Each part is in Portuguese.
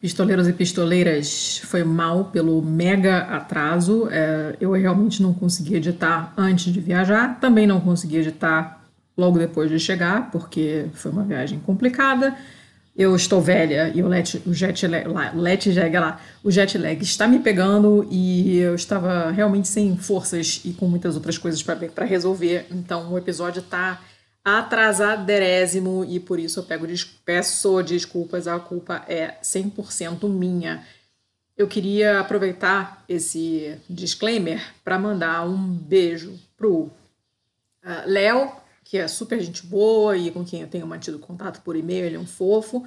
Pistoleiros e pistoleiras, foi mal pelo mega atraso. É, eu realmente não consegui editar antes de viajar, também não consegui editar logo depois de chegar, porque foi uma viagem complicada. Eu estou velha e o, let, o jet lag, lá, let lá, o jet lag está me pegando e eu estava realmente sem forças e com muitas outras coisas para resolver. Então o episódio está atrasadérésimo e por isso eu pego, peço desculpas, a culpa é 100% minha. Eu queria aproveitar esse disclaimer para mandar um beijo pro uh, Léo, que é super gente boa e com quem eu tenho mantido contato por e-mail, ele é um fofo,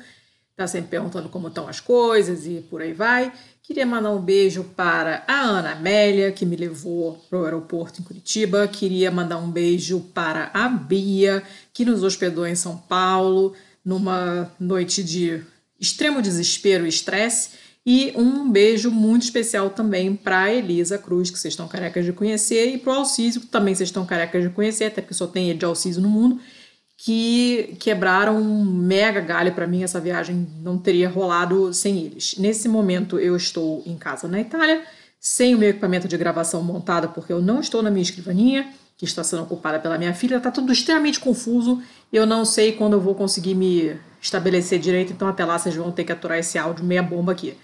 tá sempre perguntando como estão as coisas e por aí vai. Queria mandar um beijo para a Ana Amélia, que me levou para o aeroporto em Curitiba. Queria mandar um beijo para a Bia, que nos hospedou em São Paulo, numa noite de extremo desespero e estresse. E um beijo muito especial também para a Elisa Cruz, que vocês estão carecas de conhecer, e para o Alcísio, que também vocês estão carecas de conhecer, até porque só tem ele de Alcísio no mundo que quebraram um mega galho para mim. Essa viagem não teria rolado sem eles. Nesse momento, eu estou em casa na Itália, sem o meu equipamento de gravação montado, porque eu não estou na minha escrivaninha, que está sendo ocupada pela minha filha. Está tudo extremamente confuso. Eu não sei quando eu vou conseguir me estabelecer direito, então até lá vocês vão ter que aturar esse áudio meia bomba aqui.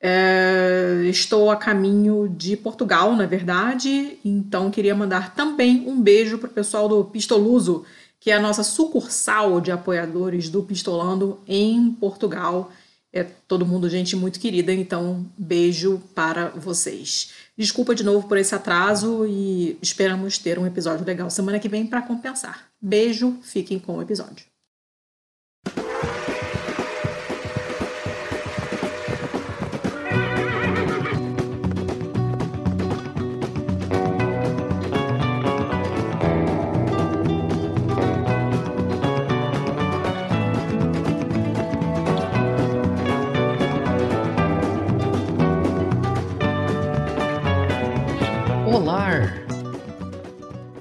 É, estou a caminho de Portugal, na verdade, então queria mandar também um beijo para o pessoal do Pistoluso, que é a nossa sucursal de apoiadores do Pistolando em Portugal. É todo mundo gente muito querida, então beijo para vocês. Desculpa de novo por esse atraso e esperamos ter um episódio legal semana que vem para compensar. Beijo, fiquem com o episódio.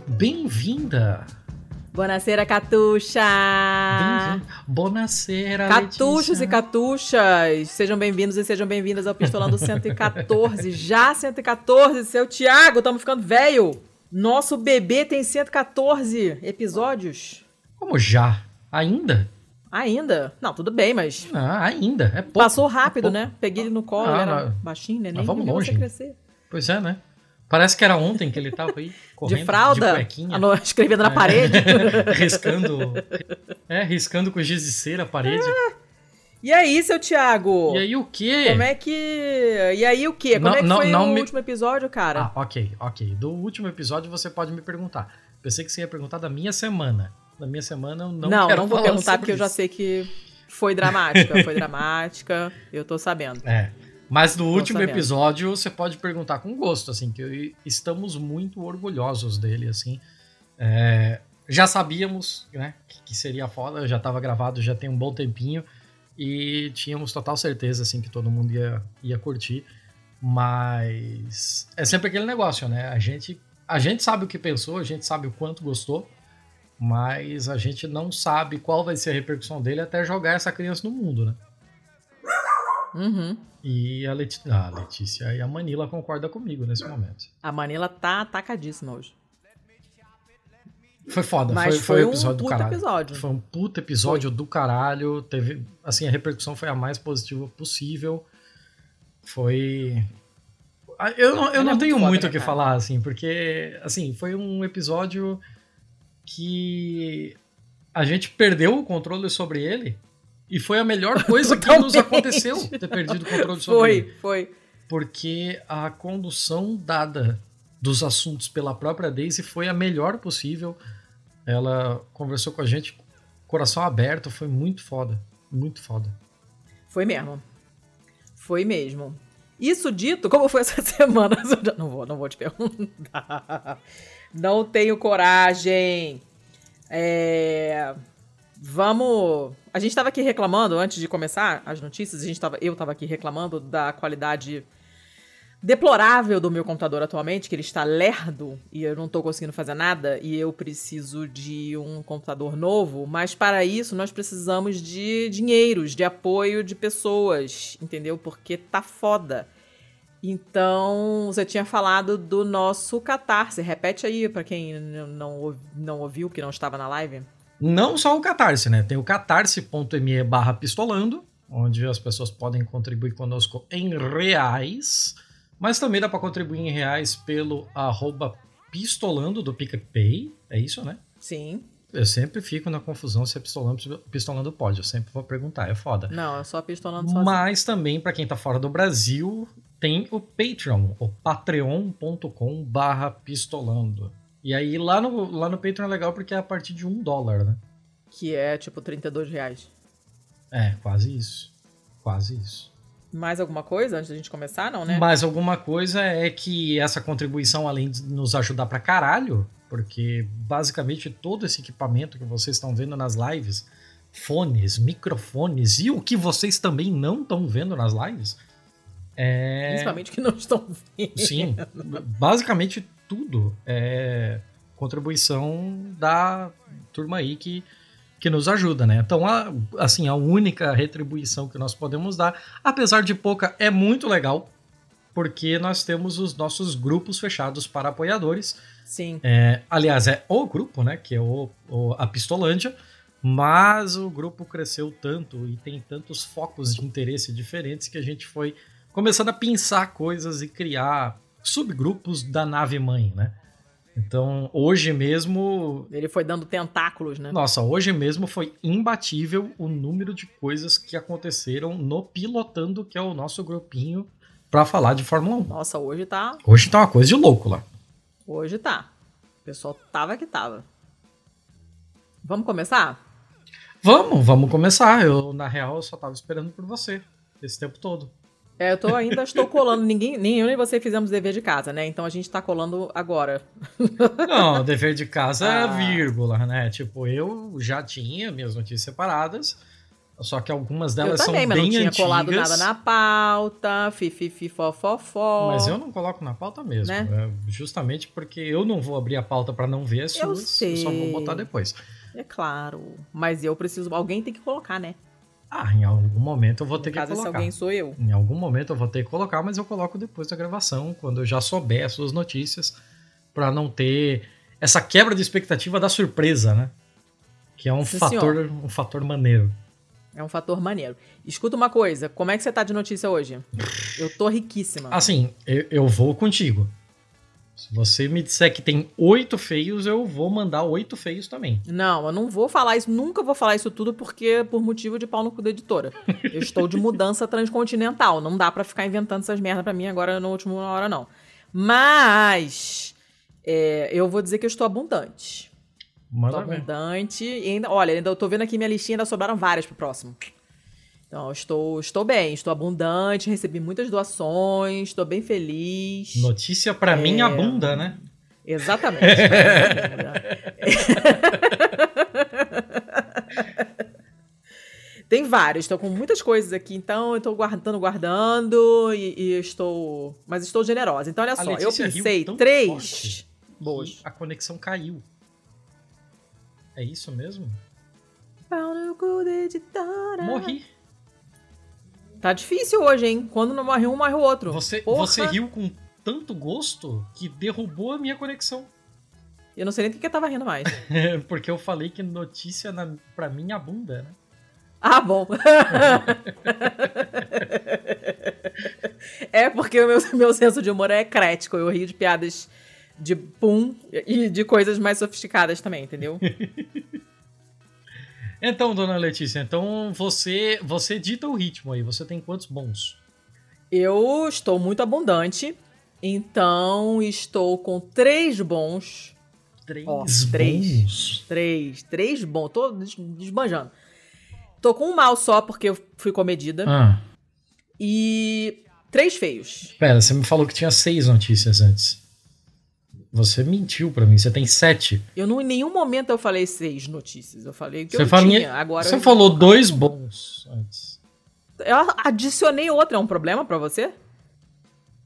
Bem-vinda! Bonacera, Catuxa! Bonacera, Catuxos Letícia. e catuxas, sejam bem-vindos e sejam bem-vindas ao Pistolando 114. Já 114, seu Tiago, estamos ficando velho! Nosso bebê tem 114 episódios. Como já? Ainda? Ainda? Não, tudo bem, mas. Ah, ainda. É pouco. Passou rápido, é né? Peguei ele no colo, ah, era baixinho, né? Nem vamos longe. crescer. Pois é, né? Parece que era ontem que ele tava aí correndo de fralda, de escrevendo na é, parede, riscando, é, riscando com giz de cera a parede. É. E aí, seu Thiago? E aí o quê? Como é que E aí o quê? Como não, é que não, foi não o me... último episódio, cara? Ah, OK, OK. Do último episódio você pode me perguntar. Pensei que você ia perguntar da minha semana. Da minha semana eu não Não, não vou perguntar porque isso. eu já sei que foi dramática, foi dramática. Eu tô sabendo. É. Mas no último episódio você pode perguntar com gosto, assim, que estamos muito orgulhosos dele, assim. É, já sabíamos, né, que, seria foda, já estava gravado, já tem um bom tempinho e tínhamos total certeza, assim, que todo mundo ia, ia curtir. Mas é sempre aquele negócio, né? A gente, a gente sabe o que pensou, a gente sabe o quanto gostou, mas a gente não sabe qual vai ser a repercussão dele até jogar essa criança no mundo, né? Uhum. E a, Leti a Letícia e a Manila concordam comigo nesse momento. A Manila tá atacadíssima hoje. Foi foda, Mas foi, foi, foi um episódio do caralho. Episódio. Foi um puto episódio foi. do caralho. Teve, assim, a repercussão foi a mais positiva possível. Foi. Ah, eu não, eu não é tenho muito o que falar, assim, porque, assim, foi um episódio que a gente perdeu o controle sobre ele e foi a melhor coisa que nos aconteceu ter perdido o controle sobre foi, ele. Foi, foi. Porque a condução dada dos assuntos pela própria Daisy foi a melhor possível. Ela conversou com a gente, coração aberto, foi muito foda. Muito foda. Foi mesmo. Foi mesmo. Isso dito, como foi essa semana? Não vou, não vou te perguntar. Não tenho coragem. É... Vamos. A gente estava aqui reclamando, antes de começar as notícias, a gente tava, eu estava aqui reclamando da qualidade deplorável do meu computador atualmente, que ele está lerdo e eu não estou conseguindo fazer nada e eu preciso de um computador novo, mas para isso nós precisamos de dinheiros, de apoio de pessoas, entendeu? Porque tá foda. Então, você tinha falado do nosso Catarse. Repete aí para quem não, não ouviu, que não estava na live. Não só o Catarse, né? Tem o catarse.me barra pistolando, onde as pessoas podem contribuir conosco em reais mas também dá para contribuir em reais pelo arroba pistolando do PicPay. É isso, né? Sim. Eu sempre fico na confusão se é pistolando, pistolando pode. Eu sempre vou perguntar, é foda. Não, é só pistolando sozinho. Mas também, para quem tá fora do Brasil, tem o Patreon, o patreon.com barra pistolando. E aí lá no, lá no Patreon é legal porque é a partir de um dólar, né? Que é tipo 32 reais. É, quase isso. Quase isso. Mais alguma coisa antes da gente começar, não, né? Mais alguma coisa é que essa contribuição, além de nos ajudar pra caralho, porque basicamente todo esse equipamento que vocês estão vendo nas lives, fones, microfones e o que vocês também não estão vendo nas lives. É... Principalmente que não estão vendo. Sim, basicamente tudo é contribuição da turma aí que que nos ajuda, né? Então, a, assim, a única retribuição que nós podemos dar, apesar de pouca, é muito legal, porque nós temos os nossos grupos fechados para apoiadores. Sim. É, aliás, é o grupo, né? Que é o, o, a Pistolândia, mas o grupo cresceu tanto e tem tantos focos de interesse diferentes que a gente foi começando a pensar coisas e criar subgrupos da nave mãe, né? Então, hoje mesmo. Ele foi dando tentáculos, né? Nossa, hoje mesmo foi imbatível o número de coisas que aconteceram no Pilotando, que é o nosso grupinho para falar de Fórmula 1. Nossa, hoje tá. Hoje tá uma coisa de louco lá. Hoje tá. O pessoal tava que tava. Vamos começar? Vamos, vamos começar. Eu, na real, eu só tava esperando por você esse tempo todo. É, eu tô, ainda estou colando. Ninguém, nem eu nem você fizemos dever de casa, né? Então a gente tá colando agora. Não, dever de casa é ah. é vírgula, né? Tipo, eu já tinha minhas notícias separadas. Só que algumas delas também, são bem antigas. Eu não tinha colado nada na pauta, fifi, fofó. Mas eu não coloco na pauta mesmo. Né? É justamente porque eu não vou abrir a pauta para não ver as eu suas. Sei. Eu só vou botar depois. É claro. Mas eu preciso. Alguém tem que colocar, né? Ah, em algum momento eu vou no ter caso, que colocar. Alguém sou eu. Em algum momento eu vou ter que colocar, mas eu coloco depois da gravação, quando eu já souber as suas notícias, para não ter essa quebra de expectativa da surpresa, né? Que é um Sim, fator, um fator maneiro. É um fator maneiro. Escuta uma coisa, como é que você tá de notícia hoje? Eu tô riquíssima. Assim, eu, eu vou contigo. Se você me disser que tem oito feios, eu vou mandar oito feios também. Não, eu não vou falar isso, nunca vou falar isso tudo porque por motivo de pau no cu da editora. Eu estou de mudança transcontinental, não dá para ficar inventando essas merdas para mim agora na última hora não. Mas é, eu vou dizer que eu estou abundante. Manda abundante. E ainda, olha, ainda eu tô vendo aqui minha listinha, ainda sobraram várias pro próximo. Então, estou, estou bem, estou abundante, recebi muitas doações, estou bem feliz. Notícia para é... mim abunda, né? Exatamente. Tem vários, estou com muitas coisas aqui, então eu estou guardando, guardando e, e, estou. Mas estou generosa. Então, olha só, eu pensei três. Boas. A conexão caiu. É isso mesmo? Morri. Tá difícil hoje, hein? Quando não morre um, morre o outro. Você, você riu com tanto gosto que derrubou a minha conexão. Eu não sei nem porque eu tava rindo mais. porque eu falei que notícia na, pra mim abunda, né? Ah, bom. é porque o meu, meu senso de humor é crítico. Eu rio de piadas de pum e de coisas mais sofisticadas também, entendeu? Então, dona Letícia, então você você dita o ritmo aí. Você tem quantos bons? Eu estou muito abundante. Então, estou com três bons. Três Ó, bons? Três. Três. Três bons. Tô desbanjando. Tô com um mal só, porque eu fui comedida. Ah. E três feios. Pera, você me falou que tinha seis notícias antes. Você mentiu para mim, você tem sete. Eu não, em nenhum momento eu falei seis notícias. Eu falei que você eu tinha. Agora você falou dois bons antes. Eu adicionei outra, é um problema para você?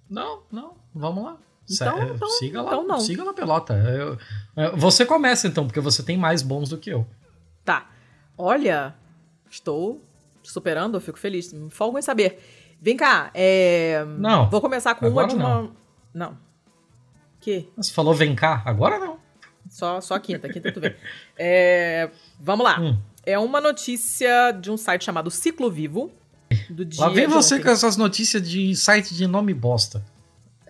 Não, não, vamos lá. Então, então, siga lá, então não. siga lá pelota. Eu, eu, você começa então, porque você tem mais bons do que eu. Tá. Olha, estou superando, eu fico feliz. Me folgo em saber. Vem cá, é... Não. Vou começar com uma de uma. Não. não. Que? Você falou vem cá, agora não. Só, só a quinta, quinta tu vem. É... Vamos lá. Hum. É uma notícia de um site chamado Ciclo Vivo. Do dia Lá vem você ontem. com essas notícias de site de nome bosta.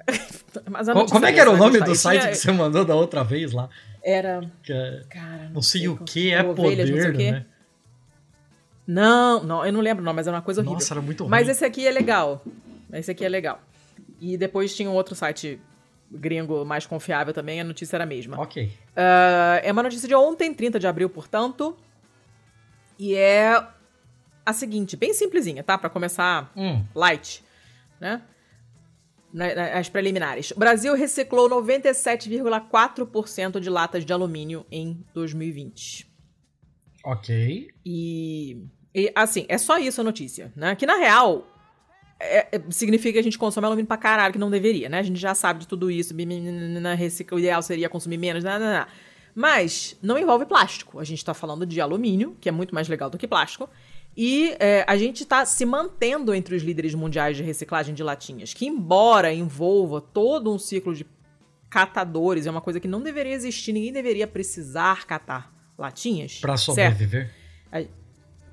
Como é que era o nome do site Esse que você mandou da outra vez lá? Era. É- Cara, não sei o como- que é Ovelhas, não sei poder, o quê. né? Não, não, eu não lembro não, mas era uma coisa horrível. Nossa, era muito ruim. Mas esse aqui é legal. Esse aqui é legal. E depois tinha um outro site gringo mais confiável também, a notícia era a mesma. Ok. Ah, é uma notícia de ontem, 30 de abril, portanto. E é a seguinte, bem simplesinha, tá? Pra começar Hum, light, né? As preliminares. O Brasil reciclou 97,4% de latas de alumínio em 2020. ok. E, e, assim, é só isso a notícia, né? Que na real é- é- significa que a gente consome alumínio pra caralho, que não deveria, né? A gente já sabe de tudo isso. recicla- O ideal seria consumir menos, não, não, não. Mas não envolve plástico. A gente tá falando de alumínio, que é muito mais legal do que plástico. E é, a gente está se mantendo entre os líderes mundiais de reciclagem de latinhas, que embora envolva todo um ciclo de catadores, é uma coisa que não deveria existir, ninguém deveria precisar catar latinhas. Pra certo? sobreviver.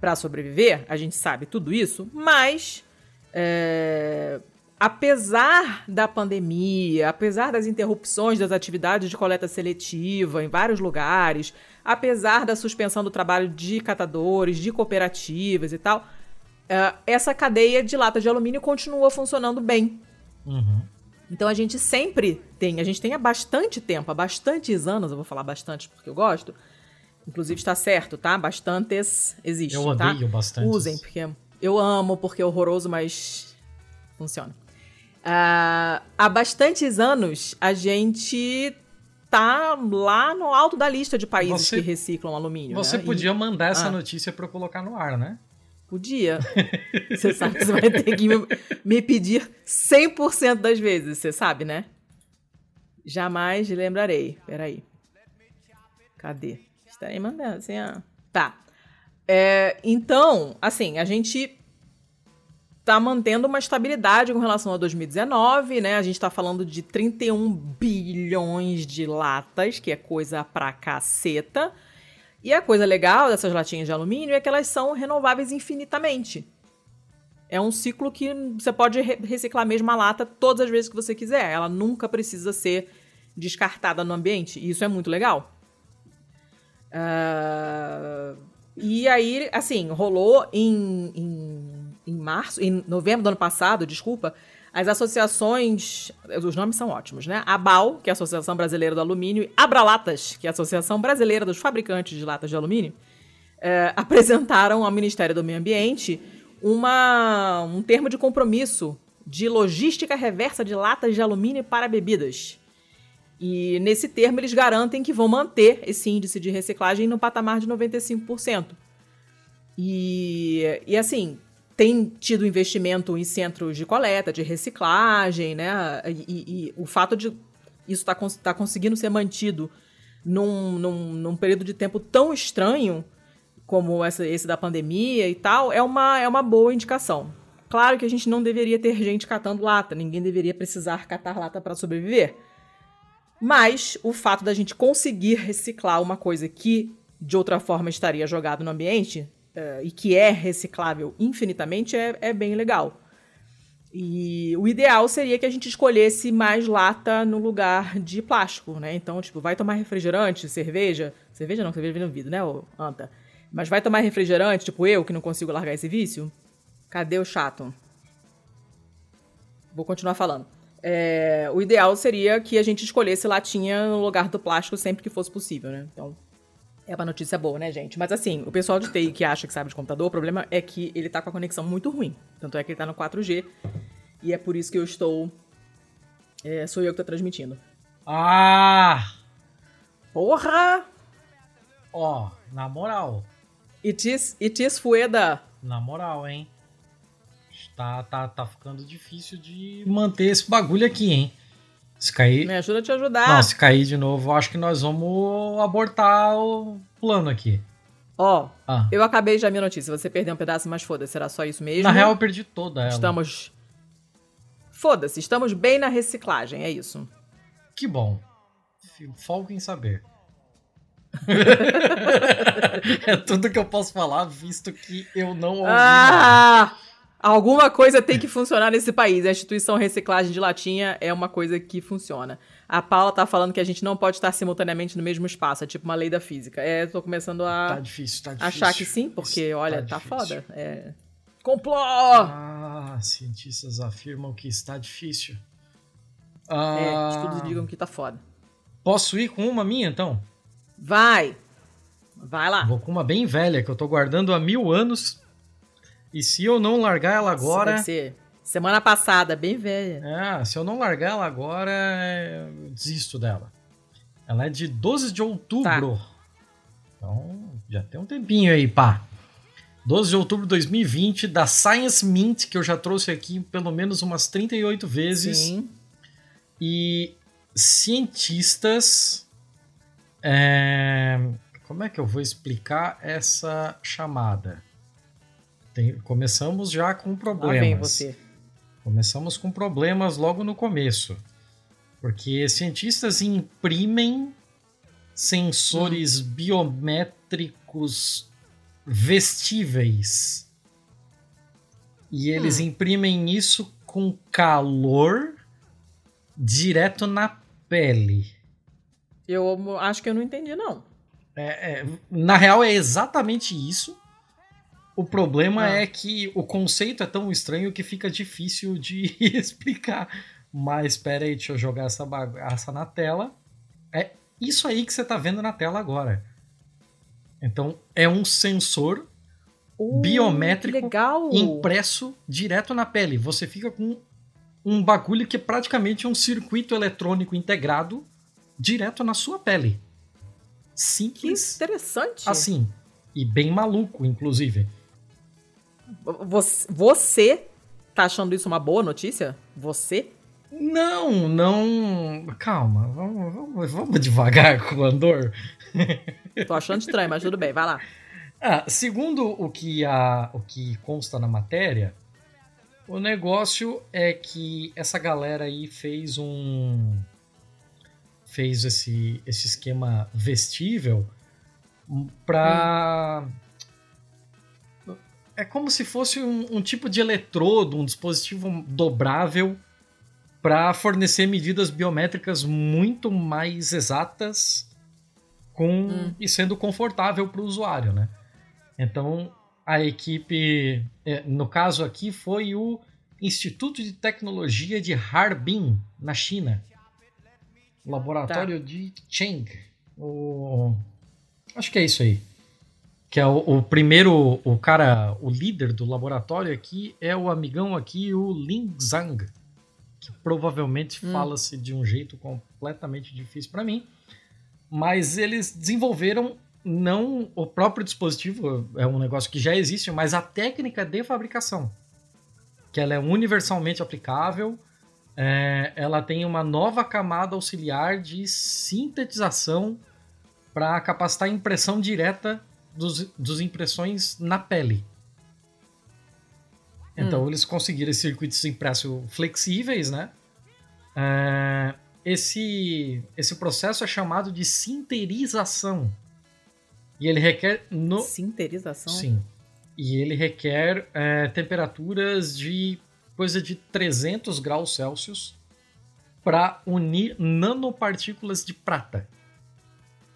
para sobreviver, a gente sabe tudo isso, mas é, apesar da pandemia, apesar das interrupções das atividades de coleta seletiva em vários lugares, apesar da suspensão do trabalho de catadores, de cooperativas e tal, é, essa cadeia de lata de alumínio continua funcionando bem. Uhum. Então a gente sempre tem, a gente tem há bastante tempo, há bastantes anos, eu vou falar bastante porque eu gosto. Inclusive está certo, tá? Bastantes existe, Eu tá? odeio bastante. Usem, porque eu amo, porque é horroroso, mas funciona. Ah, há bastantes anos a gente tá lá no alto da lista de países Você- que reciclam alumínio. Você né? E- podia mandar essa Ah. notícia pra eu colocar no ar, né? Podia. Você sabe que você vai ter que me, me pedir 100% das vezes, você sabe, né? Jamais lembrarei. Peraí. Cadê? Estarei mandando, assim, ó. Tá. É, então, assim, a gente tá mantendo uma estabilidade com relação a 2019, né? A gente tá falando de 31 bilhões de latas, que é coisa pra caceta. E a coisa legal dessas latinhas de alumínio é que elas são renováveis infinitamente. É um ciclo que você pode re- reciclar a mesma lata todas as vezes que você quiser. Ela nunca precisa ser descartada no ambiente. E isso é muito legal. Ah, e aí, assim, rolou em, em, em março, em novembro do ano passado, desculpa, as associações, os nomes são ótimos, né? ABAL, que é a Associação Brasileira do Alumínio, e Abralatas, que é a Associação Brasileira dos Fabricantes de Latas de Alumínio, eh, apresentaram ao Ministério do Meio Ambiente uma, um termo de compromisso de logística reversa de latas de alumínio para bebidas. E nesse termo eles garantem que vão manter esse índice de reciclagem no patamar de 95%. E, e assim, tem tido investimento em centros de coleta, de reciclagem, né? E, e- o fato de isso estar tá, tá conseguindo ser mantido num, num, num período de tempo tão estranho como essa, esse da pandemia e tal, é uma, é uma boa indicação. Claro que a gente não deveria ter gente catando lata, ninguém deveria precisar catar lata para sobreviver. Mas o fato da gente conseguir reciclar uma coisa que de outra forma estaria jogado no ambiente eh, e que é reciclável infinitamente é, é bem legal. E o ideal seria que a gente escolhesse mais lata no lugar de plástico, né? Então, tipo, vai tomar refrigerante, cerveja. Cerveja não, cerveja vem no vidro, né, ô Anta? Mas vai tomar refrigerante, tipo eu, que não consigo largar esse vício? Cadê o chato? Vou continuar falando. É, o ideal seria que a gente escolhesse latinha no lugar do plástico sempre que fosse possível, né? Então, é uma notícia boa, né, gente? Mas assim, o pessoal de TI que acha que sabe de computador, o problema é que ele tá com a conexão muito ruim. Tanto é que ele tá no 4G. E é por isso que eu estou. é, sou eu que tô transmitindo. Ah! Porra! Ó, na moral. It is, it is Fueda. Na moral, hein? Tá, tá, tá ficando difícil de manter esse bagulho aqui, hein? Se cair. Me ajuda a te ajudar. Não, se cair de novo, acho que nós vamos abortar o plano aqui. Ó, oh, ah. eu acabei já minha notícia. Você perdeu um pedaço, mas foda-se, será só isso mesmo? Na real, eu perdi toda ela. Estamos. Foda-se, estamos bem na reciclagem, é isso. Que bom. Folga em saber. é tudo que eu posso falar, visto que eu não ouvi ah! Nada. Alguma coisa tem que funcionar nesse país. A instituição reciclagem de latinha é uma coisa que funciona. A Paula tá falando que a gente não pode estar simultaneamente no mesmo espaço, é tipo uma lei da física. É, tô começando a tá difícil, tá difícil. achar que sim, porque tá olha, tá, tá foda. É... Complô! Ah, cientistas afirmam que está difícil. Ah, é, estudos digam que tá foda. Posso ir com uma minha então? Vai! Vai lá. Vou com uma bem velha que eu tô guardando há mil anos e se eu não largar ela agora. Deve ser semana passada, bem velha. É, se eu não largar ela agora, eu desisto dela. Ela é de 12 de outubro. Tá. Então, já tem um tempinho aí, pá. 12 de outubro de 2020, da Science Mint, que eu já trouxe aqui pelo menos umas 38 vezes. Sim. E cientistas. É... Como é que eu vou explicar essa chamada? Tem, começamos já com problemas. Vem você. Começamos com problemas logo no começo. Porque cientistas imprimem sensores hum. biométricos vestíveis. E eles hum. imprimem isso com calor direto na pele. Eu acho que eu não entendi, não. É, é, na real, é exatamente isso. O problema ah. é que o conceito é tão estranho que fica difícil de explicar. Mas espera aí, deixa eu jogar essa bagaça na tela. É isso aí que você está vendo na tela agora. Então, é um sensor uh, biométrico impresso direto na pele. Você fica com um bagulho que é praticamente um circuito eletrônico integrado direto na sua pele. Simples. Que interessante. Assim. E bem maluco, inclusive. Você, você tá achando isso uma boa notícia? Você? Não, não. Calma, vamos, vamos, vamos devagar com o Andor. Tô achando estranho, mas tudo bem, vai lá. Ah, segundo o que, a, o que consta na matéria, o negócio é que essa galera aí fez um. fez esse, esse esquema vestível pra. Hum é como se fosse um, um tipo de eletrodo, um dispositivo dobrável para fornecer medidas biométricas muito mais exatas com hum. e sendo confortável para o usuário, né? Então a equipe, é, no caso aqui, foi o Instituto de Tecnologia de Harbin, na China. Laboratório tá. de Cheng. O... Acho que é isso aí que é o, o, primeiro, o cara, o líder do laboratório aqui é o amigão aqui, o Ling Zhang, que provavelmente hum. fala-se de um jeito completamente difícil para mim, mas eles desenvolveram não o próprio dispositivo, é um negócio que já existe, mas a técnica de fabricação, que ela é universalmente aplicável, é, ela tem uma nova camada auxiliar de sintetização para capacitar impressão direta dos, dos impressões na pele. Então hum. eles conseguiram circuitos impressos flexíveis, né? Uh, esse, esse processo é chamado de sinterização. E ele requer. No... Sinterização? Sim. E ele requer é, temperaturas de coisa de 300 graus Celsius para unir nanopartículas de prata.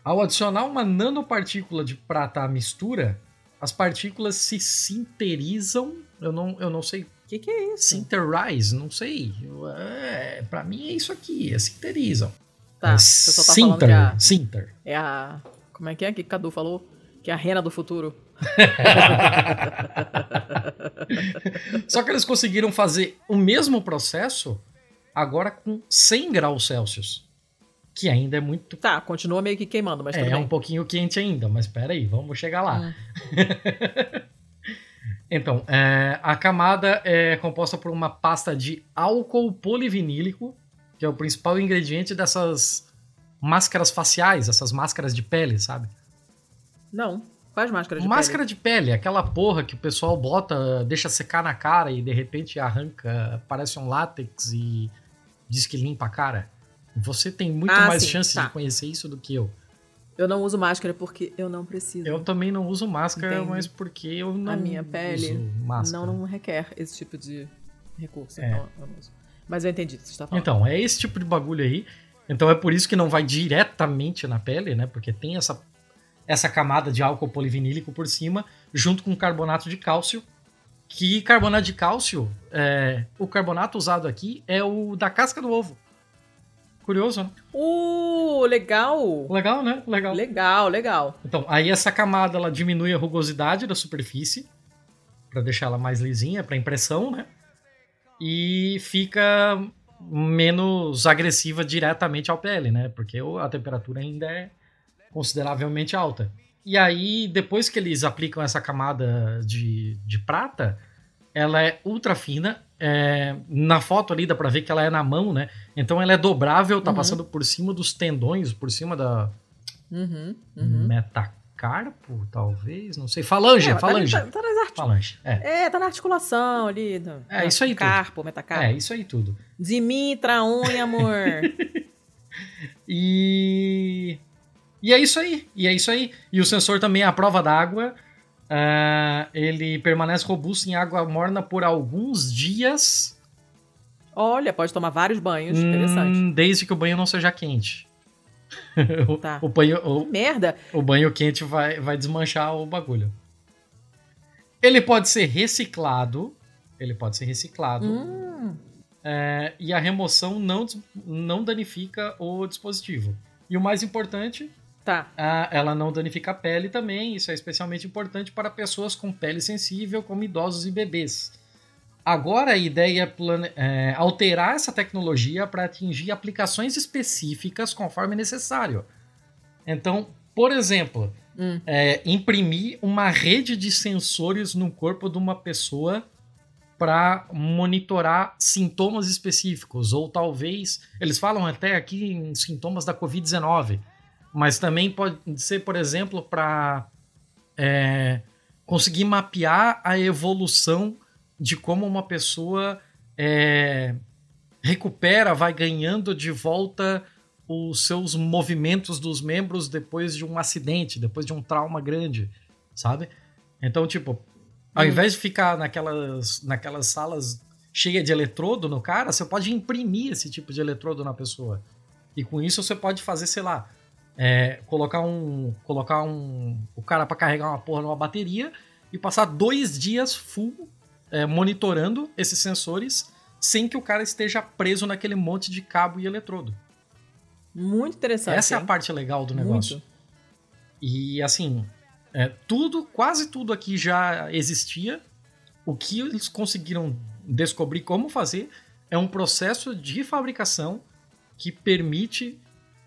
Ao adicionar uma nanopartícula de prata à mistura, as partículas se sinterizam. Eu não, eu não sei. O que, que, é isso? Sinterize, não sei. É, para mim é isso aqui, é sinterizam. Tá, é, você tá sinter, que a, sinter. É a. Como é que é que Cadu falou? Que é a rena do futuro. Só que eles conseguiram fazer o mesmo processo agora com 100 graus Celsius que ainda é muito. Tá, continua meio que queimando, mas é, é um pouquinho quente ainda, mas espera aí, vamos chegar lá. Hum. Então, é, a camada é composta por uma pasta de álcool polivinílico, que é o principal ingrediente dessas máscaras faciais, essas máscaras de pele, sabe? Não. Quais máscaras de Máscara pele? de pele, aquela porra que o pessoal bota, deixa secar na cara e de repente arranca, parece um látex e diz que limpa a cara. Você tem muito Ah, mais sim, chances tá. de conhecer isso do que eu. Eu não uso máscara porque eu não preciso. Eu também não uso máscara, Entendi. mas porque eu não a minha pele não, não requer esse tipo de recurso. É. Então eu não uso. Mas eu entendi o que você está falando. Então, é esse tipo de bagulho aí. Então é por isso que não vai diretamente na pele, né? Porque tem essa, essa camada de álcool polivinílico por cima, junto com carbonato de cálcio. Que carbonato de cálcio, é, o carbonato usado aqui é o da casca do ovo. Curioso, né? Uh, legal! Legal, né? Legal. Legal, legal. Então, aí essa camada ela diminui a rugosidade da superfície para deixar ela mais lisinha para impressão, né? E fica menos agressiva diretamente ao pele, né? Porque a temperatura ainda é consideravelmente alta. E aí, depois que eles aplicam essa camada de, de prata, ela é ultra fina. é, na foto ali dá pra ver que ela é na mão, né? Então ela é dobrável, tá Uhum. passando por cima dos tendões, por cima da, Uhum, uhum. Metacarpo, talvez? Não sei. Falange, É, falange. Tá, tá nas arti- Falange, é. É, tá na articulação ali. no- É, isso aí tudo. Carpo, metacarpo. É, isso aí tudo. De mim, traonha, amor. E. E é isso aí. E é isso aí. E o sensor também é a prova d'água. ah, ele permanece robusto em água morna por alguns dias. Olha, pode tomar vários banhos. Interessante. hum, desde que o banho não seja quente. o, Tá. o banho, o, Merda. o banho quente vai, vai desmanchar o bagulho. Ele pode ser reciclado. Ele pode ser reciclado. Hum, É, e a remoção não, não danifica o dispositivo. E o mais importante, tá. ah, ela não danifica a pele também. Isso é especialmente importante para pessoas com pele sensível, como idosos e bebês. Agora a ideia é, plane- é alterar essa tecnologia para atingir aplicações específicas conforme necessário. Então, por exemplo, Hum. é, imprimir uma rede de sensores no corpo de uma pessoa para monitorar sintomas específicos, ou talvez eles falam até aqui em sintomas da Covid-19, mas também pode ser, por exemplo, para conseguir mapear a evolução de como uma pessoa é, recupera, vai ganhando de volta os seus movimentos dos membros depois de um acidente, depois de um trauma grande, sabe? Então, tipo, ao Hum. invés de ficar naquelas, naquelas salas cheias de eletrodo no cara, você pode imprimir esse tipo de eletrodo na pessoa. E com isso você pode fazer, sei lá, é, colocar um. colocar um. o cara pra carregar uma porra numa bateria e passar dois dias full é, monitorando esses sensores sem que o cara esteja preso naquele monte de cabo e eletrodo. Muito interessante. Essa é a hein? parte legal do negócio. Muito. E assim, é, tudo, quase tudo aqui já existia. O que eles conseguiram descobrir como fazer é um processo de fabricação que permite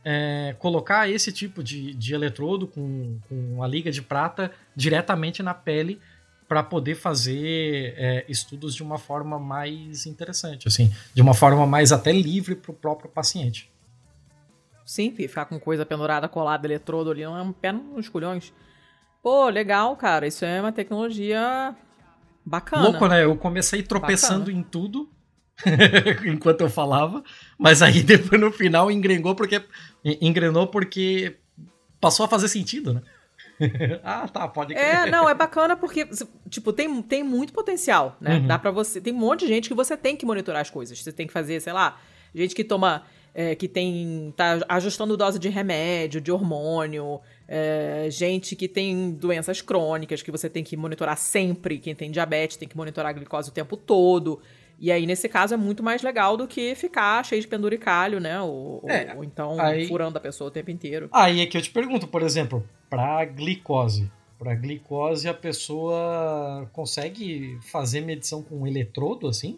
é, colocar esse tipo de, de eletrodo com, com a liga de prata diretamente na pele para poder fazer é, estudos de uma forma mais interessante, assim, de uma forma mais até livre para o próprio paciente. Sim, fi, ficar com coisa pendurada, colada, eletrodo ali, não é um pé nos culhões. Pô, legal, cara. Isso é uma tecnologia bacana. Louco, né? Eu comecei tropeçando Bacana. em tudo enquanto eu falava, mas aí depois no final engrenou porque engrenou porque passou a fazer sentido, né? ah, tá, pode crer. É, não, é bacana porque, tipo, tem, tem muito potencial, né? Uhum. Dá pra você. Tem um monte de gente que você tem que monitorar as coisas. Você tem que fazer, sei lá, gente que toma. é, que tem. tá ajustando dose de remédio, de hormônio. é, gente que tem doenças crônicas que você tem que monitorar sempre. Quem tem diabetes tem que monitorar a glicose o tempo todo. E aí, nesse caso, é muito mais legal do que ficar cheio de penduricalho, né? Ou, É, ou então aí- furando a pessoa o tempo inteiro. Aí é que eu te pergunto, por exemplo, para glicose. Para glicose a pessoa consegue fazer medição com eletrodo assim?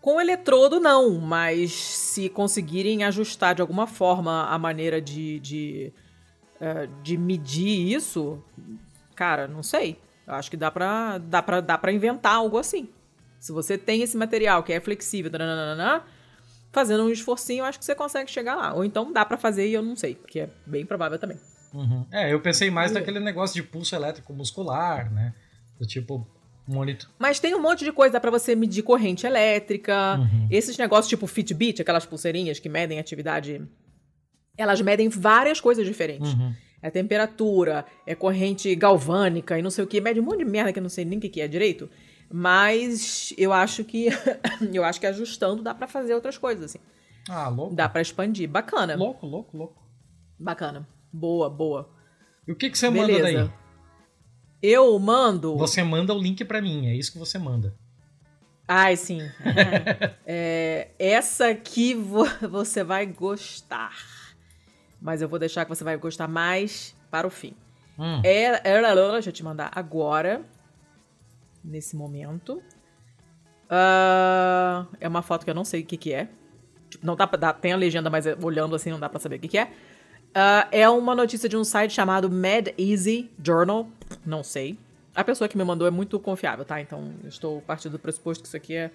Com eletrodo, não, mas se conseguirem ajustar de alguma forma a maneira de, de, eh, de medir isso, cara, não sei. Eu acho que dá pra, dá, pra, dá pra inventar algo assim. Se você tem esse material que é flexível, nananana, fazendo um esforcinho, eu acho que você consegue chegar lá. Ou então dá para fazer e eu não sei, porque é bem provável também. Uhum. É, eu pensei mais naquele negócio de pulso elétrico muscular, né? Do tipo, monitor. Mas tem um monte de coisa para você medir corrente elétrica, uhum. esses negócios tipo Fitbit, aquelas pulseirinhas que medem atividade. Elas medem várias coisas diferentes. Uhum. É temperatura, é corrente galvânica e não sei o que. Mede um monte de merda que eu não sei nem o que é direito. Mas eu acho que eu acho que ajustando dá para fazer outras coisas assim. Ah, louco. Dá para expandir. Bacana. Louco, louco, louco. Bacana. Boa, boa. E o que que você Beleza. manda daí? Eu mando. Você manda o link para mim, é isso que você manda. Ai, sim. é, essa aqui você vai gostar. Mas eu vou deixar que você vai gostar mais para o fim. Hum. É, deixa eu te mandar agora nesse momento. Uh, é uma foto que eu não sei o que, que é. Tipo, não dá, dá, tem a legenda, mas olhando assim não dá pra saber o que, que é. Uh, é uma notícia de um site chamado Mad Easy Journal. Não sei. A pessoa que me mandou é muito confiável, tá? Então eu estou partindo do pressuposto que isso aqui é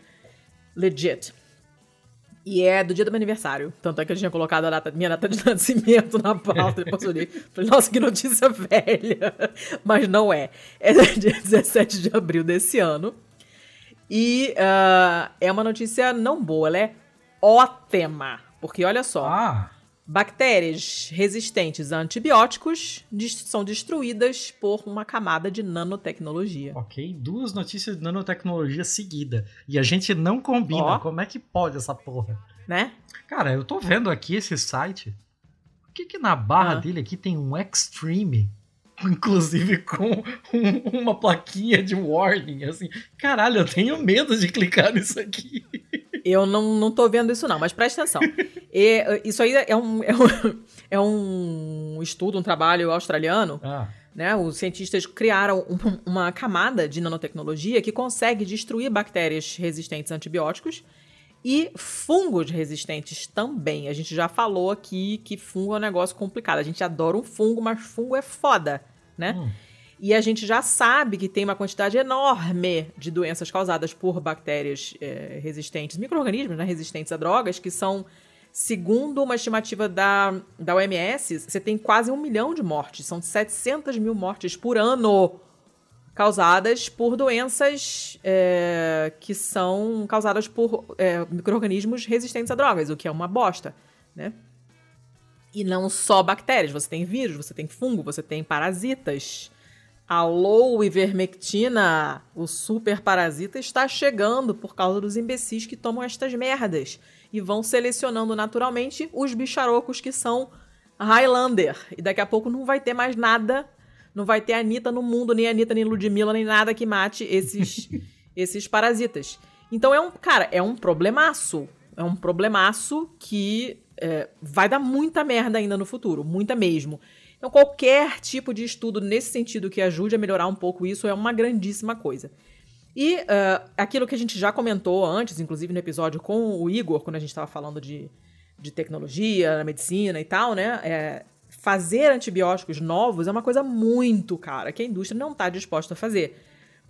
legit. E é do dia do meu aniversário. Tanto é que eu tinha colocado a data, minha data de nascimento na pauta. Depois eu li. Falei, nossa, que notícia velha. Mas não é. É dia 17 de abril desse ano. E uh, é uma notícia não boa, ela é ótima. Porque olha só. Ah. Bactérias resistentes a antibióticos são destruídas por uma camada de nanotecnologia. Ok, duas notícias de nanotecnologia seguida. E a gente não combina. Como é que pode essa porra? Né? Cara, eu tô vendo aqui esse site. Por que, que na barra dele aqui tem um Extreme? Inclusive com um, uma plaquinha de warning, assim. Caralho, eu tenho medo de clicar nisso aqui. Eu não, não tô vendo isso, não, mas presta atenção. E, isso aí é um, é, um, é um estudo, um trabalho australiano. Ah. Né? Os cientistas criaram um, uma camada de nanotecnologia que consegue destruir bactérias resistentes a antibióticos e fungos resistentes também. A gente já falou aqui que fungo é um negócio complicado. A gente adora um fungo, mas fungo é foda, né? Hum. E a gente já sabe que tem uma quantidade enorme de doenças causadas por bactérias é, resistentes, micro-organismos né, resistentes a drogas, que são, segundo uma estimativa da, da OMS, você tem quase um milhão de mortes. São 700 mil mortes por ano causadas por doenças é, que são causadas por é, micro-organismos resistentes a drogas, o que é uma bosta, né? E não só bactérias, você tem vírus, você tem fungo, você tem parasitas. Alô, ivermectina! O super parasita está chegando por causa dos imbecis que tomam estas merdas e vão selecionando naturalmente os bicharocos que são Highlander. E daqui a pouco não vai ter mais nada, não vai ter Anitta no mundo, nem Anitta, nem Ludmilla, nem nada que mate esses, esses parasitas. Então é um, cara, é um problemaço. É um problemaço que é, vai dar muita merda ainda no futuro, muita mesmo. Então, qualquer tipo de estudo nesse sentido que ajude a melhorar um pouco isso é uma grandíssima coisa. E uh, aquilo que a gente já comentou antes, inclusive no episódio com o Igor, quando a gente estava falando de, de tecnologia, medicina e tal, né? É, fazer antibióticos novos é uma coisa muito cara, que a indústria não está disposta a fazer.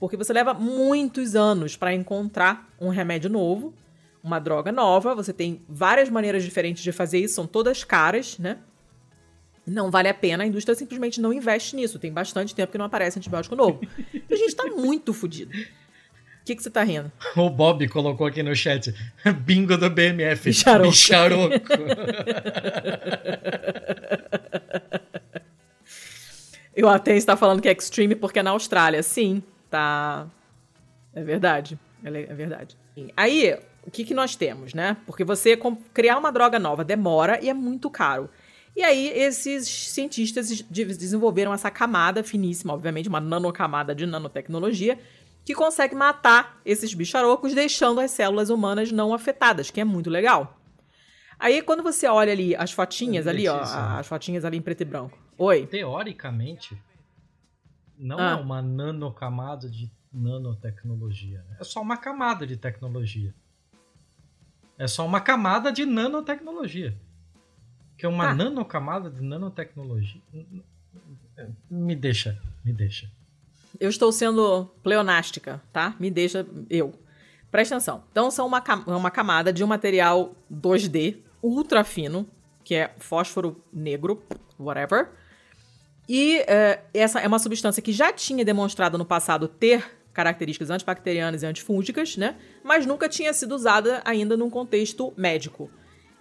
Porque você leva muitos anos para encontrar um remédio novo, uma droga nova, você tem várias maneiras diferentes de fazer isso, são todas caras, né? Não vale a pena, a indústria simplesmente não investe nisso. Tem bastante tempo que não aparece antibiótico novo. a gente tá muito fodido. O que, que você tá rindo? O Bob colocou aqui no chat. Bingo do BMF. Bicharoco. Bicharoco. Eu até está falando que é extreme porque é na Austrália. Sim, tá. É verdade. É verdade. Aí, o que, que nós temos, né? Porque você criar uma droga nova demora e é muito caro. E aí, esses cientistas desenvolveram essa camada finíssima, obviamente, uma nanocamada de nanotecnologia, que consegue matar esses bicharocos, deixando as células humanas não afetadas, que é muito legal. Aí, quando você olha ali as fotinhas ali, ó, as fotinhas ali em preto e branco. Oi. Teoricamente, não ah. é uma nanocamada de nanotecnologia. Né? É só uma camada de tecnologia. É só uma camada de nanotecnologia. Que é uma ah. nanocamada de nanotecnologia. Me deixa, me deixa. eu estou sendo pleonástica, tá? Me deixa eu. Presta atenção. Então, são uma, uma camada de um material 2D ultra fino, que é fósforo negro, whatever. E uh, essa é uma substância que já tinha demonstrado no passado ter características antibacterianas e antifúngicas, né? Mas nunca tinha sido usada ainda num contexto médico.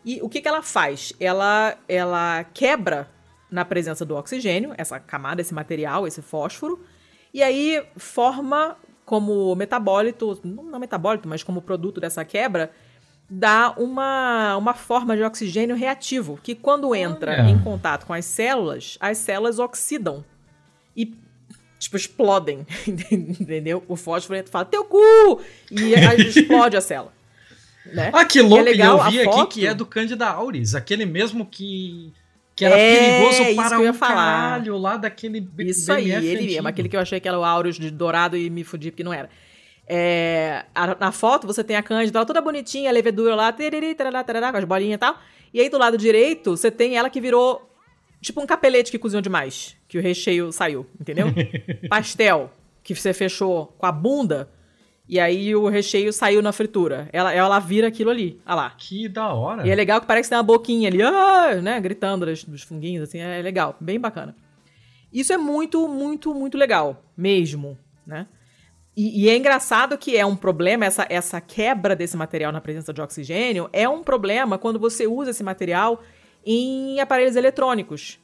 E o que, que ela faz? Ela, ela quebra na presença do oxigênio, essa camada, esse material, esse fósforo, e aí forma como metabólito, não metabólito, mas como produto dessa quebra, dá uma, uma forma de oxigênio reativo, que quando entra em contato com as células, as células oxidam e tipo, explodem, entendeu? O fósforo fala, teu cu! E explode a célula. Né? Ah, que é louco! É legal, eu vi aqui foto... que é do Candida auris, aquele mesmo que que era é, perigoso para o um caralho lá daquele Isso aí, ele mesmo, aquele que eu achei que era o Aureus de dourado e me fudi porque não era. É, a, na foto você tem a Cândida, ela toda bonitinha, a levedura lá, tererê, tarará, tarará, com as bolinhas e tal. E aí do lado direito você tem ela que virou tipo um capelete que cozinhou demais, que o recheio saiu, entendeu? Pastel, que você fechou com a bunda e aí o recheio saiu na fritura. Ela, ela vira aquilo ali. Olha lá. Que da hora. E é legal que parece que tem uma boquinha ali, ah, né? Gritando dos, dos funguinhos, assim. É legal. Bem bacana. Isso é muito, muito, muito legal. Mesmo, né? E, e, é engraçado que é um problema, essa, essa quebra desse material na presença de oxigênio é um problema quando você usa esse material em aparelhos eletrônicos.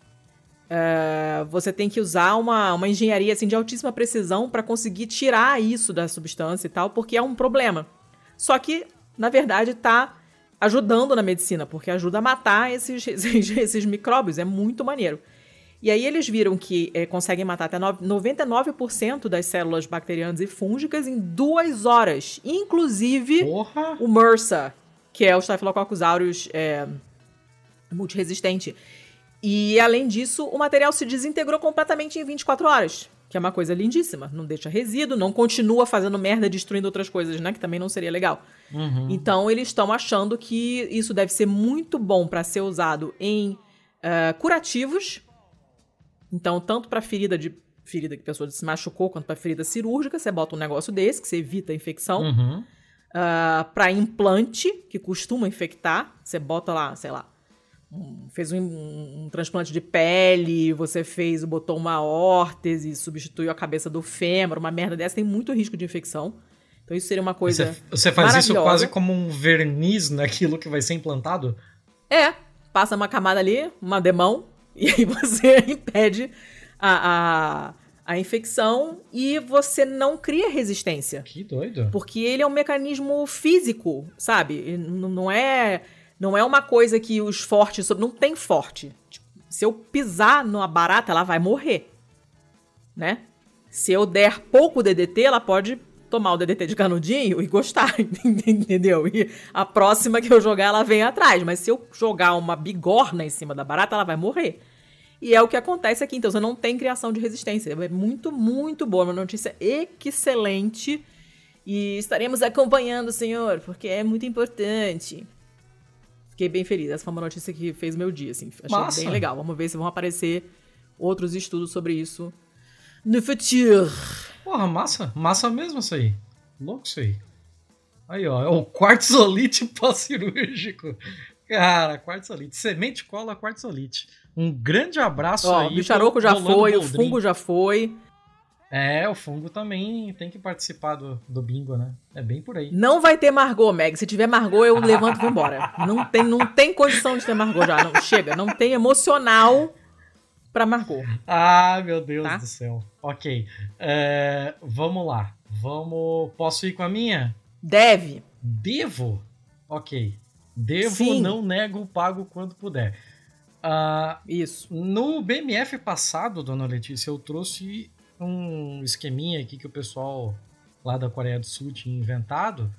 Uh, você tem que usar uma, uma engenharia assim, de altíssima precisão para conseguir tirar isso da substância e tal, porque é um problema. Só que, na verdade, está ajudando na medicina, porque ajuda a matar esses, esses, esses, micróbios. É muito maneiro. E aí eles viram que é, conseguem matar até 99% das células bacterianas e fúngicas em duas horas. Inclusive Porra. o MRSA, que é o Staphylococcus aureus é, multiresistente. E, além disso, o material se desintegrou completamente em 24 horas. Que é uma coisa lindíssima. Não deixa resíduo, não continua fazendo merda, destruindo outras coisas, né? Que também não seria legal. Uhum. Então, eles estão achando que isso deve ser muito bom para ser usado em uh, curativos. Então, tanto para ferida de ferida que a pessoa se machucou, quanto para ferida cirúrgica, você bota um negócio desse, que você evita a infecção. Uhum. Uh, ah, para implante, que costuma infectar, você bota lá, sei lá, fez um, um, um, transplante de pele, você fez, botou uma órtese, substituiu a cabeça do fêmur, uma merda dessa, tem muito risco de infecção. Então isso seria uma coisa. Você, você faz isso quase como um verniz naquilo que vai ser implantado? É, passa uma camada ali, uma demão, e aí você impede a, a, a infecção e você não cria resistência. Que doido. Porque ele é um mecanismo físico, sabe? Não é não é uma coisa que os fortes. Não tem forte. Tipo, se eu pisar numa barata, ela vai morrer. Né? Se eu der pouco DDT, ela pode tomar o DDT de canudinho e gostar, entendeu? E a próxima que eu jogar, ela vem atrás. Mas se eu jogar uma bigorna em cima da barata, ela vai morrer. E é o que acontece aqui. Então, você não tem criação de resistência. É muito, muito boa. Uma notícia excelente. E estaremos acompanhando, senhor, porque é muito importante. Fiquei bem feliz. Essa foi uma notícia que fez meu dia, assim. Achei Massa. bem legal. Vamos ver se vão aparecer outros estudos sobre isso no futuro. Porra, massa. Massa mesmo isso aí. Louco isso aí. Aí, ó. É o quartzolite pós-cirúrgico. Cara, quartzolite. Semente cola quartzolite. Um grande abraço ó, aí. O bicharoco já foi, o fungo já foi. É, o fungo também tem que participar do, do bingo, né? É bem por aí. Não vai ter Margot, Meg. Se tiver Margot, eu levanto e vou embora. Não tem, não tem condição de ter Margot já. Não, chega, não tem emocional pra Margot. Ah, meu Deus tá? do céu. Ok. É, vamos lá. Vamos. Posso ir com a minha? Deve. Devo? Ok. Devo, Sim. não nego, pago quando puder. Uh, Isso. No BMF passado, dona Letícia, eu trouxe um esqueminha aqui que o pessoal lá da Coreia do Sul tinha inventado,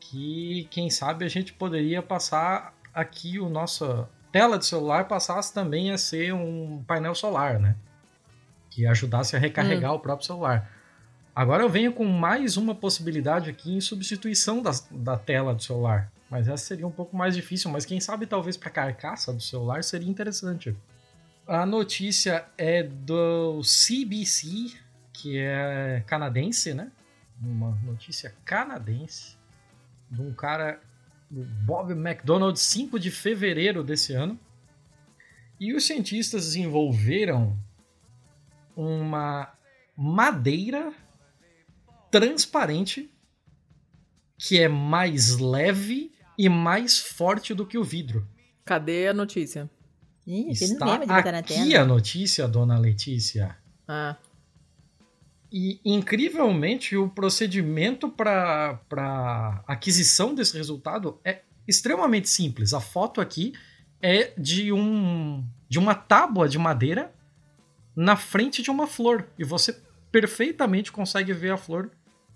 que quem sabe a gente poderia passar aqui o nosso tela de celular passasse também a ser um painel solar, né? Que ajudasse a recarregar hum. o próprio celular. Agora eu venho com mais uma possibilidade aqui em substituição da, da tela do celular. Mas essa seria um pouco mais difícil, mas quem sabe talvez para a carcaça do celular seria interessante. A notícia é do CBC, que é canadense, né? Uma notícia canadense de um cara, o Bob McDonald, 5 de fevereiro desse ano. E os cientistas desenvolveram uma madeira transparente que é mais leve e mais forte do que o vidro. Cadê a notícia? Ih, Está aqui a notícia, dona Letícia. Ah. E, incrivelmente, o procedimento para aquisição desse resultado é extremamente simples. A foto aqui é de, um, de uma tábua de madeira na frente de uma flor. E você perfeitamente consegue ver a flor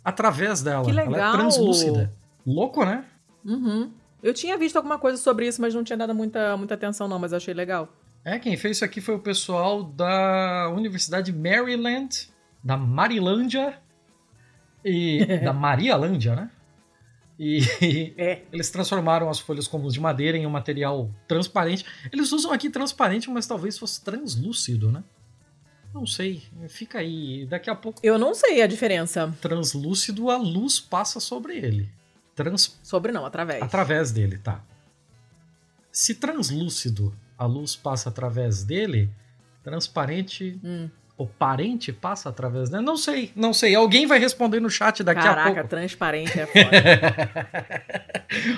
através dela. Que legal. Ela é translúcida. Louco, né? Uhum. Eu tinha visto alguma coisa sobre isso, mas não tinha dado muita, muita atenção, não, mas achei legal. É, quem fez isso aqui foi o pessoal da Universidade Maryland, da Marilândia e da Marialândia, né? E é. eles transformaram as folhas comuns de madeira em um material transparente. Eles usam aqui transparente, mas talvez fosse translúcido, né? Não sei, fica aí. Daqui a pouco. Eu não sei a diferença. Translúcido, a luz passa sobre ele. Trans... Sobre não, através. Através dele, tá. Se translúcido a luz passa através dele, transparente hum. o parente passa através dele? Não sei, não sei. Alguém vai responder no chat daqui Caraca, a pouco. Caraca, transparente é foda.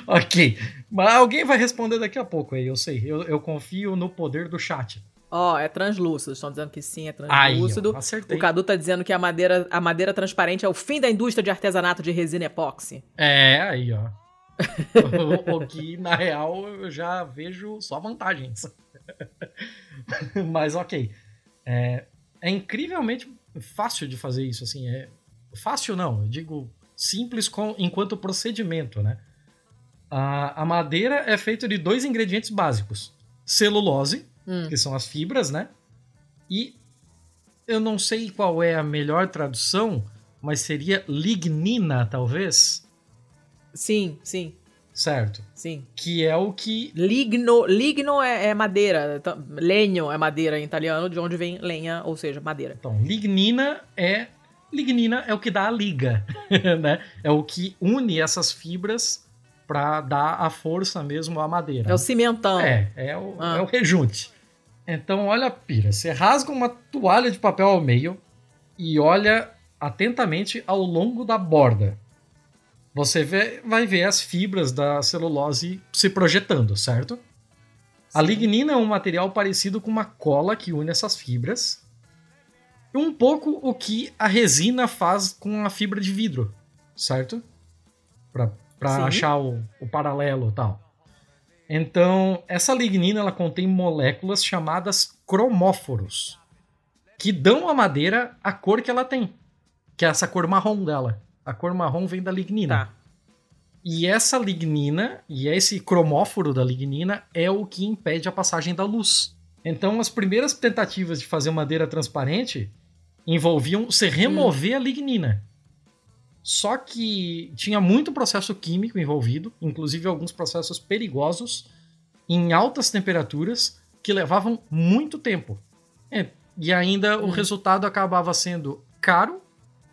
ok. Mas alguém vai responder daqui a pouco aí, eu sei. Eu, eu confio no poder do chat. Ó, oh, é translúcido. Estão dizendo que sim, é translúcido. Ó, acertei. O Cadu tá dizendo que a madeira, a madeira transparente é o fim da indústria de artesanato de resina epóxi. É, aí, ó. o que, na real, eu já vejo só vantagens. Mas, ok. É, é, incrivelmente fácil de fazer isso, assim. É fácil não, eu digo simples com, enquanto procedimento, né? A, a madeira é feita de dois ingredientes básicos. Celulose, hum. que são as fibras, né? E eu não sei qual é a melhor tradução, mas seria lignina, talvez? Sim, sim. Certo. Sim. Que é o que. Ligno, ligno é, é madeira. Então, legno é madeira em italiano, de onde vem lenha, ou seja, madeira. Então, lignina é. Lignina é o que dá a liga, né? É o que une essas fibras para dar a força mesmo à madeira. É o cimentão. É, é o, ah. é o rejunte. Então, olha a pira. Você rasga uma toalha de papel ao meio e olha atentamente ao longo da borda. Você vê, vai ver as fibras da celulose se projetando, certo? Sim. A lignina é um material parecido com uma cola que une essas fibras. Um pouco o que a resina faz com a fibra de vidro, certo? Para achar o, o paralelo e tal. Então, essa lignina ela contém moléculas chamadas cromóforos, que dão à madeira a cor que ela tem, que é essa cor marrom dela. A cor marrom vem da lignina. Tá. E essa lignina, e esse cromóforo da lignina, é o que impede a passagem da luz. Então, as primeiras tentativas de fazer madeira transparente envolviam se remover hum. a lignina. Só que tinha muito processo químico envolvido, inclusive alguns processos perigosos, em altas temperaturas, que levavam muito tempo. É, e ainda hum. o resultado acabava sendo caro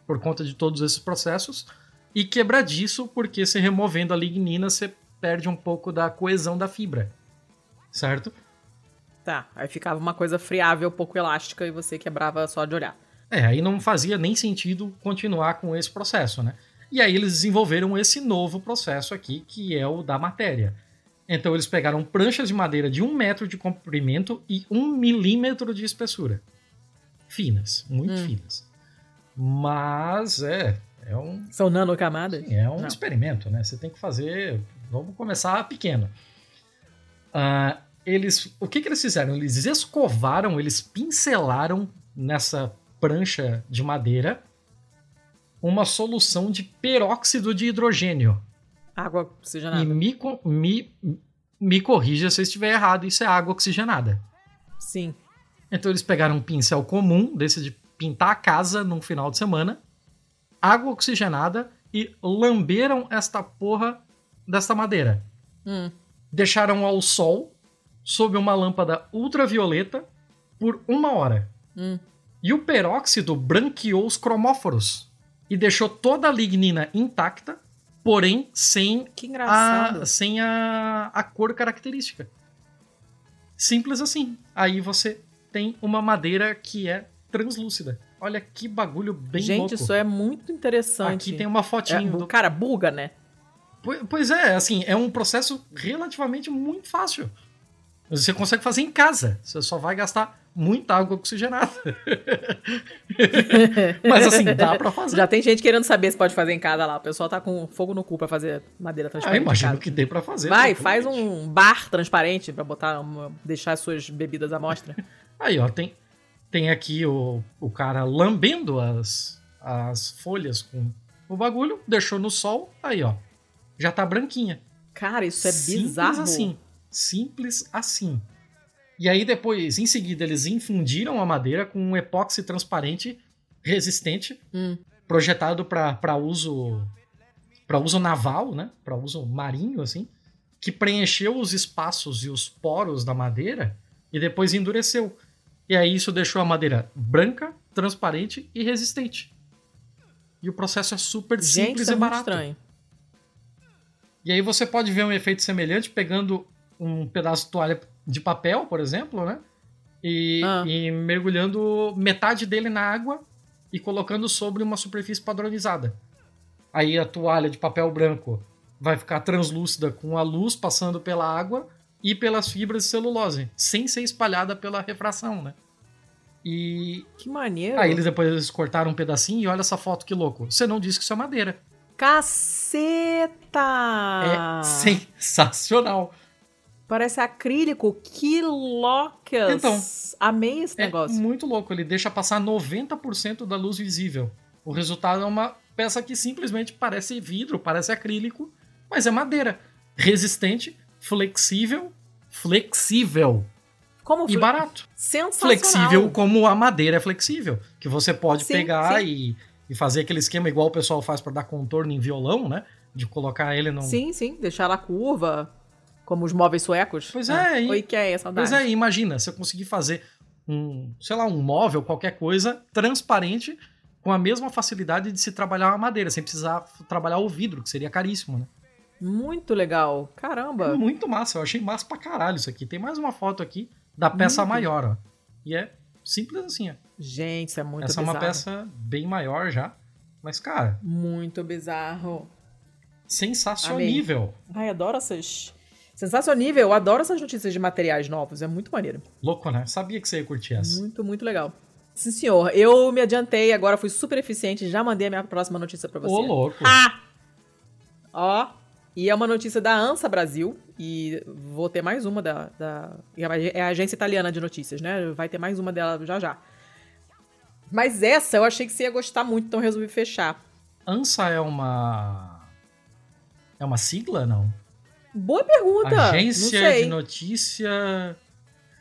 por conta de todos esses processos, e quebradiço, porque se removendo a lignina, você perde um pouco da coesão da fibra. Certo? Tá, aí ficava uma coisa friável, pouco elástica, e você quebrava só de olhar. É, aí não fazia nem sentido continuar com esse processo, né? E aí eles desenvolveram esse novo processo aqui, que é o da matéria. Então eles pegaram pranchas de madeira de um metro de comprimento e um milímetro de espessura. Finas, muito hum. finas. Mas é. É um, São nanocamadas? Sim, é um Não. experimento, né? Você tem que fazer. Vamos começar pequeno. Uh, eles, o que, que eles fizeram? Eles escovaram, eles pincelaram nessa prancha de madeira uma solução de peróxido de hidrogênio. Água oxigenada. E me, me, me corrija se eu estiver errado, isso é água oxigenada. Sim. Então eles pegaram um pincel comum, desse de pintar a casa num final de semana, água oxigenada e lamberam esta porra desta madeira. Hum. Deixaram ao sol, sob uma lâmpada ultravioleta, por uma hora. Hum. E o peróxido branqueou os cromóforos e deixou toda a lignina intacta, porém sem, a, sem a, a cor característica. Simples assim. Aí você tem uma madeira que é translúcida. Olha que bagulho bem Gente, louco. isso é muito interessante. Aqui tem uma fotinho. É, do... Cara, buga, né? Pois é, assim, é um processo relativamente muito fácil. Você consegue fazer em casa. Você só vai gastar muita água oxigenada. Mas assim, dá pra fazer. Já tem gente querendo saber se pode fazer em casa lá. O pessoal tá com fogo no cu pra fazer madeira Ah, transparente. imagino que dê pra fazer. Vai, faz um bar transparente pra botar, uma- deixar as suas bebidas à mostra. Aí, ó, tem, tem aqui o, o cara lambendo as, as folhas com o bagulho, deixou no sol, aí, ó. Já tá branquinha. Cara, isso é Simples bizarro. assim. Simples assim. E aí depois, em seguida, eles infundiram a madeira com um epóxi transparente resistente, Hum. projetado para uso para uso naval, né? Para uso marinho assim, que preencheu os espaços e os poros da madeira e depois endureceu. E aí isso deixou a madeira branca, transparente e resistente. E o processo é super Gente, simples é e barato. estranho. E aí você pode ver um efeito semelhante pegando um pedaço de toalha de papel, por exemplo, né? E, Ah. e mergulhando metade dele na água e colocando sobre uma superfície padronizada. Aí a toalha de papel branco vai ficar translúcida com a luz passando pela água e pelas fibras de celulose, sem ser espalhada pela refração, né? E Que maneiro. aí eles depois eles cortaram um pedacinho e olha essa foto que louco. Você não disse que isso é madeira. Caceta! É sensacional. Parece acrílico. Que loucas! Então, Amei esse É negócio. muito louco, ele deixa passar 90% da luz visível. O resultado é uma peça que simplesmente parece vidro, parece acrílico, mas é madeira. Resistente, flexível, flexível Como e barato. Sensacional. Flexível como a madeira é flexível, que você pode Sim, pegar sim. E, e fazer aquele esquema igual o pessoal faz para dar contorno em violão, né? De colocar ele num, Sim, sim. Deixar ela curva, como os móveis suecos. Pois Ah, é, e- Oi, que é saudade. Pois é, imagina, se eu conseguir fazer um, sei lá, um móvel, qualquer coisa, transparente, com a mesma facilidade de se trabalhar a madeira, sem precisar trabalhar o vidro, que seria caríssimo, né? Muito legal. É Caramba. muito massa, eu achei massa pra caralho isso aqui. Tem mais uma foto aqui da peça Muito. maior, ó. E é simples assim, ó. Gente, isso é muito Essa é uma peça bem maior já, mas, cara, Muito bizarro. sensacionível. Ai, adoro essas... Sensacionível. Eu adoro essas notícias de materiais novos. É muito maneiro. Louco, né? Sabia que você ia curtir essa. Muito, muito legal. Sim, senhor. Eu me adiantei, agora fui super eficiente. Já mandei a minha próxima notícia pra você. Ô, louco. Ah! Ó. E é uma notícia da ANSA Brasil. E vou ter mais uma da. da é a agência italiana de notícias, né? Vai ter mais uma dela já já. Mas essa eu achei que você ia gostar muito, então resolvi fechar. ANSA é uma. É uma sigla, não? Boa pergunta! não Agência de Notícia.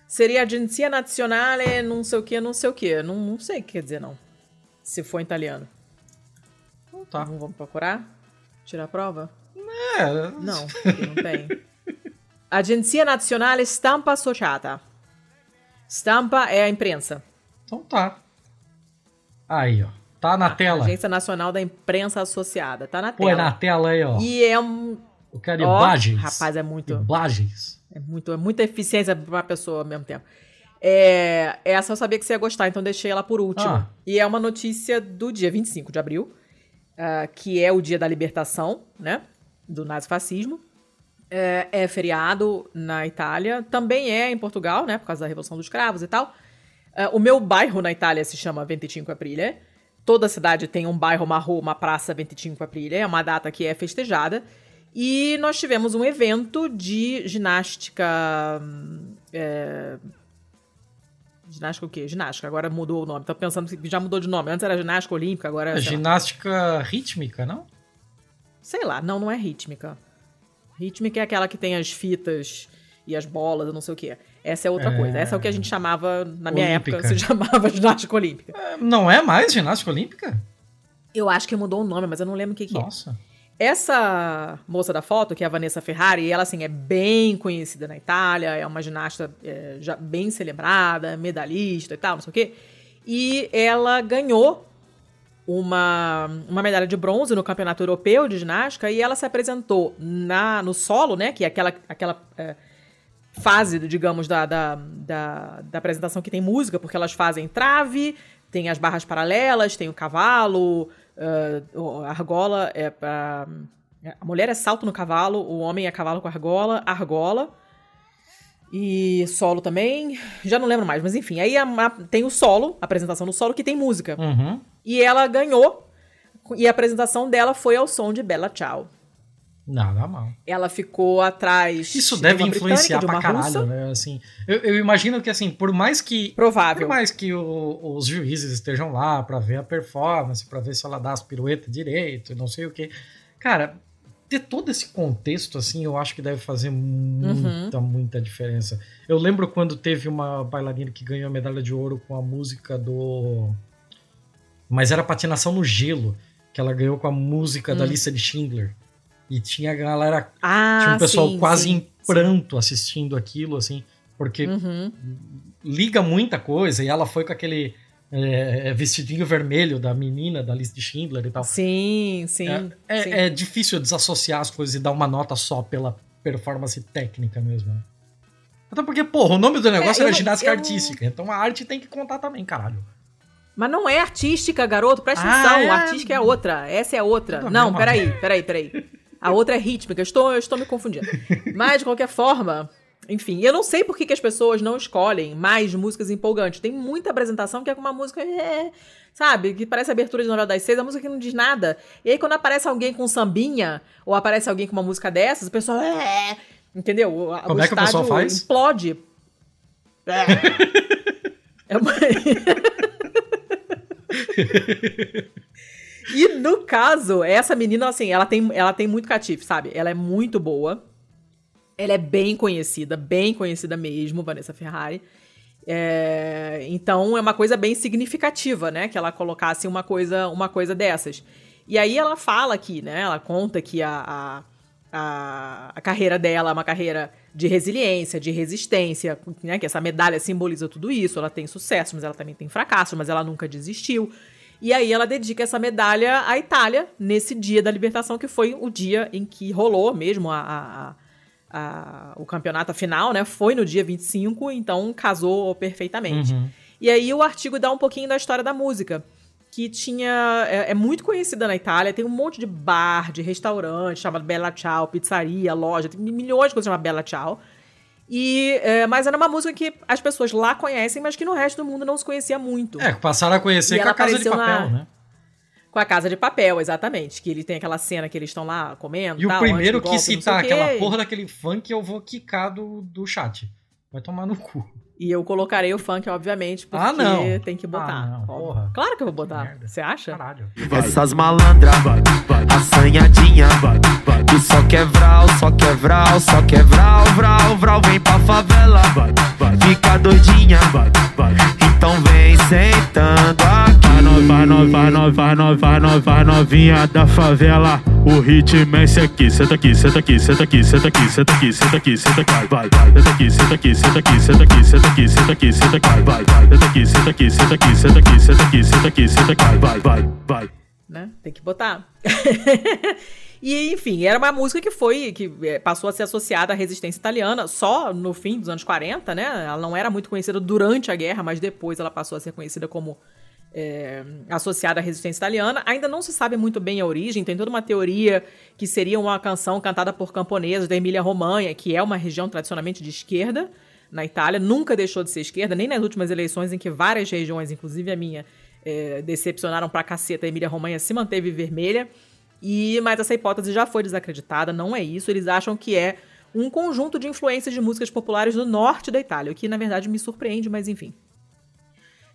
Seria Agenzia Nazionale, não sei o que, não sei o que. Não, não sei o que quer dizer, não. Se for italiano. Então tá. Vamos vamos procurar? Tirar a prova? É, Não, não tem. Agenzia Nazionale Stampa Associata. Stampa é a imprensa. Então tá. Aí, ó. Tá na tela. Agência Nacional da Imprensa Associada. Tá na Pô, é tela. na tela aí, ó. E é um. Eu quero imagens. rapaz, é muito. Imagens. É, muito, é muita eficiência pra uma pessoa ao mesmo tempo. É, essa eu sabia que você ia gostar, então deixei ela por último. Ah. E é uma notícia do dia 25 de abril, ah, que é o dia da libertação, né? Do nazifascismo. É, é feriado na Itália, também é em Portugal, né? Por causa da Revolução dos Cravos e tal. Ah, o meu bairro na Itália se chama 25 Aprile. Toda cidade tem um bairro, uma rua, uma praça 25 Aprile. É uma data que é festejada. E nós tivemos um evento de ginástica. é, Ginástica o quê? Ginástica. Agora mudou o nome. Tô pensando que já mudou de nome. Antes era ginástica olímpica, agora É sei lá. ginástica rítmica, não? Sei lá, não, não é rítmica. Rítmica é aquela que tem as fitas e as bolas, eu não sei o que. Essa é outra É. coisa. Essa é o que a gente chamava, na minha Olímpica. época, se chamava ginástica olímpica. É, não é mais ginástica olímpica? Eu acho que mudou o nome, mas eu não lembro o que, que é. Nossa. Essa moça da foto, que é a Vanessa Ferrari, ela assim é bem conhecida na Itália, é uma ginasta é, já bem celebrada, medalhista e tal, não sei o quê. E ela ganhou uma, uma medalha de bronze no Campeonato Europeu de Ginástica e ela se apresentou na, no solo, né? Que é aquela, aquela é, fase, digamos, da, da, da, da, apresentação que tem música, porque elas fazem trave, tem as barras paralelas, tem o cavalo, uh, a argola é pra. A mulher é salto no cavalo, o homem é cavalo com argola, argola. E solo também. Já não lembro mais, mas enfim. Aí a, a, tem o solo, a apresentação do solo, que tem música. Uhum. E ela ganhou. E a apresentação dela foi ao som de Bella Ciao. Nada mal. Ela ficou atrás. Isso deve influenciar de pra caralho, russa. né? Assim, eu, eu, imagino que, assim, por mais que. Provável. Por mais que o, os juízes estejam lá para ver a performance, para ver se ela dá as piruetas direito, não sei o quê. Cara, ter todo esse contexto, assim, eu acho que deve fazer muita, uhum. muita diferença. Eu lembro quando teve uma bailarina que ganhou a medalha de ouro com a música do. Mas era patinação no gelo, que ela ganhou com a música da hum. lista de Schindler. E tinha a galera. Ah, tinha um pessoal sim, quase sim, em pranto sim. assistindo aquilo, assim, porque uhum. liga muita coisa e ela foi com aquele é, vestidinho vermelho da menina da lista de Schindler e tal. Sim, sim é, é, sim. é, difícil desassociar as coisas e dar uma nota só pela performance técnica mesmo. Né? Até porque, porra, o nome do negócio é, era ginástica artística, então a arte tem que contar também, caralho. Mas não é artística, garoto, presta ah, atenção. É... Artística é outra, essa é outra. Não peraí, peraí, peraí. A outra é rítmica, eu estou, eu estou me confundindo. Mas, de qualquer forma, enfim, eu não sei por que, que as pessoas não escolhem mais músicas empolgantes. Tem muita apresentação que é com uma música. É, sabe? Que parece abertura de novela das seis, a música que não diz nada. E aí, quando aparece alguém com sambinha, ou aparece alguém com uma música dessas, o pessoal. É, entendeu? O, Como o é que o pessoal faz? Explode. É. é uma... e no caso, essa menina, assim, ela tem, ela tem muito catife, sabe? Ela é muito boa. Ela é bem conhecida, bem conhecida mesmo, Vanessa Ferrari. É, então é uma coisa bem significativa, né? Que ela colocasse uma coisa, uma coisa dessas. E aí ela fala aqui, né? Ela conta que a, a, a, a carreira dela é uma carreira de resiliência, de resistência, né? Que essa medalha simboliza tudo isso. Ela tem sucesso, mas ela também tem fracasso, mas ela nunca desistiu. E aí ela dedica essa medalha à Itália nesse dia da libertação, que foi o dia em que rolou mesmo a, a a, o campeonato final, né? Foi no dia 25, então casou perfeitamente. Uhum. E aí o artigo dá um pouquinho da história da música. Que tinha. É, é, muito conhecida na Itália, tem um monte de bar, de restaurante chamado Bella Ciao, pizzaria, loja, tem milhões de coisas chamadas Bella Ciao. E, é, mas era uma música que as pessoas lá conhecem, mas que no resto do mundo não se conhecia muito. É, passaram a conhecer e com a Casa de Papel, na... né? Com a Casa de Papel, exatamente. Que ele tem aquela cena que eles estão lá comendo. E tal, o primeiro que citar aquela porra daquele funk, eu vou quicar do, do chat. Vai tomar no cu. E eu colocarei o funk, obviamente, porque ah, não. tem que botar. Ah, não, porra. Claro que eu vou botar. Você acha? Caralho. Essas malandras, assanhadinha, que só quer vral, só quer vral, só quer vral, vral, vral, vem pra favela, fica doidinha, então vem sentando aqui. Vai, no, vai, no, vai, no, vai, no, vai, novinha da favela. O ritmo é esse aqui, senta aqui, senta aqui, senta aqui, senta aqui, senta aqui, senta aqui, senta aqui, vai, vai, senta aqui, senta aqui, senta aqui, senta aqui, senta aqui, senta aqui, senta aqui, vai, vai, senta aqui, senta aqui, senta aqui, senta aqui, senta aqui, senta aqui, senta aqui, vai, vai, vai. Né? Tem que botar. E, enfim, era uma música que foi, que é, passou a ser associada à resistência italiana só no fim dos anos 40, né? Ela não era muito conhecida durante a guerra, mas depois ela passou a ser conhecida como é, associada à resistência italiana. Ainda não se sabe muito bem a origem, tem toda uma teoria que seria uma canção cantada por camponeses da Emília-Romanha, que é uma região tradicionalmente de esquerda na Itália, nunca deixou de ser esquerda, nem nas últimas eleições em que várias regiões, inclusive a minha, é, decepcionaram pra caceta, a Emília-Romanha se manteve vermelha. E mas essa hipótese já foi desacreditada, não é isso. Eles acham que é um conjunto de influências de músicas populares do norte da Itália, o que na verdade me surpreende, mas enfim.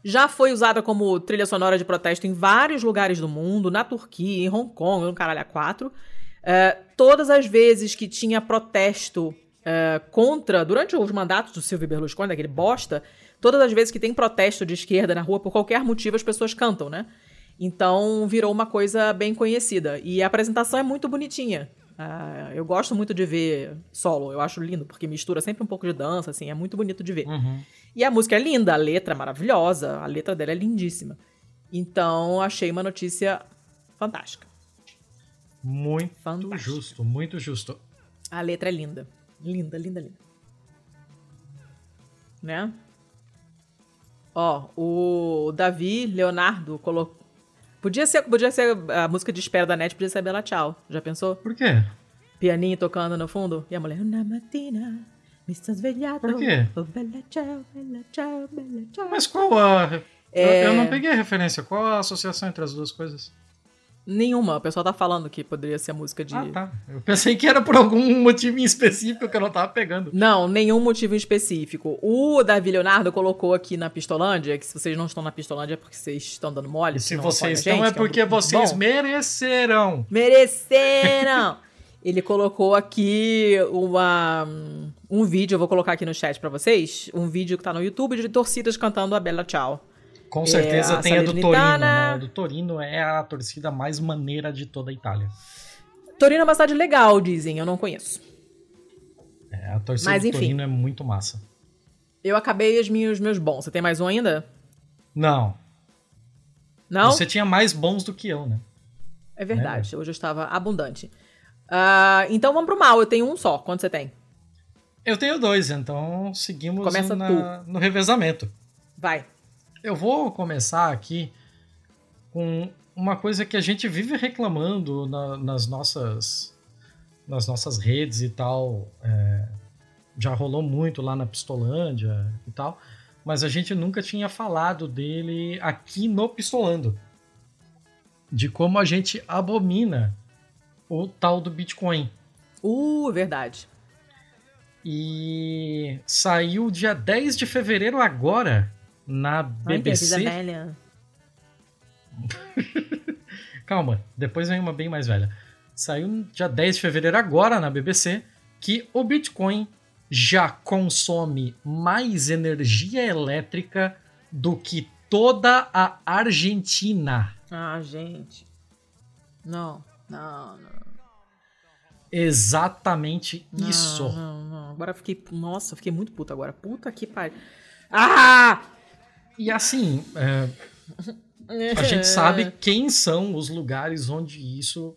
Já foi usada como trilha sonora de protesto em vários lugares do mundo, na Turquia, em Hong Kong, no caralho a quatro. Uh, todas as vezes que tinha protesto uh, contra, durante os mandatos do Silvio Berlusconi, daquele bosta, todas as vezes que tem protesto de esquerda na rua, por qualquer motivo, as pessoas cantam, né? Então virou uma coisa bem conhecida. E a apresentação é muito bonitinha. Uh, eu gosto muito de ver solo, eu acho lindo, porque mistura sempre um pouco de dança, assim, é muito bonito de ver. Uhum. E a música é linda, a letra é maravilhosa, a letra dela é lindíssima. Então, achei uma notícia fantástica. Muito fantástica. justo, muito justo. A letra é linda. Linda, linda, linda. Né? Ó, o Davi Leonardo colocou. Podia ser, podia ser a música de espera da net, podia ser Bela Tchau. Já pensou? Por quê? Pianinho tocando no fundo e a mulher. Una mattina, sto svegliato. Por quê? Oh, bella ciao, bella ciao, bella ciao. Mas qual a. É... Eu não peguei a referência. Qual a associação entre as duas coisas? Nenhuma. O pessoal tá falando que poderia ser a música de. Ah, tá. Eu pensei que era por algum motivo em específico que eu não tava pegando. Não, nenhum motivo em específico. O Davi Leonardo colocou aqui na Pistolândia, que se vocês não estão na Pistolândia é porque vocês estão dando mole. Se vocês estão gente, é porque é um vocês bom. mereceram. Mereceram! Ele colocou aqui uma, um vídeo, eu vou colocar aqui no chat para vocês, um vídeo que tá no YouTube de torcidas cantando a Bela Tchau. Com certeza é, tem a do Torino, né? A do Torino é a torcida mais maneira de toda a Itália. Torino é uma cidade legal, dizem, eu não conheço. É, a torcida Mas, do enfim, Torino é muito massa. Eu acabei os meus, meus bons. Você tem mais um ainda? Não. Não? Você tinha mais bons do que eu, né? É verdade, é. hoje eu estava abundante. Uh, então vamos pro mal, eu tenho um só. Quanto você tem? Eu tenho dois, então seguimos Começa na, no revezamento. Vai. Eu vou começar aqui com uma coisa que a gente vive reclamando na, nas nossas nas nossas redes e tal. É, já rolou muito lá na Pistolândia e tal, mas a gente nunca tinha falado dele aqui no Pistolando. De como a gente abomina o tal do Bitcoin. Uh, verdade. E saiu dia 10 de fevereiro agora na BBC. Ai, velha. Calma, depois vem uma bem mais velha. Saiu dia 10 de fevereiro agora na BBC que o Bitcoin já consome mais energia elétrica do que toda a Argentina. Ah, gente. Não, não, não. Exatamente não, isso. Não, não. Agora fiquei. Nossa, fiquei muito puta agora. Puta que pariu. Ah! E assim, é, a gente sabe quem são os lugares onde isso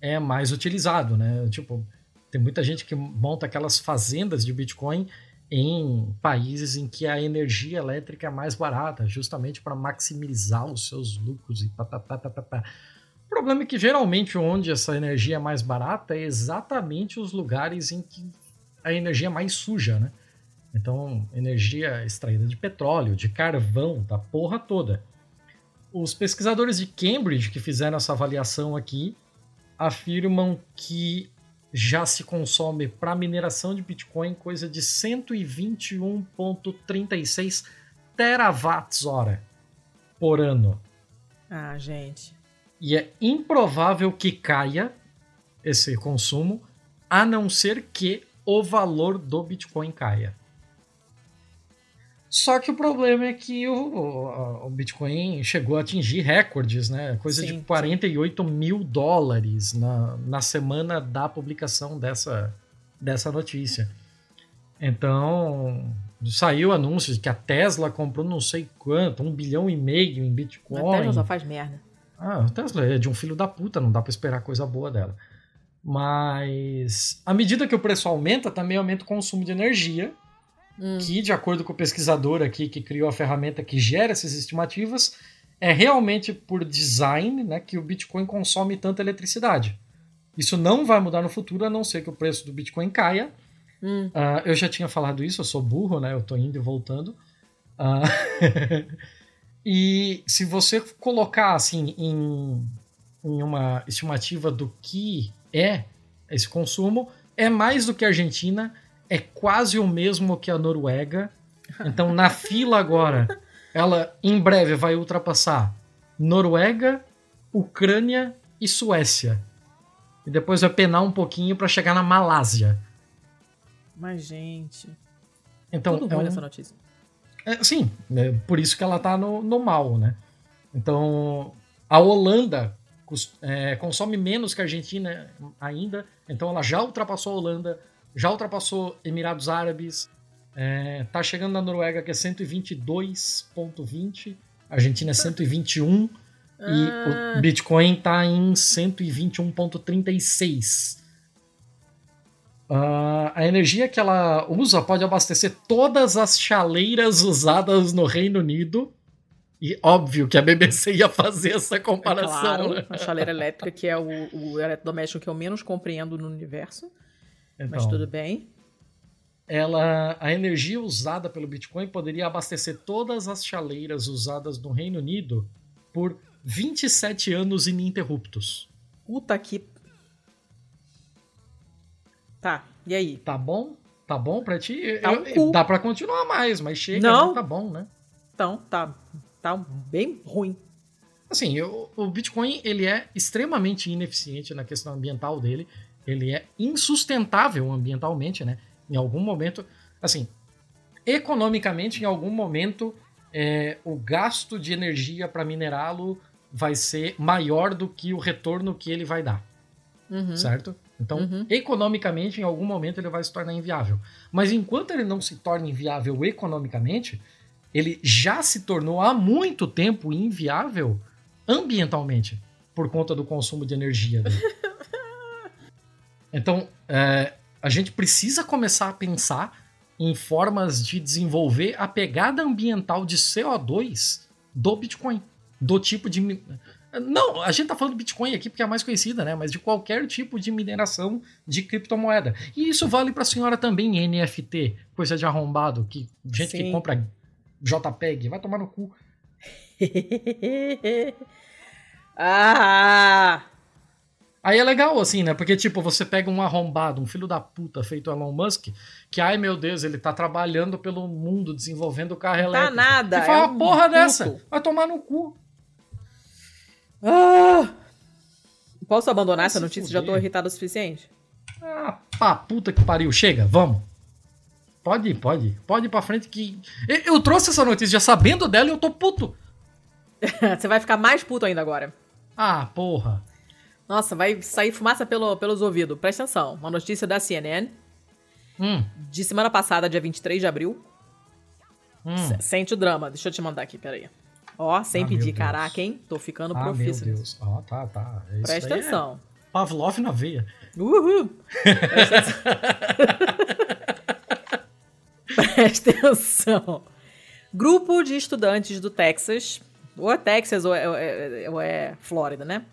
é mais utilizado, né? Tipo, tem muita gente que monta aquelas fazendas de Bitcoin em países em que a energia elétrica é mais barata, justamente para maximizar os seus lucros e patatatata. O problema é que geralmente onde essa energia é mais barata é exatamente os lugares em que a energia é mais suja, né? Então, energia extraída de petróleo, de carvão, da porra toda. Os pesquisadores de Cambridge que fizeram essa avaliação aqui afirmam que já se consome para mineração de Bitcoin coisa de 121,36 terawatts-hora por ano. Ah, gente. E é improvável que caia esse consumo, a não ser que o valor do Bitcoin caia. Só que o problema é que o, o Bitcoin chegou a atingir recordes, né? Coisa sim, de 48 sim. mil dólares na, na semana da publicação dessa, dessa notícia. Então, saiu anúncio de que a Tesla comprou não sei quanto, um bilhão e meio em Bitcoin. A Tesla só faz merda. Ah, a Tesla é de um filho da puta, não dá para esperar coisa boa dela. Mas, à medida que o preço aumenta, também aumenta o consumo de energia hum. que, de acordo com o pesquisador aqui que criou a ferramenta que gera essas estimativas, é realmente por design né, que o Bitcoin consome tanta eletricidade. Isso não vai mudar no futuro, a não ser que o preço do Bitcoin caia. Hum. Uh, eu já tinha falado isso, eu sou burro, né? Eu tô indo e voltando. Uh, e se você colocar assim em, em uma estimativa do que é esse consumo, é mais do que a Argentina, é quase o mesmo que a Noruega. Então, na fila agora, ela em breve vai ultrapassar Noruega, Ucrânia e Suécia. E depois vai penar um pouquinho para chegar na Malásia. Mas, gente. Então, Tudo é ruim um... essa notícia. É, sim, é por isso que ela tá no, no mal, né? Então, a Holanda é, consome menos que a Argentina ainda, então ela já ultrapassou a Holanda já ultrapassou Emirados Árabes, É, tá chegando na Noruega que é 122,20. Argentina é 121. Ah. E o Bitcoin tá em 121,36. Uh, a energia que ela usa pode abastecer todas as chaleiras usadas no Reino Unido. E óbvio que a BBC ia fazer essa comparação. É claro, né? a chaleira elétrica, que é o, o eletrodoméstico que eu menos compreendo no universo. Então, mas tudo bem. Ela, a energia usada pelo Bitcoin poderia abastecer todas as chaleiras usadas no Reino Unido por 27 anos ininterruptos. Puta que Tá, e aí? Tá bom? Tá bom pra ti? Tá um eu, dá pra continuar mais, mas chega, não. tá bom, né? Então, tá, tá bem ruim. Assim, o, o Bitcoin, ele é extremamente ineficiente na questão ambiental dele. Ele é insustentável ambientalmente, né? Em algum momento, assim, economicamente, em algum momento, é, o gasto de energia para minerá-lo vai ser maior do que o retorno que ele vai dar. Uhum. Certo? Então, uhum. economicamente, em algum momento ele vai se tornar inviável. Mas enquanto ele não se torna inviável economicamente, ele já se tornou há muito tempo inviável ambientalmente, por conta do consumo de energia dele. Então, é, a gente precisa começar a pensar em formas de desenvolver a pegada ambiental de CO2 do Bitcoin. Do tipo de. Não, a gente tá falando do Bitcoin aqui porque é a mais conhecida, né? Mas de qualquer tipo de mineração de criptomoeda. E isso vale para a senhora também, NFT, coisa de arrombado, que gente Sim. que compra JPEG, vai tomar no cu. ah! Aí é legal, assim, né? Porque, tipo, você pega um arrombado, um filho da puta feito Elon Musk, que, ai meu Deus, ele tá trabalhando pelo mundo, desenvolvendo o carro tá elétrico. Tá nada. E fala, é uma porra dessa, vai tomar no cu. Ah! Posso abandonar essa notícia? Já tô irritado o suficiente? Ah, pá, puta que pariu. Chega, vamos. Pode ir, pode ir. Pode ir pra frente que. Eu, eu trouxe essa notícia já sabendo dela e eu tô puto. Você vai ficar mais puto ainda agora. Ah, porra. Nossa, vai sair fumaça pelo, pelos ouvidos. Presta atenção. Uma notícia da CNN. Hum. De semana passada, dia 23 de abril. Hum. Sente o drama. Deixa eu te mandar aqui, peraí. Ó, sem ah, pedir, caraca, hein? Tô ficando ah, profissa. Meu Deus. Ó, tá, tá. Isso Presta é atenção. É Pavlov na veia. Uhul. Presta atenção. Presta atenção. Grupo de estudantes do Texas, ou é Texas ou é, ou é, ou é Flórida, né?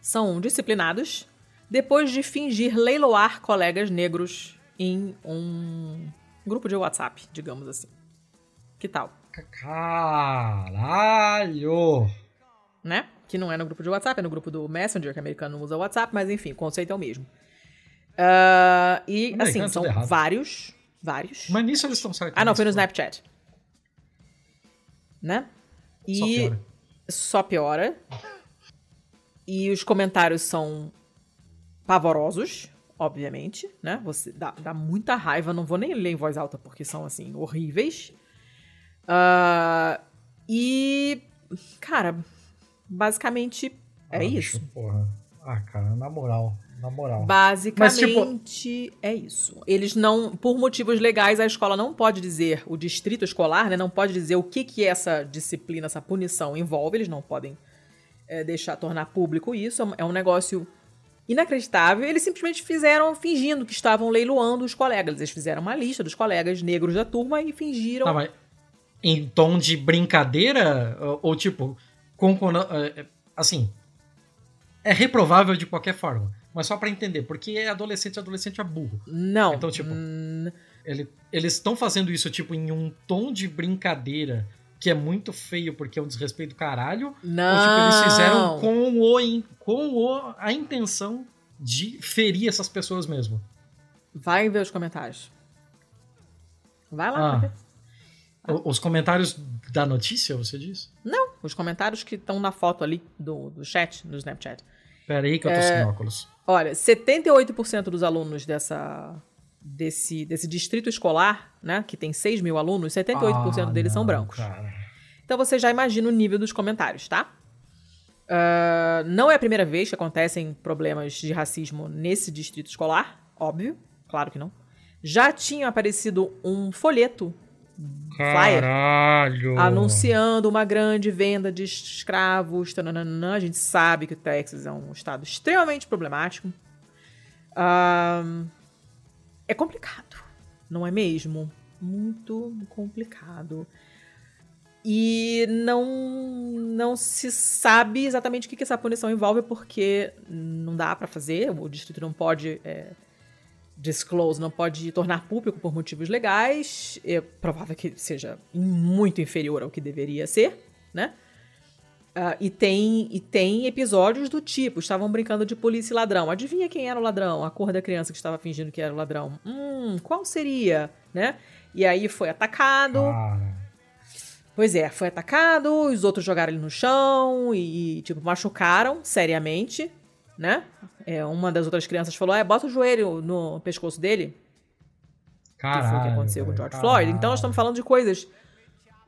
São disciplinados depois de fingir leiloar colegas negros em um grupo de WhatsApp, digamos assim. Que tal? Caralho! Né? Que não é no grupo de WhatsApp, é no grupo do Messenger, que o americano não usa WhatsApp, mas enfim, o conceito é o mesmo. Uh, e, assim, são vários. Vários. Mas nisso eles estão certos. Ah, não, foi no Snapchat. Né? E só piora. Só piora. E os comentários são pavorosos, obviamente, né? Você dá, dá muita raiva, não vou nem ler em voz alta porque são assim horríveis. Uh, e, cara, basicamente é ah, isso. Porra. Ah, cara, na moral. Na moral. Basicamente Mas, tipo... é isso. Eles não, por motivos legais, a escola não pode dizer, o distrito escolar, né, não pode dizer o que que essa disciplina, essa punição envolve. Eles não podem é, deixar, tornar público isso. É um é negócio inacreditável. Eles simplesmente fizeram, fingindo que estavam leiloando os colegas. Eles fizeram uma lista dos colegas negros da turma e fingiram. Tá, mas em tom de brincadeira? Ou, ou tipo, com, é, é, assim, é reprovável de qualquer forma. Mas só para entender, porque é adolescente, adolescente é burro. Não. Então, tipo, hum... ele, eles estão fazendo isso, tipo, em um tom de brincadeira que é muito feio porque é um desrespeito do caralho. Não. Ou, tipo, eles fizeram com, o, com o, a intenção de ferir essas pessoas mesmo. Vai ver os comentários. Vai lá. Ah. Os comentários da notícia, você diz? Não, os comentários que estão na foto ali do, do chat, do Snapchat. Pera aí que eu tô é, sem óculos. Olha, 78% dos alunos dessa, desse, desse distrito escolar, né, que tem 6 mil alunos, 78% ah, deles não, são brancos. Cara. Então você já imagina o nível dos comentários, tá? Uh, não é a primeira vez que acontecem problemas de racismo nesse distrito escolar, óbvio, claro que não. já tinha aparecido um folheto Caralho. flyer anunciando uma grande venda de escravos. Tananana. A gente sabe que o Texas é um estado extremamente problemático. Um, é complicado, não é mesmo? Muito complicado. E não, não se sabe exatamente o que, que essa punição envolve, porque não dá para fazer, o distrito não pode é, disclose, não pode tornar público por motivos legais. É provável que seja muito inferior ao que deveria ser, né? Uh, e, tem, e tem episódios do tipo: estavam brincando de polícia e ladrão. Adivinha quem era o ladrão? A cor da criança que estava fingindo que era o ladrão. Hum, qual seria? Né? E aí foi atacado. Pois é, foi atacado, os outros jogaram ele no chão e, tipo, machucaram seriamente, né? É, uma das outras crianças falou: é, bota o joelho no pescoço dele. Caralho, que foi o que aconteceu com o George Floyd. Então nós estamos falando de coisas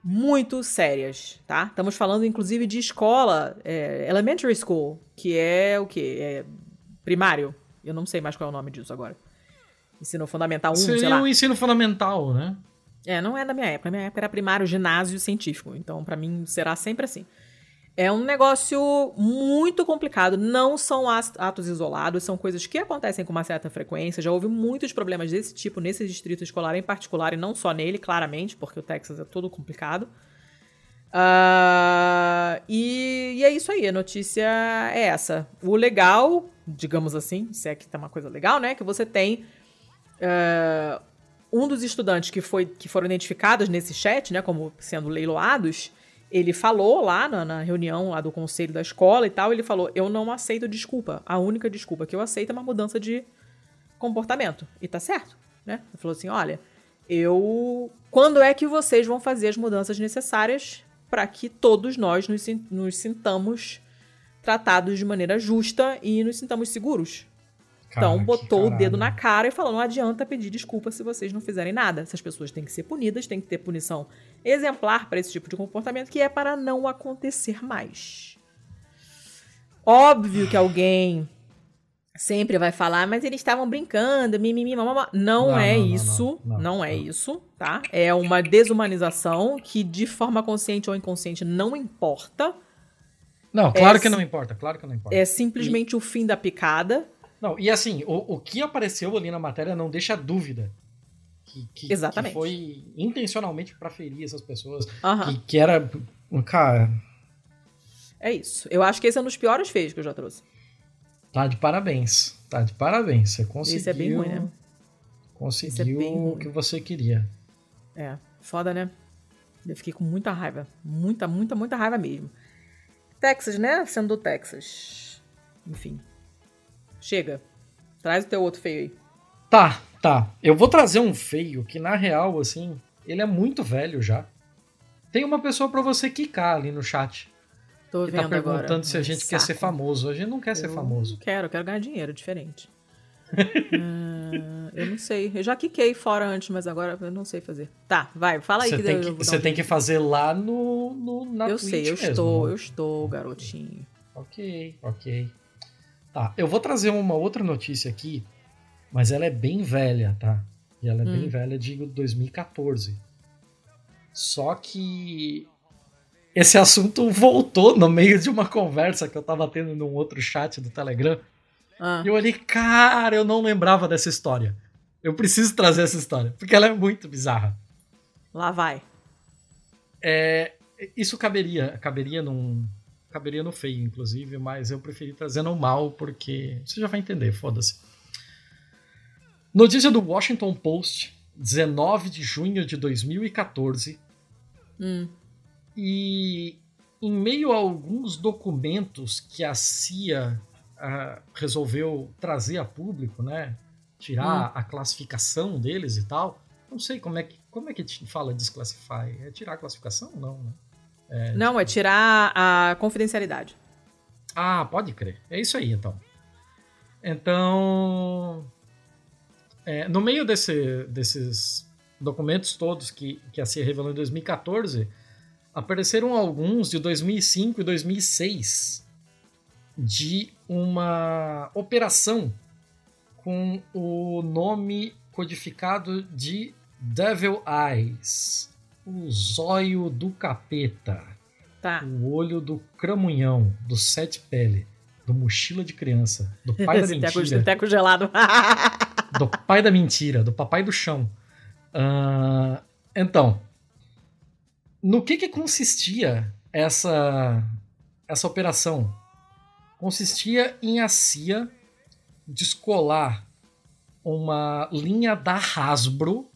muito sérias, tá? Estamos falando, inclusive, de escola, é, elementary school, que é o quê? É primário. Eu não sei mais qual é o nome disso agora. Ensino fundamental 1, Seria sei lá. um ensino fundamental, né? É, não é da minha época. Na minha época era primário, ginásio científico. Então, para mim, será sempre assim. É um negócio muito complicado. Não são atos isolados, são coisas que acontecem com uma certa frequência. Já houve muitos problemas desse tipo nesse distrito escolar em particular, e não só nele, claramente, porque o Texas é todo complicado. Uh, e, e, é isso aí, a notícia é essa. O legal, digamos assim, se é que tá uma coisa legal, né? Que você tem uh, um dos estudantes que, foi, que foram identificados nesse chat, né, como sendo leiloados, ele falou lá na, na, reunião lá do conselho da escola e tal, ele falou: Eu não aceito desculpa. A única desculpa que eu aceito é uma mudança de comportamento. E tá certo, né? Ele falou assim: olha, eu. Quando é que vocês vão fazer as mudanças necessárias para que todos nós nos, nos sintamos tratados de maneira justa e nos sintamos seguros? Cara, então botou o dedo na cara e falou: não adianta pedir desculpa se vocês não fizerem nada. Essas pessoas têm que ser punidas, tem que ter punição exemplar para esse tipo de comportamento, que é para não acontecer mais. Óbvio que alguém sempre vai falar, mas eles estavam brincando, mimimi, mamama. Não, não é não, isso, não, não, é isso, tá? É uma desumanização que de forma consciente ou inconsciente não importa. Não, claro é, que não importa, claro que não importa. É simplesmente e... o fim da picada. Não, e assim, o, o que apareceu ali na matéria não deixa dúvida. Que, que, Exatamente. Que foi intencionalmente para ferir essas pessoas. Uhum. Que, que era. Cara. É isso. Eu acho que esse é um dos piores feios que eu já trouxe. Tá de parabéns. Tá de parabéns. Você conseguiu. Isso é bem ruim, né? Conseguiu é o que você queria. É, foda, né? Eu fiquei com muita raiva. Muita, muita, muita raiva mesmo. Texas, né? Sendo do Texas. Enfim. Chega. Traz o teu outro feio aí. Tá, tá. Eu vou trazer um feio que, na real, assim, ele é muito velho já. Tem uma pessoa para você quicar ali no chat. Tô que vendo tá perguntando agora. se a gente Saco. quer ser famoso. A gente não quer eu ser famoso. Não quero, eu quero ganhar dinheiro, diferente. uh, eu não sei. Eu já quiquei fora antes, mas agora eu não sei fazer. Tá, vai, fala aí você que tem que, Você um tem que fazer lá no, no na Eu Twitch sei, eu mesmo, estou, né? eu estou, garotinho. Ok, ok. Tá, eu vou trazer uma outra notícia aqui, mas ela é bem velha, tá? E ela é Hum. bem velha, digo 2014. Só que esse assunto voltou no meio de uma conversa que eu tava tendo num outro chat do Telegram. Ah, E eu olhei, cara, eu não lembrava dessa história. Eu preciso trazer essa história, porque ela é muito bizarra. lá vai. É, isso caberia, caberia num. Caberia no feio, inclusive, mas eu preferi trazer no mal, porque. Você já vai entender, foda-se. Notícia do Washington Post, 19 de junho de 2014. Hum, E em meio a alguns documentos que a CIA ah, resolveu trazer a público, né? Tirar a classificação deles e tal. Não sei como é que, como é que fala desclassify. É tirar a classificação? Não, né? Não, é tirar a confidencialidade. Ah, pode crer. É isso aí, então. Então, é, no meio desse- desses documentos todos que, que a CIA revelou em 2014, apareceram alguns de 2005 e 2006 de uma operação com o nome codificado de Devil Eyes, o zóio do capeta, Tá. o olho do cramunhão, do sete pele, do mochila de criança, do pai da Esse teco, mentira, teco gelado. do pai da mentira, do papai do chão. Ah, então, no que que consistia essa essa operação? Consistia em a CIA descolar uma linha da Hasbro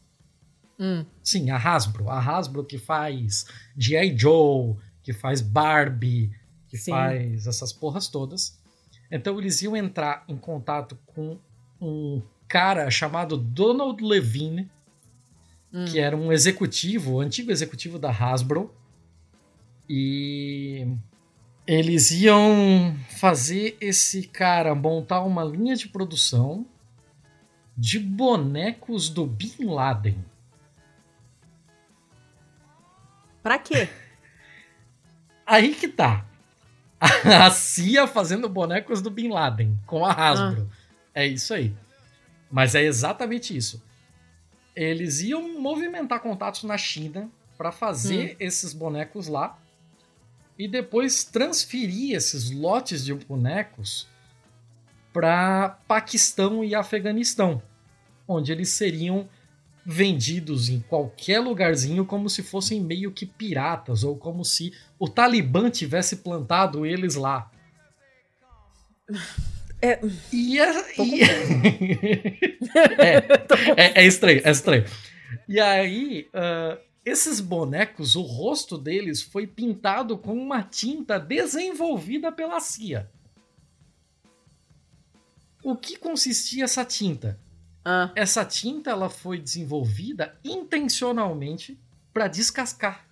Hum, Sim, a Hasbro. A Hasbro que faz G.I. Joe, que faz Barbie, que Sim. faz essas porras todas. Então eles iam entrar em contato com um cara chamado Donald Levine, hum. que era um executivo, antigo executivo da Hasbro. E eles iam fazer esse cara montar uma linha de produção de bonecos do Bin Laden. Pra quê? Aí que tá. A CIA fazendo bonecos do Bin Laden com a Hasbro. É isso aí. Mas é exatamente isso. Eles iam movimentar contatos na China para fazer esses bonecos lá e depois transferir esses lotes de bonecos para Paquistão e Afeganistão, onde eles seriam vendidos em qualquer lugarzinho como se fossem meio que piratas ou como se o Talibã tivesse plantado eles lá. É, E com e- é, é, é estranho, é estranho. E aí, ah, esses bonecos, o rosto deles foi pintado com uma tinta desenvolvida pela CIA. O que consistia essa tinta? ah, Essa tinta ela foi desenvolvida intencionalmente para descascar.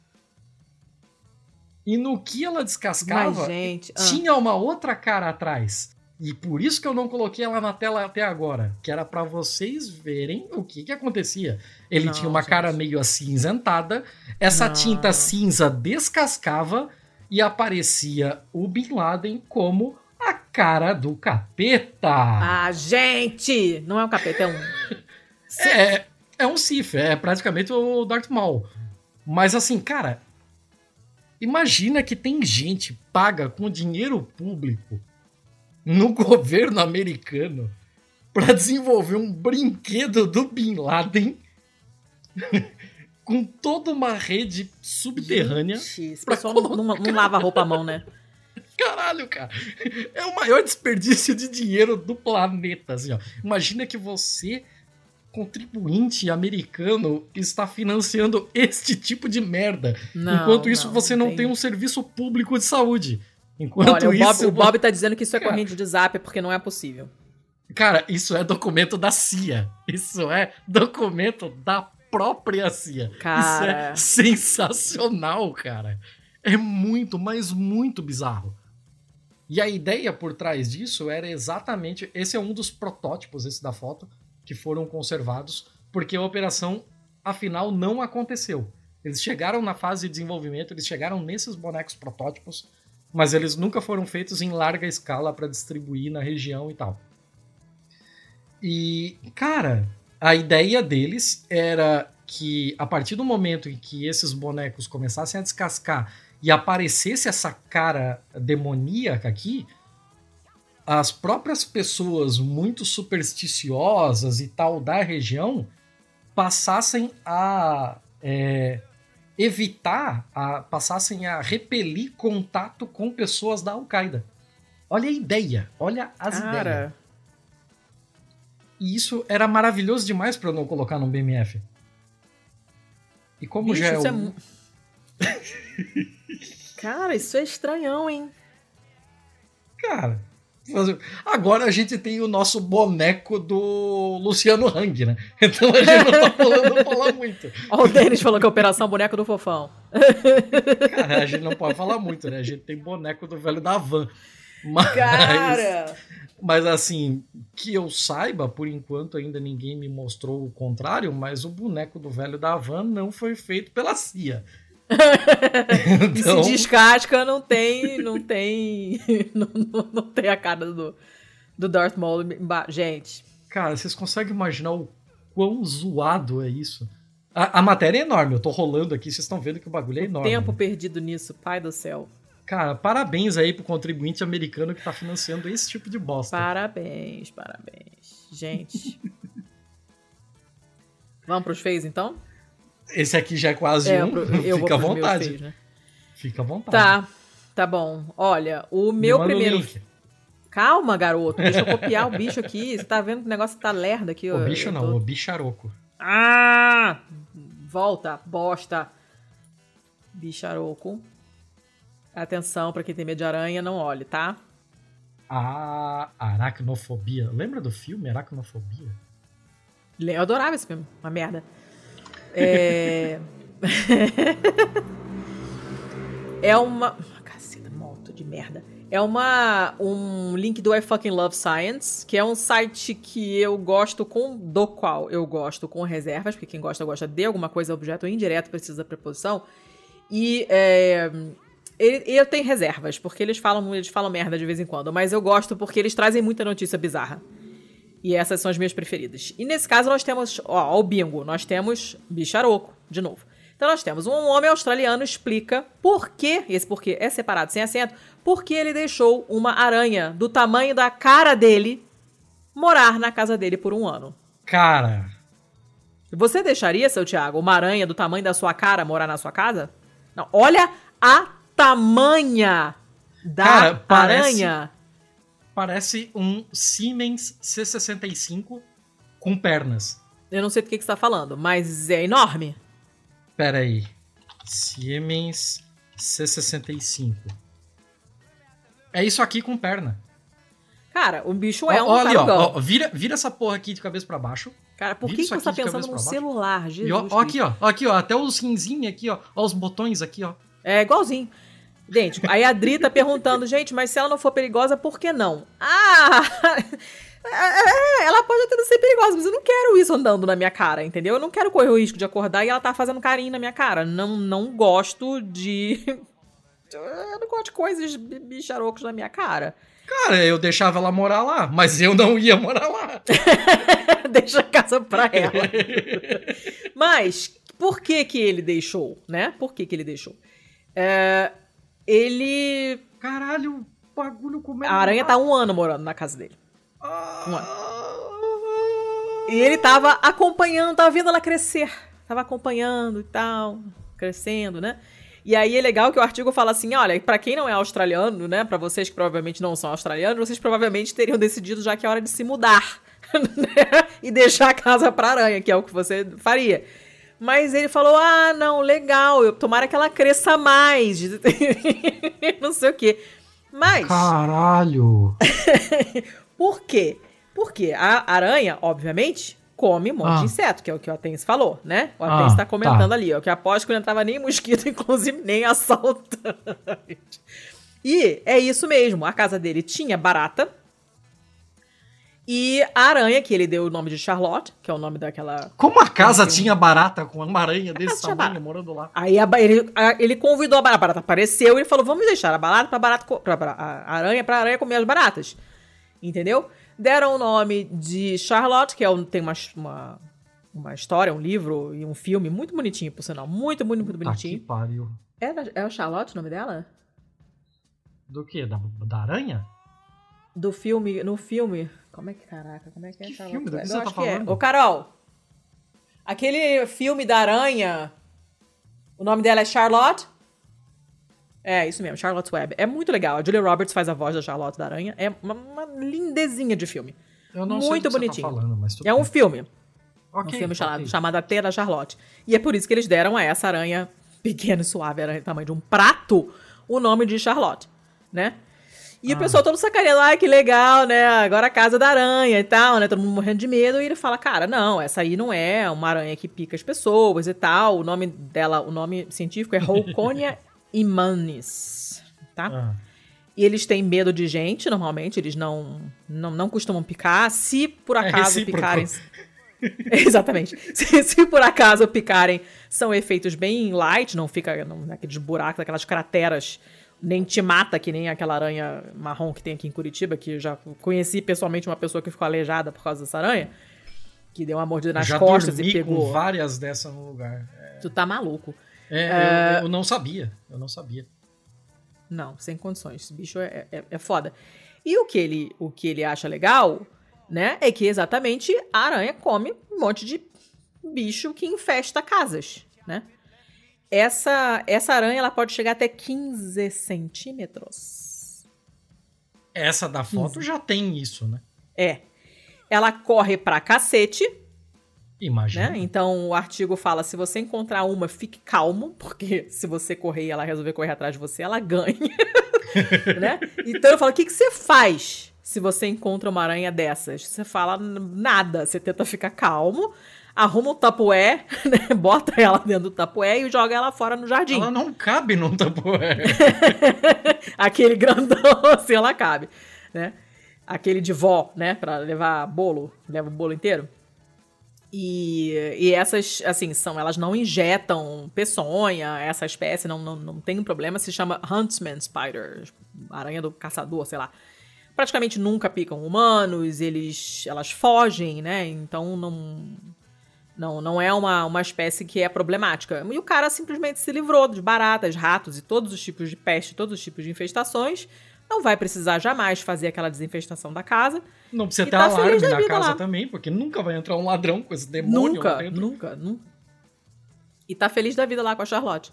E no que ela descascava, mas, gente. ah. tinha uma outra cara atrás. E por isso que eu não coloquei ela na tela até agora, que era para vocês verem o que que acontecia. Ele Não, tinha uma gente. cara meio acinzentada, essa Não. tinta cinza descascava e aparecia o Bin Laden como a cara do capeta. Ah, gente! Não é um capeta, é um. É, é um Sith, é praticamente o Darth Maul. Mas assim, cara, imagina que tem gente paga com dinheiro público no governo americano para desenvolver um brinquedo do Bin Laden com toda uma rede subterrânea. Gente, esse pessoal não, não, não lava roupa à mão, né? Caralho, cara. É o maior desperdício de dinheiro do planeta, assim, ó. Imagina que você, contribuinte americano, está financiando este tipo de merda. Não, Enquanto isso, você não tem um serviço público de saúde. Enquanto Olha, o Bob, isso, o Bob tá dizendo que isso é Cara. corrente de zap porque não é possível. cara, isso é documento da CIA. Isso é documento da própria CIA. Cara. Isso é sensacional, cara. É muito, mas muito bizarro. E a ideia por trás disso era exatamente. Esse é um dos protótipos, esse da foto, que foram conservados, porque a operação, afinal, não aconteceu. Eles chegaram na fase de desenvolvimento, eles chegaram nesses bonecos protótipos, mas eles nunca foram feitos em larga escala para distribuir na região e tal. E, cara, a ideia deles era que a partir do momento em que esses bonecos começassem a descascar e aparecesse essa cara demoníaca aqui, as próprias pessoas muito supersticiosas e tal da região passassem a é, evitar, a, passassem a repelir contato com pessoas da Al-Qaeda. Olha a ideia, olha as ideias. Cara, E isso era maravilhoso demais para eu não colocar no BMF. E como bicho, já é, isso é o... mu- Cara, isso é estranhão, hein? Cara, agora a gente tem o nosso boneco do Luciano Hang, né? Então a gente não tá falando falar muito. Ó, o Denis falou que é Operação Boneco do Fofão. Cara, a gente não pode falar muito, né? A gente tem boneco do velho da van. Mas, Cara! mas assim, que eu saiba, por enquanto ainda ninguém me mostrou o contrário, mas o boneco do velho da van não foi feito pela CIA. E Então, se descasca, não tem. Não tem. não, não, não tem a cara do, do Darth Maul. Gente. cara, vocês conseguem imaginar o quão zoado é isso. A, a, matéria é enorme, eu tô rolando aqui, vocês estão vendo que o bagulho é enorme. Tempo perdido nisso, pai do céu. Cara, parabéns aí pro contribuinte americano que tá financiando esse tipo de bosta. Parabéns, parabéns. Gente. Vamos pros feios, então? Esse aqui já é quase é, um. Eu Fica à vontade. Feios, né? Fica à vontade. Tá, tá bom. Olha, o meu primeiro. Calma, garoto. Deixa eu copiar o bicho aqui. Você tá vendo que o negócio tá lerdo aqui? O bicho não, tô... o bicharoco. Ah! Volta, bosta. Bicharoco. Atenção, para quem tem medo de aranha, não olhe, tá? A aracnofobia. Lembra do filme Aracnofobia? Eu adorava esse filme. Uma merda. É. é uma. Caceta, moto de merda. É uma um link do I Fucking Love Science, que é um site que eu gosto com do qual eu gosto com reservas, porque quem gosta gosta de alguma coisa objeto indireto precisa da preposição. E é, ele, eu tenho reservas, porque eles falam, eles falam merda de vez em quando, mas eu gosto porque eles trazem muita notícia bizarra. E essas são as minhas preferidas. E nesse caso nós temos, ó, o bingo, nós temos bicharoco, de novo. Então nós temos um homem australiano explica por que, esse porquê é separado sem acento, por que ele deixou uma aranha do tamanho da cara dele morar na casa dele por um ano. Cara. Você deixaria, seu Thiago, uma aranha do tamanho da sua cara morar na sua casa? Não, olha a tamanha da Cara, parece, aranha. Parece um Siemens C65 com pernas. Eu não sei do que, que você tá falando, mas é enorme. Pera aí. Siemens C65. É isso aqui com perna. Cara, o bicho é ó, um Olha, ó, ó, vira, vira essa porra aqui de cabeça para baixo. Cara, por que, que você tá pensando num celular? Jesus e ó, ó aqui, ó, aqui, ó, até os rinzinhos aqui, ó, ó, os botões aqui, ó. É igualzinho. Gente, aí a Dri tá perguntando, gente, mas se ela não for perigosa, por que não? Ah! É, ela pode até não ser perigosa, mas eu não quero isso andando na minha cara, entendeu? Eu não quero correr o risco de acordar e ela tá fazendo carinho na minha cara. Não, não gosto de. Eu não gosto de coisas bicharocos na minha cara. Cara, eu deixava ela morar lá, mas eu não ia morar lá. Deixa a casa pra ela. mas, por que que ele deixou, né? Por que que ele deixou? É, ele. Caralho, o bagulho comendo. A aranha tá um ano morando na casa dele. Um ano. E ele tava acompanhando, tava vendo ela crescer. Tava acompanhando e tal, crescendo, né? E aí é legal que o artigo fala assim: olha, para quem não é australiano, né? Para vocês que provavelmente não são australianos, vocês provavelmente teriam decidido já que é hora de se mudar. Né? e deixar a casa pra aranha, que é o que você faria. Mas ele falou: ah, não, legal, eu, tomara que ela cresça mais. não sei o quê. Mas. Caralho! Por quê? Porque a aranha, obviamente, come um monte ah. de inseto, que é o que o Atense falou, né? O ah, tá comentando tá. ali, ó, que aposto que não entrava nem mosquito, inclusive nem assaltante. E é isso mesmo, a casa dele tinha barata, e a aranha, que ele deu o nome de Charlotte, que é o nome daquela. Como a casa tinha barata com uma aranha desse tamanho morando lá? Aí a, ele, a, ele convidou a barata, a barata apareceu e ele falou: vamos deixar a barata pra barata. Pra, pra, a aranha pra aranha comer as baratas. Entendeu? Deram o nome de Charlotte, que é um, tem uma, uma, uma, história, um livro e um filme muito bonitinho, por sinal. Muito, muito, muito bonitinho. Ah, que pariu. É, é a Charlotte o nome dela? Do quê? Da, da aranha? Do filme. No filme. Como é que, caraca, como é que é? Que filme? Do que você tá é. falando? É. Ô, Carol, aquele filme da aranha, o nome dela é Charlotte? É, isso mesmo, Charlotte's Web. É muito legal. A Julia Roberts faz a voz da Charlotte da Aranha. É uma, uma lindezinha de filme. Eu não muito sei bonitinho. Tá falando, mas é um filme. Okay, um filme chamado, chamado A Teia da Charlotte. E é por isso que eles deram a essa aranha pequena e suave, era do tamanho de um prato, o nome de Charlotte, né? E ah. o pessoal todo sacaneando, ah, que legal, né? Agora a casa da aranha e tal, né? Todo mundo morrendo de medo. E ele fala, cara, não, essa aí não é uma aranha que pica as pessoas e tal. O nome dela, o nome científico é Rouconia imanis, tá? Ah. E eles têm medo de gente, normalmente, eles não, não, não costumam picar. Se por é acaso é picarem. Exatamente. Se, se, por acaso picarem, são efeitos bem light, não fica naqueles buracos, aquelas crateras nem te mata, que nem aquela aranha marrom que tem aqui em Curitiba, que eu já conheci pessoalmente uma pessoa que ficou aleijada por causa dessa aranha. que deu uma mordida nas Já costas e pegou. com várias dessas no lugar. É... Tu tá maluco. É, é... Eu, eu, não sabia. Eu não sabia. Não, sem condições. Esse bicho é, é, é foda. E o que ele, o que ele acha legal, né, é que exatamente a aranha come um monte de bicho que infesta casas, né? Essa, essa aranha ela pode chegar até 15 centímetros. Essa da foto 15. já tem isso, né? É. Ela corre pra cacete. Imagina. Né? Então o artigo fala: se você encontrar uma, fique calmo, porque se você correr e ela resolver correr atrás de você, ela ganha. né? Então eu falo: o que, que você faz se você encontra uma aranha dessas? Você fala nada, você tenta ficar calmo arruma um tapué, né? bota ela dentro do tapué e joga ela fora no jardim. Ela não cabe num tapué. Aquele grandão, assim, ela cabe, né? Aquele de vó, né? Pra levar bolo, leva o bolo inteiro. E, e essas, assim, são, elas não injetam peçonha, essa espécie não, não, não tem um problema, se chama Huntsman Spider, aranha do caçador, sei lá. Praticamente nunca picam humanos, eles, elas fogem, né? Então não, não, não é uma, uma espécie que é problemática. E o cara simplesmente se livrou de baratas, ratos e todos os tipos de peste, todos os tipos de infestações. Não vai precisar jamais fazer aquela desinfestação da casa. Não precisa ter tá alarme na casa lá. também, porque nunca vai entrar um ladrão com esse demônio nunca, lá dentro. Nunca, nunca. E tá feliz da vida lá com a Charlotte.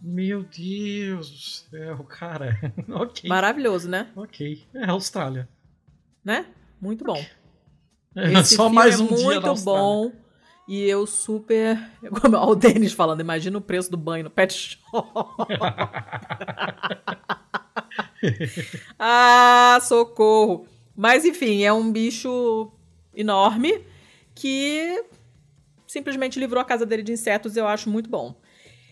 Meu Deus do céu, cara. ok. Maravilhoso, né? Ok. É a Austrália. Né? Muito bom. É, Só mais um é dia muito bom. E eu super. Como o Denis falando, imagina o preço do banho no pet shop. ah, socorro. Mas enfim, é um bicho enorme que simplesmente livrou a casa dele de insetos, eu acho muito bom.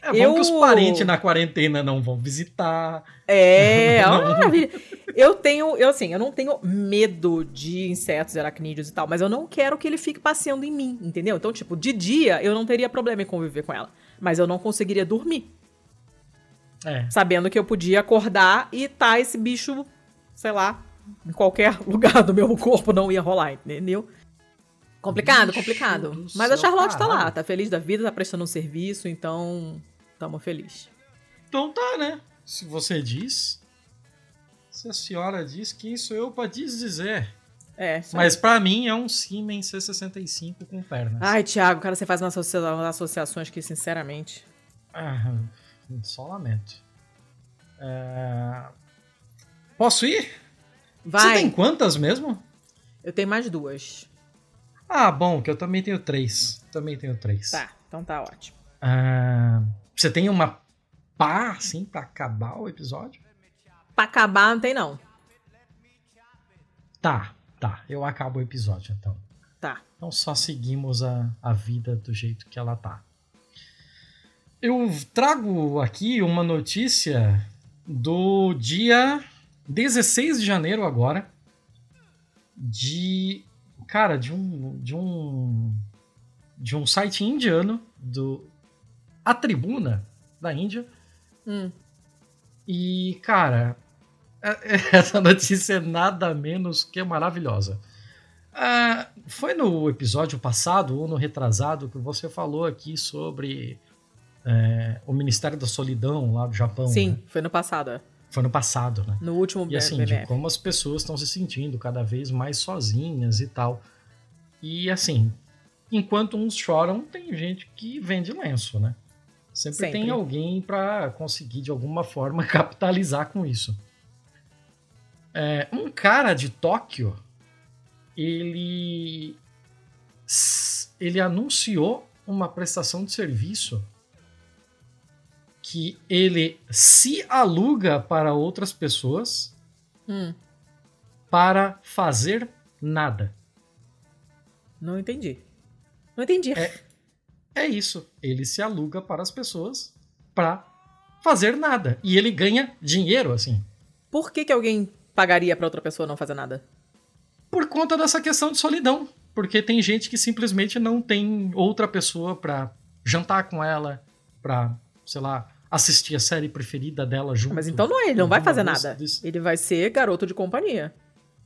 É bom eu... que os parentes na quarentena não vão visitar. É, não... maravilha. Eu tenho, eu assim, eu não tenho medo de insetos, aracnídeos e tal, mas eu não quero que ele fique passeando em mim, entendeu? Então, tipo, de dia eu não teria problema em conviver com ela, mas eu não conseguiria dormir. É. Sabendo que eu podia acordar e tá esse bicho, sei lá, em qualquer lugar do meu corpo não ia rolar, entendeu? Complicado, bicho complicado. Mas a Charlotte caralho. tá lá, tá feliz da vida, tá prestando um serviço, então tamo feliz. Então tá, né? Se você diz, se a senhora diz, quem sou eu para dizer? É, Mas para mim é um Siemens C65 com pernas. Ai, Thiago, cara, você faz umas associações que, sinceramente. Ah, só lamento. É... Posso ir? Vai. Você tem quantas mesmo? Eu tenho mais duas. Ah, bom, que eu também tenho três. Também tenho três. Tá, então tá ótimo. Ah, você tem uma pá, assim, pra acabar o episódio? Pra acabar não tem, não. Tá, tá. Eu acabo o episódio, então. Tá. Então só seguimos a, a vida do jeito que ela tá. Eu trago aqui uma notícia do dia 16 de janeiro agora. De. Cara, de um. De um. De um site indiano. Do. A Tribuna da Índia. Hum. E, cara, é, essa notícia é nada menos que maravilhosa. Uh, foi no episódio passado ou no retrasado que você falou aqui sobre é, o Ministério da Solidão lá do Japão. Sim, né? foi no passado. Foi no passado, né? No último E assim, BMF. de como as pessoas estão se sentindo cada vez mais sozinhas e tal. E assim, enquanto uns choram, tem gente que vende lenço, né? Sempre, Sempre. tem alguém para conseguir de alguma forma capitalizar com isso. É, um cara de Tóquio, ele ele anunciou uma prestação de serviço que ele se aluga para outras pessoas hum. para fazer nada. Não entendi. Não entendi. É, é isso. Ele se aluga para as pessoas para fazer nada. E ele ganha dinheiro assim. Por que, que alguém pagaria para outra pessoa não fazer nada? Por conta dessa questão de solidão. Porque tem gente que simplesmente não tem outra pessoa para jantar com ela, pra, sei lá, assistir a série preferida dela junto. Mas então não é, ele não vai fazer nada. Ele vai ser garoto de companhia.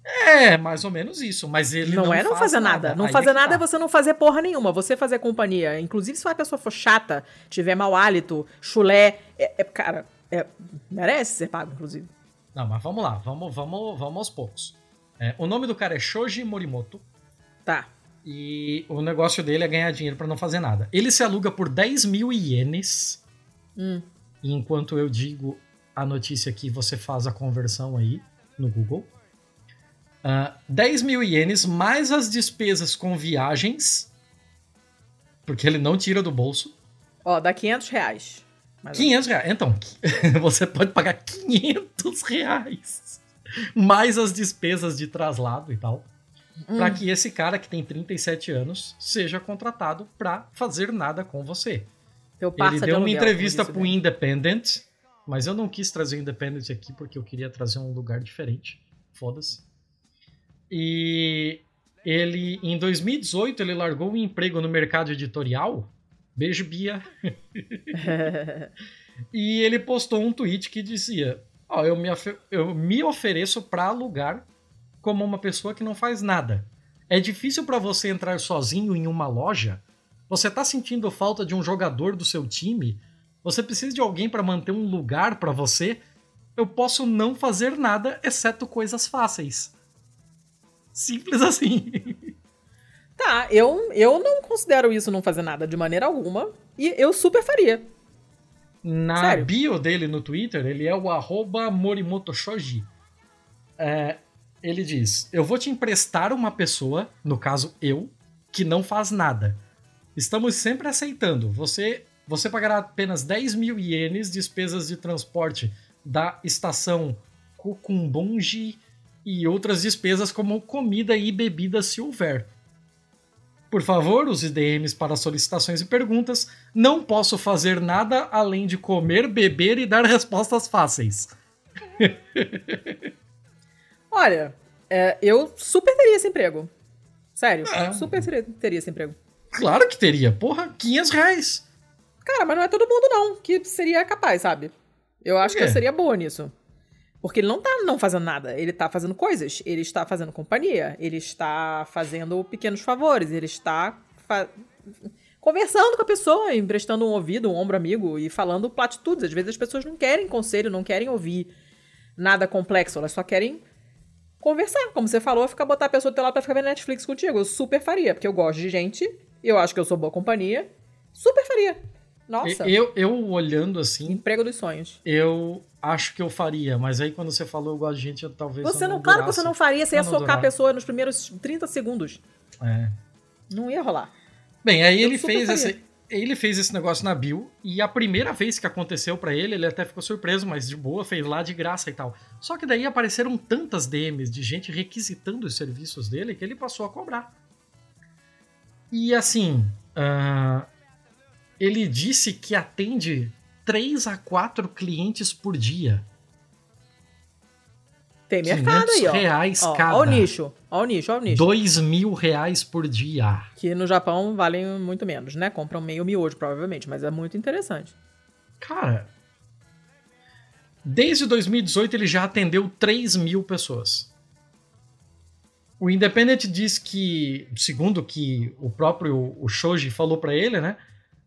É, mais ou menos isso. Mas ele não, não é não fazer nada. nada. Não Aí fazer é nada é tá. é você não fazer porra nenhuma. Você fazer companhia. Inclusive, se uma pessoa for chata, tiver mau hálito, chulé, é, é cara, é, merece ser pago, inclusive. Não, mas vamos lá. Vamos, vamos, vamos aos poucos. É, o nome do cara é Shoji Morimoto. Tá. E o negócio dele é ganhar dinheiro para não fazer nada. Ele se aluga por 10 mil ienes. Hum. E enquanto eu digo a notícia aqui, você faz a conversão aí no Google. Uh, ah, 10 mil ienes mais as despesas com viagens, porque ele não tira do bolso. Ó, dá 500 reais. 500 reais. Então, você pode pagar 500 reais mais as despesas de traslado e tal, hum. para que esse cara que tem 37 anos seja contratado para fazer nada com você. Ele deu uma entrevista pro Independent, mas eu não quis trazer o Independent aqui porque eu queria trazer um lugar diferente. Foda-se. E ele, em 2018, ele largou um emprego no mercado editorial. Beijo, Bia. e ele postou um tweet que dizia: Ó, oh, eu, me eu me ofereço para alugar como uma pessoa que não faz nada. É difícil para você entrar sozinho em uma loja? Você tá sentindo falta de um jogador do seu time? Você precisa de alguém para manter um lugar para você? Eu posso não fazer nada exceto coisas fáceis. Simples assim. Tá, eu, eu não considero isso não fazer nada de maneira alguma. E eu super faria. Na Sério? bio dele no Twitter, ele é o arroba Morimotoshoji. É, ele diz: Eu vou te emprestar uma pessoa, no caso eu, que não faz nada. Estamos sempre aceitando. Você, você pagará apenas 10 mil ienes despesas de transporte da estação Kukumbonji e outras despesas como comida e bebida se houver. Por favor, use DMs para solicitações e perguntas. Não posso fazer nada além de comer, beber e dar respostas fáceis. Olha, é, eu super teria esse emprego. Sério, é. super teria esse emprego. Claro que teria. Porra, 500 reais. Cara, mas não é todo mundo não que seria capaz, sabe? Eu acho que eu seria boa nisso. Porque ele não tá não fazendo nada, ele tá fazendo coisas, ele está fazendo companhia, ele está fazendo pequenos favores, ele está fa conversando com a pessoa, emprestando um ouvido, um ombro amigo e falando platitudes. Às vezes as pessoas não querem conselho, não querem ouvir nada complexo, elas só querem conversar. Como você falou, ficar botar a pessoa do teu lado pra ficar vendo Netflix contigo. Eu super faria, porque eu gosto de gente, eu acho que eu sou boa companhia. Super faria. Nossa. Eu, eu olhando assim. Emprego dos sonhos. Eu acho que eu faria, mas aí quando você falou eu gosto de gente, eu talvez. Você não, não claro que você não faria, você ia socar a pessoa nos primeiros 30 segundos. É. Não ia rolar. Bem, aí eu ele fez esse. Ele fez esse negócio na Bill e a primeira vez que aconteceu para ele, ele até ficou surpreso, mas de boa, fez lá de graça e tal. Só que daí apareceram tantas DMs de gente requisitando os serviços dele que ele passou a cobrar. E assim, uh, ele disse que atende 3 a 4 clientes por dia. Tem mercado aí, ó. reais ó, cada. Ó o nicho, ó o nicho, ó o nicho. 2 mil reais por dia. Que no Japão valem muito menos, né? Compram meio miojo, provavelmente, mas é muito interessante. Cara, desde 2018 ele já atendeu 3 mil pessoas. O Independent diz que, segundo que o próprio o Shoji falou para ele, né?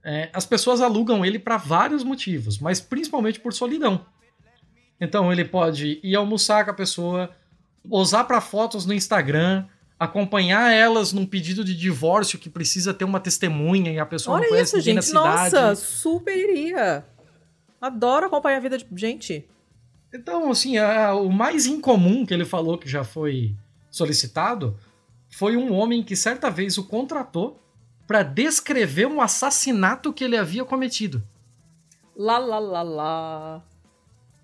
É, as pessoas alugam ele para vários motivos, mas principalmente por solidão. Então ele pode ir almoçar com a pessoa, usar para fotos no Instagram, acompanhar elas num pedido de divórcio que precisa ter uma testemunha e a pessoa Olha não conhece isso, ninguém gente. na cidade. Nossa, super iria. Adoro acompanhar a vida de gente. Então, assim, a, o mais incomum que ele falou que já foi solicitado foi um homem que certa vez o contratou para descrever um assassinato que ele havia cometido. Lá, lá, lá, lá.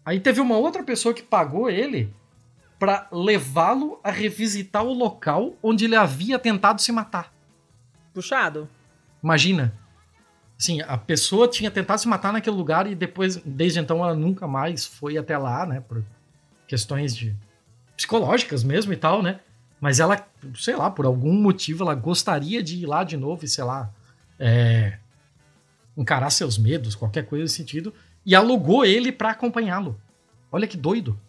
Aí teve uma outra pessoa que pagou ele para levá-lo a revisitar o local onde ele havia tentado se matar. Puxado. Imagina. Sim, a pessoa tinha tentado se matar naquele lugar e depois, desde então, ela nunca mais foi até lá, né? Por questões de psicológicas mesmo e tal, né? Mas ela, sei lá, por algum motivo, ela gostaria de ir lá de novo e, sei lá, é, encarar seus medos, qualquer coisa nesse sentido, e alugou ele para acompanhá-lo. Olha que doido.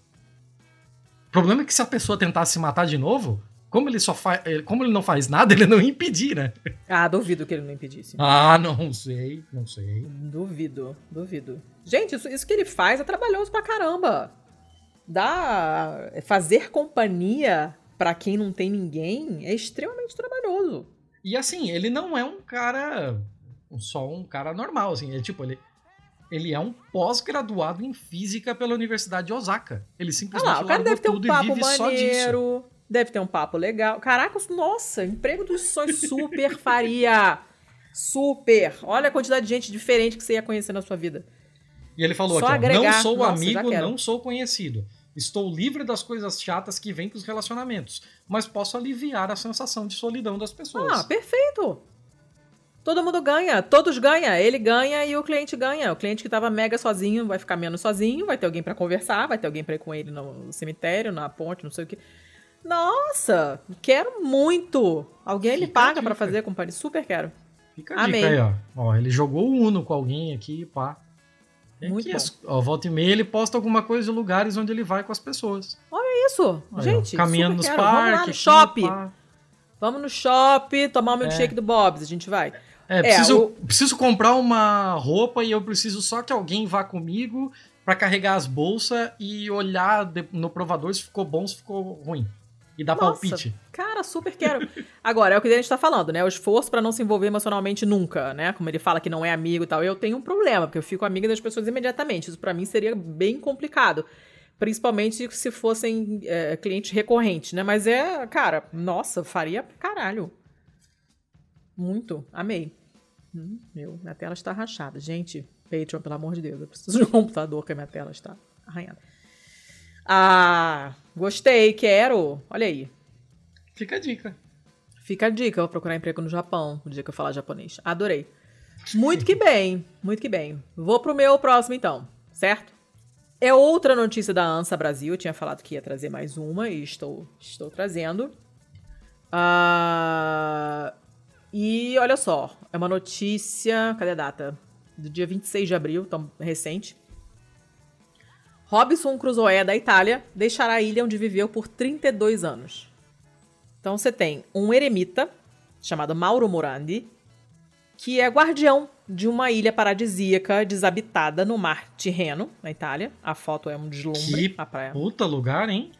problema é que se a pessoa tentasse se matar de novo, como ele só faz. Como ele não faz nada, ele não ia impedir, né? Ah, duvido que ele não impedisse. Ah, não sei, não sei. Duvido, duvido. Gente, isso, isso que ele faz é trabalhoso pra caramba. Dá. Fazer companhia para quem não tem ninguém é extremamente trabalhoso. E assim, ele não é um cara. Só um cara normal, assim. É tipo, ele. Ele é um pós-graduado em física pela Universidade de Osaka. Ele simplesmente ah lá, o cara deve ter um papo maneiro, deve ter um papo legal. Caraca, nossa, emprego dos sonhos super faria. Super. Olha a quantidade de gente diferente que você ia conhecer na sua vida. E ele falou Só aqui, agregar, não sou nossa, amigo, não sou conhecido. Estou livre das coisas chatas que vêm com os relacionamentos, mas posso aliviar a sensação de solidão das pessoas. Ah, perfeito. Todo mundo ganha, todos ganham. Ele ganha e o cliente ganha. O cliente que estava mega sozinho vai ficar menos sozinho, vai ter alguém para conversar, vai ter alguém para ir com ele no cemitério, na ponte, não sei o que. Nossa, quero muito. Alguém Fica me paga para fazer companhia? Super quero. Fica a Amei. dica aí, ó. ó. Ele jogou o Uno com alguém aqui, pá. Muito bom. Ó, volta e meia ele posta alguma coisa de lugares onde ele vai com as pessoas. Olha isso, aí, gente. Ó, caminhando nos parques. Vamos lá no shopping. Vamos no shopping, tomar um milkshake é. do Bob's, a gente vai. É, é preciso, o... preciso comprar uma roupa e eu preciso só que alguém vá comigo para carregar as bolsas e olhar no provador se ficou bom, se ficou ruim e dar Nossa, palpite. Cara, super quero. Agora, é o que a gente tá falando, né? O esforço para não se envolver emocionalmente nunca, né? Como ele fala que não é amigo e tal. Eu tenho um problema, porque eu fico amiga das pessoas imediatamente. Isso para mim seria bem complicado. Principalmente se fossem é, clientes recorrentes, né? Mas é, cara, nossa, faria caralho. Muito. Amei. Hum, meu, minha tela está rachada. Gente, Patreon, pelo amor de Deus, eu preciso de um computador que a minha tela está arranhada. Ah, gostei, quero. Olha aí. Fica a dica. Fica a dica, eu vou procurar emprego no Japão, o dia que eu falar japonês. Adorei. Muito que bem, muito que bem. Vou pro meu próximo então, certo? É outra notícia da ANSA Brasil. Eu tinha falado que ia trazer mais uma e estou, estou trazendo. Uh, e olha só, é uma notícia. Cadê a data? Do dia 26 de abril, tão recente. Robinson Crusoe da Itália deixará a ilha onde viveu por 32 anos. Então você tem um eremita chamado Mauro Morandi, que é guardião de uma ilha paradisíaca desabitada no mar Tirreno, na Itália. A foto é um deslumbre. Que a praia. puta lugar, hein?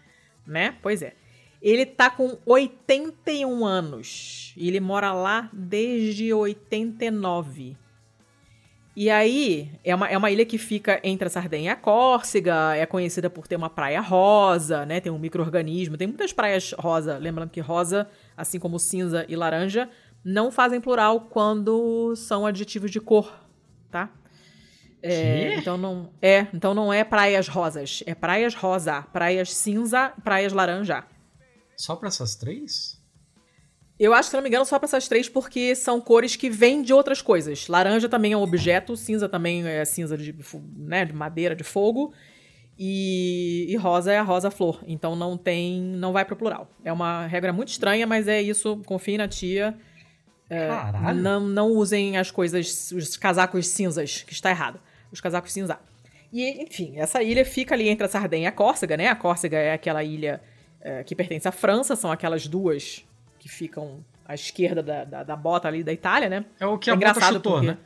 Né? Pois é. Ele tá com 81 anos. E ele mora lá desde 89. E aí, é uma, é uma ilha que fica entre a Sardenha e a Córcega, é conhecida por ter uma praia rosa, né? Tem um microorganismo, tem muitas praias rosa. Lembrando que rosa, assim como cinza e laranja, não fazem plural quando são adjetivos de cor, tá? É, então não é, então não é praias rosas, é praias rosa, praias cinza, praias laranja. Só para essas três? Eu acho, se não me engano, só para essas três, porque são cores que vêm de outras coisas. Laranja também é um objeto, cinza também é cinza de, né, de madeira, de fogo. E, e, rosa é a rosa flor. Então não tem. não vai pro plural. É uma regra muito estranha, mas é isso. Confie na tia. É, não, não usem as coisas, os casacos cinzas, que está errado. Os casacos cinza. E, enfim, essa ilha fica ali entre a Sardenha e a Córcega, né? A Córcega é aquela ilha é, que pertence à França, são aquelas duas que ficam à esquerda da, da, da bota ali da Itália, né? É o que é a bota chutou, porque... né?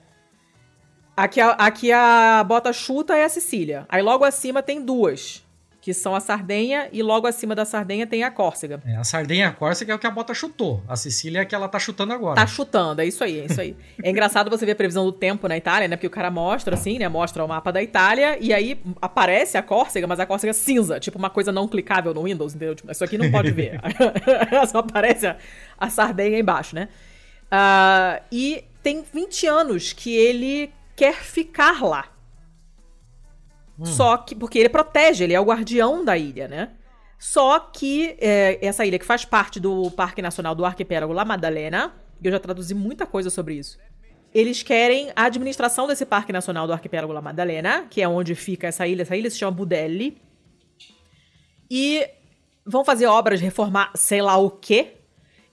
Aqui a, aqui a bota chuta é a Sicília. Aí logo acima tem duas que são a Sardenha, e logo acima da Sardenha tem a Córcega. É, a Sardenha e a Córcega é o que a bota chutou. A Sicília é que ela tá chutando agora. Tá chutando, é isso aí, é isso aí. é engraçado você ver a previsão do tempo na Itália, né? Porque o cara mostra assim, né? Mostra o mapa da Itália e aí aparece a Córcega, mas a Córcega é cinza, tipo uma coisa não clicável no Windows, entendeu? Tipo, isso aqui não pode ver. Só aparece a, a Sardenha embaixo, né? Uh, e tem 20 anos que ele quer ficar lá. Hum. Só que. Porque ele protege, ele é o guardião da ilha, né? Só que é, essa ilha que faz parte do Parque Nacional do Arquipélago La Maddalena, eu já traduzi muita coisa sobre isso. Eles querem a administração desse Parque Nacional do Arquipélago La Maddalena, que é onde fica essa ilha. Essa ilha se chama Budelli. E vão fazer obras, reformar sei lá o quê.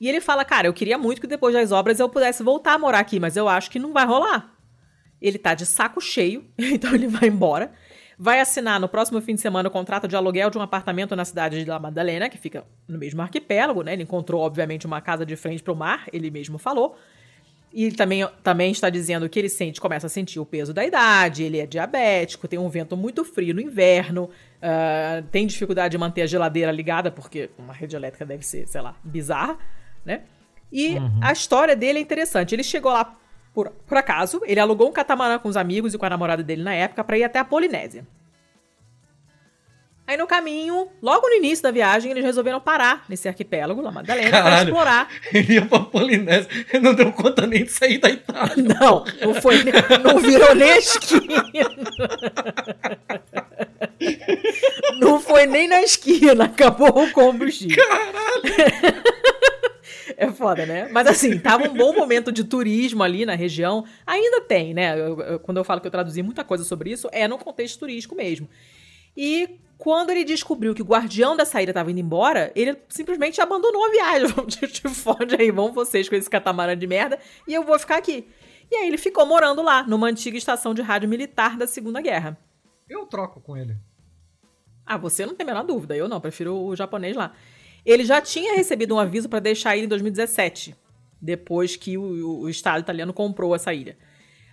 E ele fala, cara, eu queria muito que depois das obras eu pudesse voltar a morar aqui, mas eu acho que não vai rolar. Ele tá de saco cheio, então ele vai embora. Vai assinar no próximo fim de semana o contrato de aluguel de um apartamento na cidade de La Madalena, que fica no mesmo arquipélago, né? Ele encontrou, obviamente, uma casa de frente para o mar, ele mesmo falou. E também, também está dizendo que ele sente, começa a sentir o peso da idade, ele é diabético, tem um vento muito frio no inverno, uh, tem dificuldade de manter a geladeira ligada, porque uma rede elétrica deve ser, sei lá, bizarra, né? E uhum. a história dele é interessante. Ele chegou lá por, por acaso, ele alugou um catamarã com os amigos e com a namorada dele na época para ir até a Polinésia. Aí no caminho, logo no início da viagem, eles resolveram parar nesse arquipélago, La Madalena, para explorar. Ele ia pra Polinésia, ele não deu conta nem de sair da Itália. Não, não foi, não virou nem a esquina. Não foi nem na esquina, acabou o combustível. Caralho! É foda, né? Mas assim, tava um bom momento de turismo ali na região. Ainda tem, né? Eu, eu, quando eu falo que eu traduzi muita coisa sobre isso, é no contexto turístico mesmo. E quando ele descobriu que o guardião da saída estava indo embora, ele simplesmente abandonou a viagem. Te fode aí, vão vocês com esse catamarã de merda e eu vou ficar aqui. E aí ele ficou morando lá, numa antiga estação de rádio militar da Segunda Guerra. Eu troco com ele. Ah, você não tem a menor dúvida, eu não, prefiro o japonês lá. Ele já tinha recebido um aviso para deixar ele em 2017, depois que o, o Estado italiano comprou essa ilha.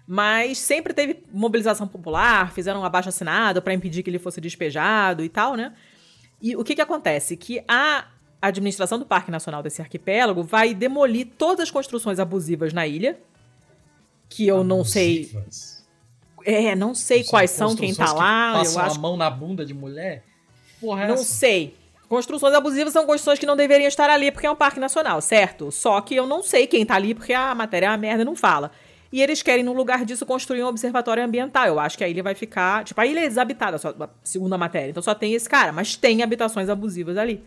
Mas sempre teve mobilização popular, fizeram um abaixo-assinado para impedir que ele fosse despejado e tal, né? E o que, que acontece? Que a administração do Parque Nacional desse arquipélago vai demolir todas as construções abusivas na ilha, que eu abusivas. não sei. É, não sei quais são, quem tá lá. Passam eu acho... a mão na bunda de mulher? Porra, é não essa? sei. Construções abusivas são construções que não deveriam estar ali porque é um parque nacional, certo? Só que eu não sei quem tá ali porque a matéria é uma merda e não fala. E eles querem, no lugar disso, construir um observatório ambiental. Eu acho que a ilha vai ficar. Tipo, a ilha é desabitada, só, segundo a matéria. Então só tem esse cara, mas tem habitações abusivas ali.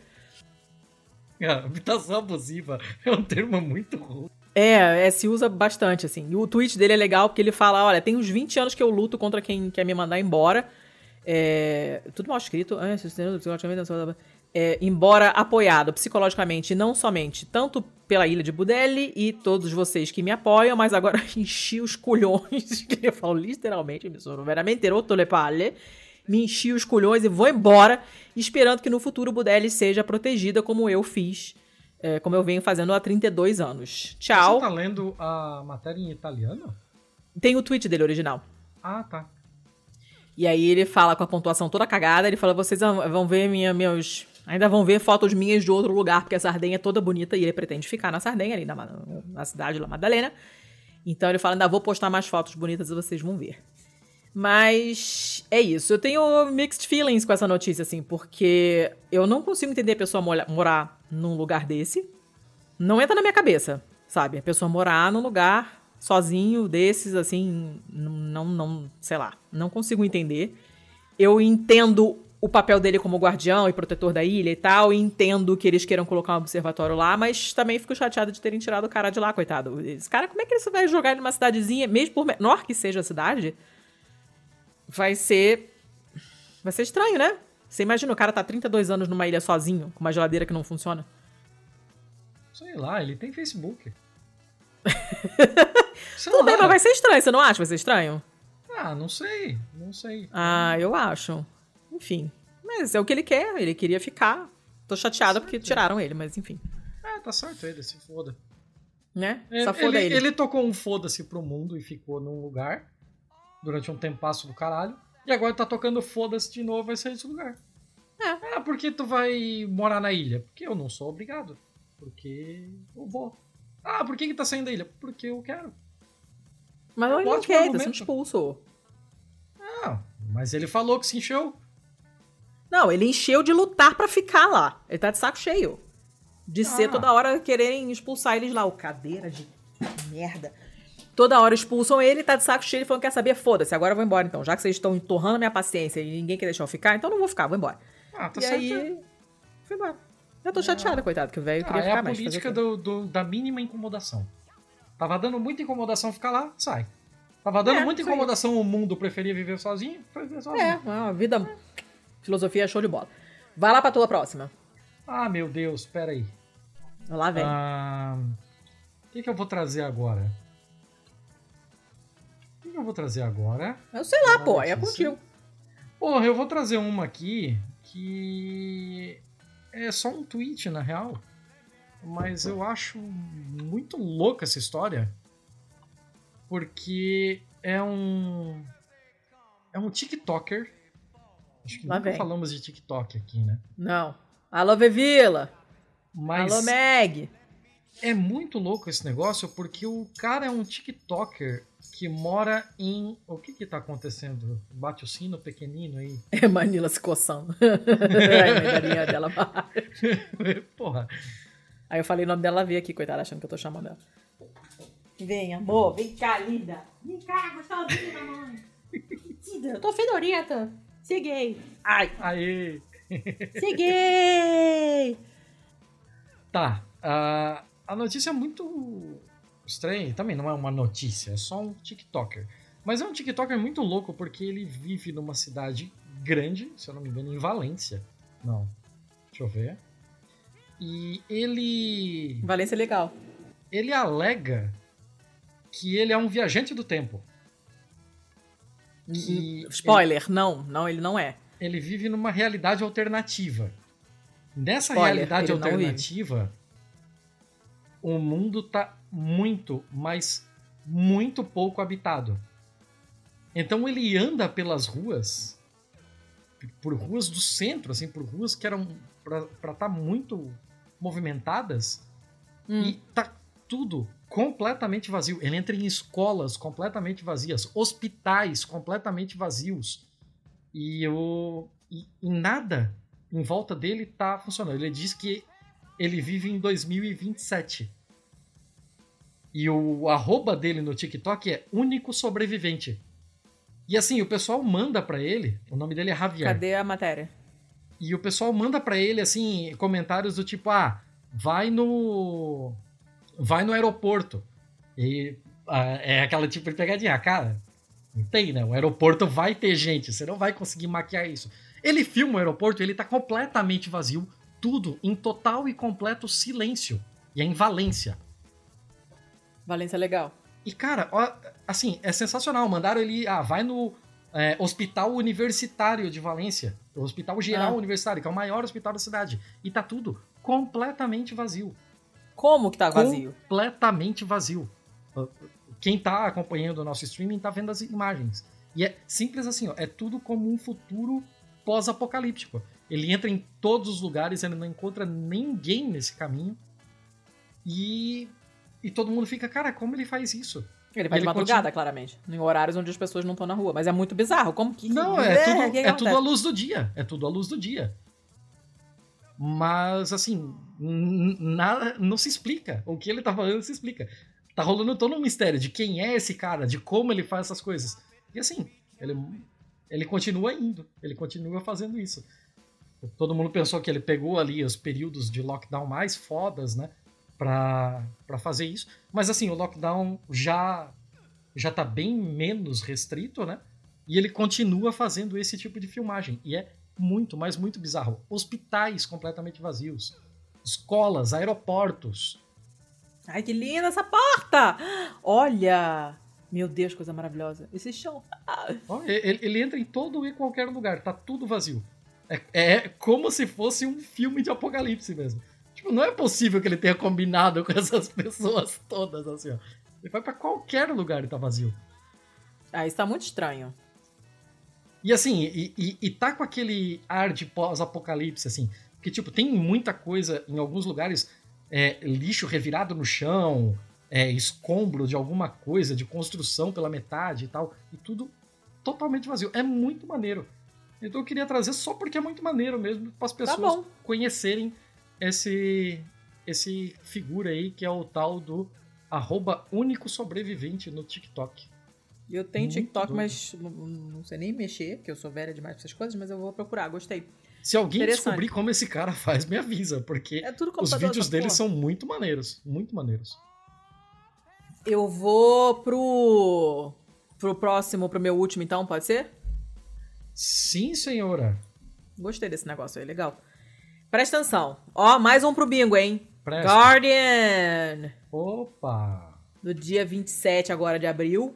É, habitação abusiva é um termo muito ruim. É, é, se usa bastante, assim. E o tweet dele é legal porque ele fala: olha, tem uns 20 anos que eu luto contra quem quer me mandar embora. É, tudo mal escrito. É, embora apoiado psicologicamente não somente tanto pela ilha de Budelli e todos vocês que me apoiam, mas agora enchi os culhões, que eu falo literalmente, me sono veramente rotto le palle, me enchi os culhões e vou embora, esperando que no futuro Budelli seja protegida como eu fiz, é, como eu venho fazendo há 32 anos. Tchau. Você tá lendo a matéria em italiano? Tem o tweet dele original. Ah, tá. E aí ele fala com a pontuação toda cagada, ele fala, vocês vão ver minha, meus Ainda vão ver fotos minhas de outro lugar, porque a Sardenha é toda bonita e ele pretende ficar na Sardenha, ali na, na cidade La Madalena. Então ele fala: ainda vou postar mais fotos bonitas e vocês vão ver. Mas é isso. Eu tenho mixed feelings com essa notícia, assim, porque eu não consigo entender a pessoa morar num lugar desse. Não entra na minha cabeça, sabe? A pessoa morar num lugar sozinho desses, assim, não, não, sei lá, não consigo entender. Eu entendo o papel dele como guardião e protetor da ilha e tal, e entendo que eles queiram colocar um observatório lá, mas também fico chateado de terem tirado o cara de lá, coitado. Esse cara, como é que ele vai jogar ele numa cidadezinha, mesmo por menor que seja a cidade? Vai ser. Vai ser estranho, né? Você imagina o cara tá 32 anos numa ilha sozinho, com uma geladeira que não funciona? Sei lá, ele tem Facebook. Tudo bem, mas vai ser estranho, você não acha? Vai ser estranho? Ah, não sei, não sei. Ah, eu acho. Enfim. Mas é o que ele quer, ele queria ficar. Tô chateada porque tiraram ele, mas enfim. É, tá certo ele, se foda. Né? Só foda ele, ele. ele tocou um foda-se pro mundo e ficou num lugar durante um tempasso do caralho. E agora tá tocando foda-se de novo, vai sair desse lugar. É. Ah, por que tu vai morar na ilha? Porque eu não sou obrigado. Porque eu vou. Ah, por que, que tá saindo da ilha? Porque eu quero. Mas ele não quer, tá sendo expulso. Ah, mas ele falou que se encheu. Não, ele encheu de lutar para ficar lá. Ele tá de saco cheio. De ah. ser toda hora quererem expulsar eles lá. O cadeira de merda. Toda hora expulsam ele, tá de saco cheio, ele falou: quer saber? Foda-se, agora eu vou embora então. Já que vocês estão entorrando a minha paciência e ninguém quer deixar eu ficar, então não vou ficar, vou embora. Ah, tá e certo. aí, foi embora. Eu tô chateada, ah. coitado, que o velho queria ah, ficar mais. É a política do, do, da mínima incomodação. Tava dando muita incomodação ficar lá, sai. Tava dando é, muita incomodação o mundo preferia viver sozinho, foi viver sozinho. É, uma vida Filosofia é show de bola. Vai lá pra tua próxima. Ah, meu Deus, peraí. Lá vem. Ah, o que, que eu vou trazer agora? O que, que eu vou trazer agora? Eu sei lá, pô, é contigo. Porra, eu vou trazer uma aqui que é só um tweet, na real. Mas eu acho muito louca essa história. Porque é um. É um TikToker. Acho que Lá nunca vem. falamos de TikTok aqui, né? Não. Alô, Vevila. Mas Alô, Meg. é muito louco esse negócio porque o cara é um TikToker que mora em. O que que tá acontecendo? Bate o sino pequenino aí. É Manila se coçando. Aí a medalhinha dela. Porra. Aí eu falei o nome dela, veio aqui, coitada, achando que eu tô chamando ela. Vem, amor, vem cá, linda. Vem cá, gostosinha, mamãe. Eu tô fedorenta. Cheguei. Ai, Aê! cheguei. Tá. A, a notícia é muito estranha. Também não é uma notícia, é só um TikToker. Mas é um TikToker muito louco porque ele vive numa cidade grande, se eu não me engano, em Valência. Não. Deixa eu ver. E ele. Valência é legal. Ele alega que ele é um viajante do tempo. Que Spoiler, não, não, ele não é. ele vive numa realidade alternativa. Nessa Spoiler, realidade ele alternativa, o mundo tá muito, mas muito pouco habitado. Então ele anda pelas ruas, por ruas do centro, assim, por ruas que eram para estar muito movimentadas, Hum. e tá tudo completamente vazio. Ele entra em escolas completamente vazias, hospitais completamente vazios. E, o, e, e nada em volta dele tá funcionando. Ele diz que ele vive em 2027. E o arroba dele no TikTok é único sobrevivente. E assim, o pessoal manda pra ele, o nome dele é Javier. Cadê a matéria? E o pessoal manda pra ele assim comentários do tipo, ah, vai no vai no aeroporto. E ah, é aquela tipo de pegadinha, cara. Não tem, né? O aeroporto vai ter gente, você não vai conseguir maquiar isso. Ele filma o aeroporto, ele tá completamente vazio, tudo em total e completo silêncio. E é em Valência. Valência é legal. E, cara, ó, assim, é sensacional. Mandaram ele. Ah, vai no é, Hospital Universitário de Valência. O Hospital Geral Ah. Universitário, que é o maior hospital da cidade. E tá tudo completamente vazio. Como que tá vazio? Completamente vazio. Quem tá acompanhando o nosso streaming tá vendo as imagens. E é simples assim, ó. É tudo como um futuro pós-apocalíptico. Ele entra em todos os lugares, ele não encontra ninguém nesse caminho. E. E todo mundo fica, cara, como ele faz isso? Ele vai de Ele madrugada, claramente. Em horários onde as pessoas não estão na rua. Mas é muito bizarro. Como que. Não, é, tudo, que que é tudo à luz do dia. É tudo à luz do dia. Mas, assim, nada, não se explica. O que ele tá falando se explica. Tá rolando todo um mistério de quem é esse cara, de como ele faz essas coisas. E assim, ele, ele continua indo. Ele continua fazendo isso. Todo mundo pensou que ele pegou ali os períodos de lockdown mais fodas, né? Pra fazer isso. Mas assim, o lockdown já, já tá bem menos restrito, né? E ele continua fazendo esse tipo de filmagem. E é muito, mas muito bizarro. Hospitais completamente vazios. Escolas, aeroportos. Ai, que linda essa porta! Olha! Meu Deus, coisa maravilhosa. Esse chão. Ó, Ele, ele entra em todo e qualquer lugar, tá tudo vazio. É, é como se fosse um filme de apocalipse mesmo. Tipo, não é possível que ele tenha combinado com essas pessoas todas, assim, ó. Ele vai pra qualquer lugar e tá vazio. Ah, isso tá muito estranho. E assim, e, e, e tá com aquele ar de pós-apocalipse, assim. Que, tipo, tem muita coisa em alguns lugares, é, lixo revirado no chão, é, escombro de alguma coisa, de construção pela metade e tal. E tudo totalmente vazio. É muito maneiro. Então eu queria trazer só porque é muito maneiro mesmo, para as pessoas bom. conhecerem esse, esse figura aí, que é o tal do arroba único sobrevivente no TikTok. Eu tenho Muito TikTok, doido. mas não, não sei nem mexer, porque eu sou velha demais pra essas coisas, mas eu vou procurar, gostei. Se alguém descobrir como esse cara faz, me avisa, porque É tudo os vídeos dele são muito maneiros. Muito maneiros. Eu vou pro. pro próximo, pro meu último, então, pode ser? Sim, senhora. Gostei desse negócio aí, legal. Presta atenção. Ó, mais um pro bingo, hein? Presta. Guardian! Opa! Do dia 27 agora de abril.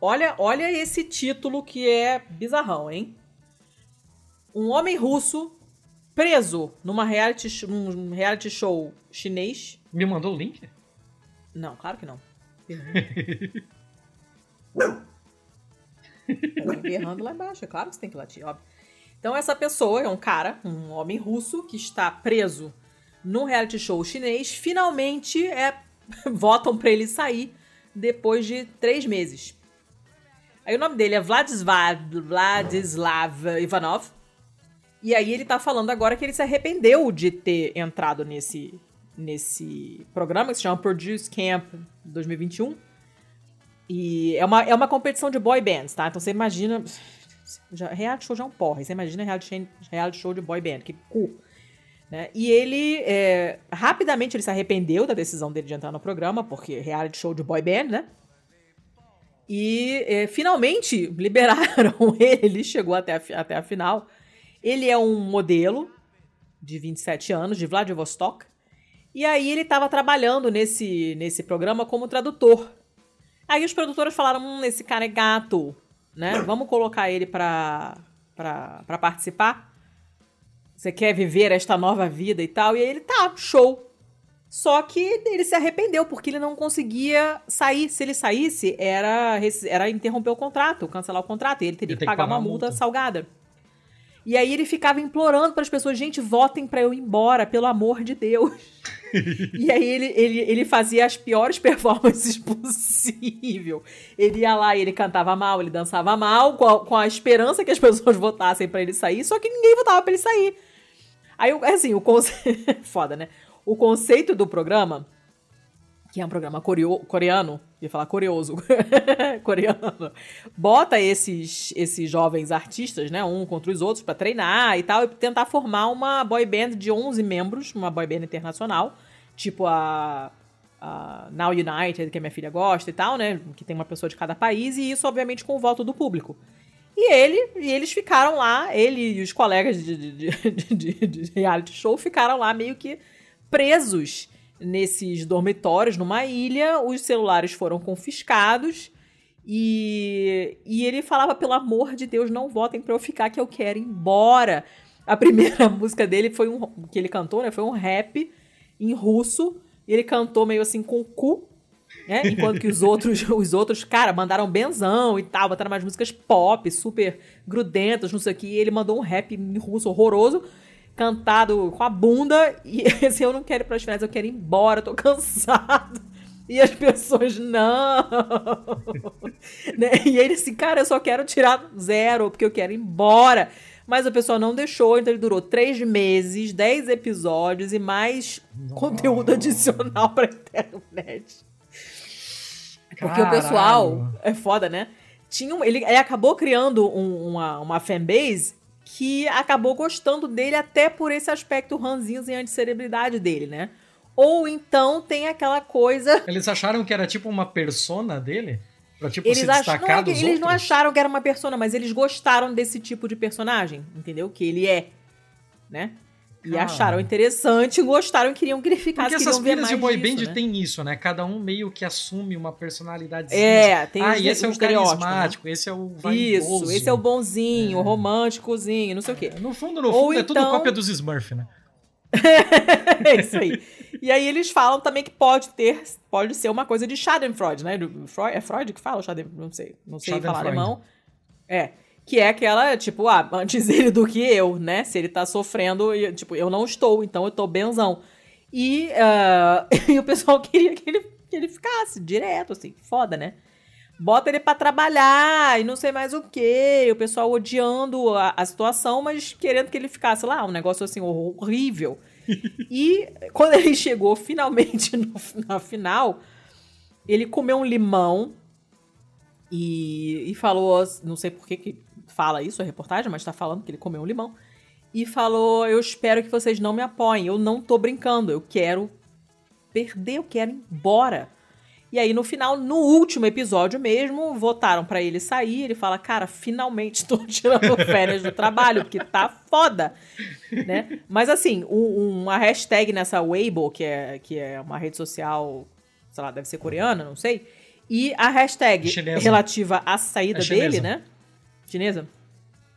Olha, olha esse título que é bizarrão, hein? um homem russo preso numa reality, num reality show chinês. Me mandou o link? Não, claro que não. berrando lá embaixo, é claro que você tem que latir, óbvio. Então essa pessoa é um cara, um homem russo, que está preso num reality show chinês, finalmente é, votam para ele sair depois de três meses. Aí o nome dele é Vladislav, Vladislav Ivanov. E aí ele tá falando agora que ele se arrependeu de ter entrado nesse, nesse programa que se chama Produce Camp 2021. E é uma, é uma competição de boy bands, tá? Então você imagina. Já, reality show já é um porra. Você imagina reality, reality show de boy band, que cu. Né? E ele, é, rapidamente, ele se arrependeu da decisão dele de entrar no programa, porque reality show de boy band, né? E é, finalmente liberaram ele, ele chegou até a, até a final. Ele é um modelo de 27 anos, de Vladivostok. E aí ele estava trabalhando nesse, nesse programa como tradutor. Aí os produtores falaram: hum, esse cara é gato, né? Vamos colocar ele para pra participar. Você quer viver esta nova vida e tal? E aí ele, tá, show. Só que ele se arrependeu, porque ele não conseguia sair. Se ele saísse, era, era interromper o contrato, cancelar o contrato. E ele teria que pagar, que pagar, uma multa, multa salgada. E aí ele ficava implorando para as pessoas, gente, votem para eu ir embora, pelo amor de Deus. e aí ele, ele, ele fazia as piores performances possível. Ele ia lá e ele cantava mal, ele dançava mal, com a, com a esperança que as pessoas votassem para ele sair, só que ninguém votava para ele sair. Aí, assim, o conceito... Foda, né? O conceito do programa que é um programa coreano, ia falar curioso, coreano, bota esses, esses jovens artistas, né, um contra os outros, para treinar e tal, e tentar formar uma boy band de 11 membros, uma boy band internacional, tipo a, a Now United, que a minha filha gosta e tal, né, que tem uma pessoa de cada país, e isso, obviamente, com o voto do público. E ele, e eles ficaram lá, ele e os colegas de, de, de, de reality show ficaram lá meio que presos nesses dormitórios numa ilha, os celulares foram confiscados e, e ele falava, pelo amor de Deus, não votem pra eu ficar que eu quero ir embora. A primeira música dele foi um que ele cantou, né? Foi um rap em russo. E ele cantou meio assim com o cu, né? Enquanto que os outros, os outros, cara, mandaram benzão e tal, botaram umas músicas pop, super grudentas, não sei o que. E ele mandou um rap em russo horroroso cantado com a bunda e assim, eu não quero ir para as férias, eu quero ir embora, eu tô cansado. E as pessoas, não. né? E ele assim, cara, eu só quero tirar zero, porque eu quero ir embora. Mas a pessoa não deixou, então ele durou três meses, dez episódios e mais conteúdo adicional pra internet. Porque Caralho. o pessoal, é foda, né? Tinha um, ele, ele acabou criando um, uma, uma fanbase que acabou gostando dele até por esse aspecto ranzinhos e anticerebridade dele, né? Ou então tem aquela coisa. Eles acharam que era tipo uma persona dele? Pra, tipo, eles se destacar não, é Eles outros? não acharam que era uma persona, mas eles gostaram desse tipo de personagem, entendeu? Que ele é, né? E acharam interessante, gostaram, queriam que ele ficasse. Porque essas pilhas de boy band né? tem isso, né? Cada um meio que assume uma personalidade. É, tem Ah, e esse é o né? carismático, né? esse é o vaidoso. Isso, esse é o bonzinho, é. o românticozinho, não sei o quê. No fundo, no fundo, Ou é então... tudo cópia dos Smurf, né? é isso aí. E aí eles falam também que pode ter, pode ser uma coisa de Schadenfreude, né? Freud, é Freud que fala? Schaden, não sei, não sei falar alemão. É. Que é aquela, tipo, ah, antes ele do que eu, né? Se ele tá sofrendo, tipo, eu não estou, então eu tô benzão. E, uh, e o pessoal queria que ele, que ele ficasse direto, assim, foda, né? Bota ele para trabalhar e não sei mais o que. O pessoal odiando a, a, situação, mas querendo que ele ficasse lá, um negócio assim horrível. e quando ele chegou finalmente no, na final, ele comeu um limão e, e falou, não sei por que, que fala isso a reportagem, mas tá falando que ele comeu um limão. E falou: Eu espero que vocês não me apoiem. Eu não tô brincando. Eu quero perder, eu quero ir embora. E aí, no final, no último episódio mesmo, votaram para ele sair. Ele fala: Cara, finalmente tô tirando férias do trabalho, porque tá foda. Né? Mas assim, um, uma hashtag nessa Weibo, que é, que é uma rede social, sei lá, deve ser coreana, não sei. E a hashtag chinesa. relativa à saída é dele, né? Chinesa?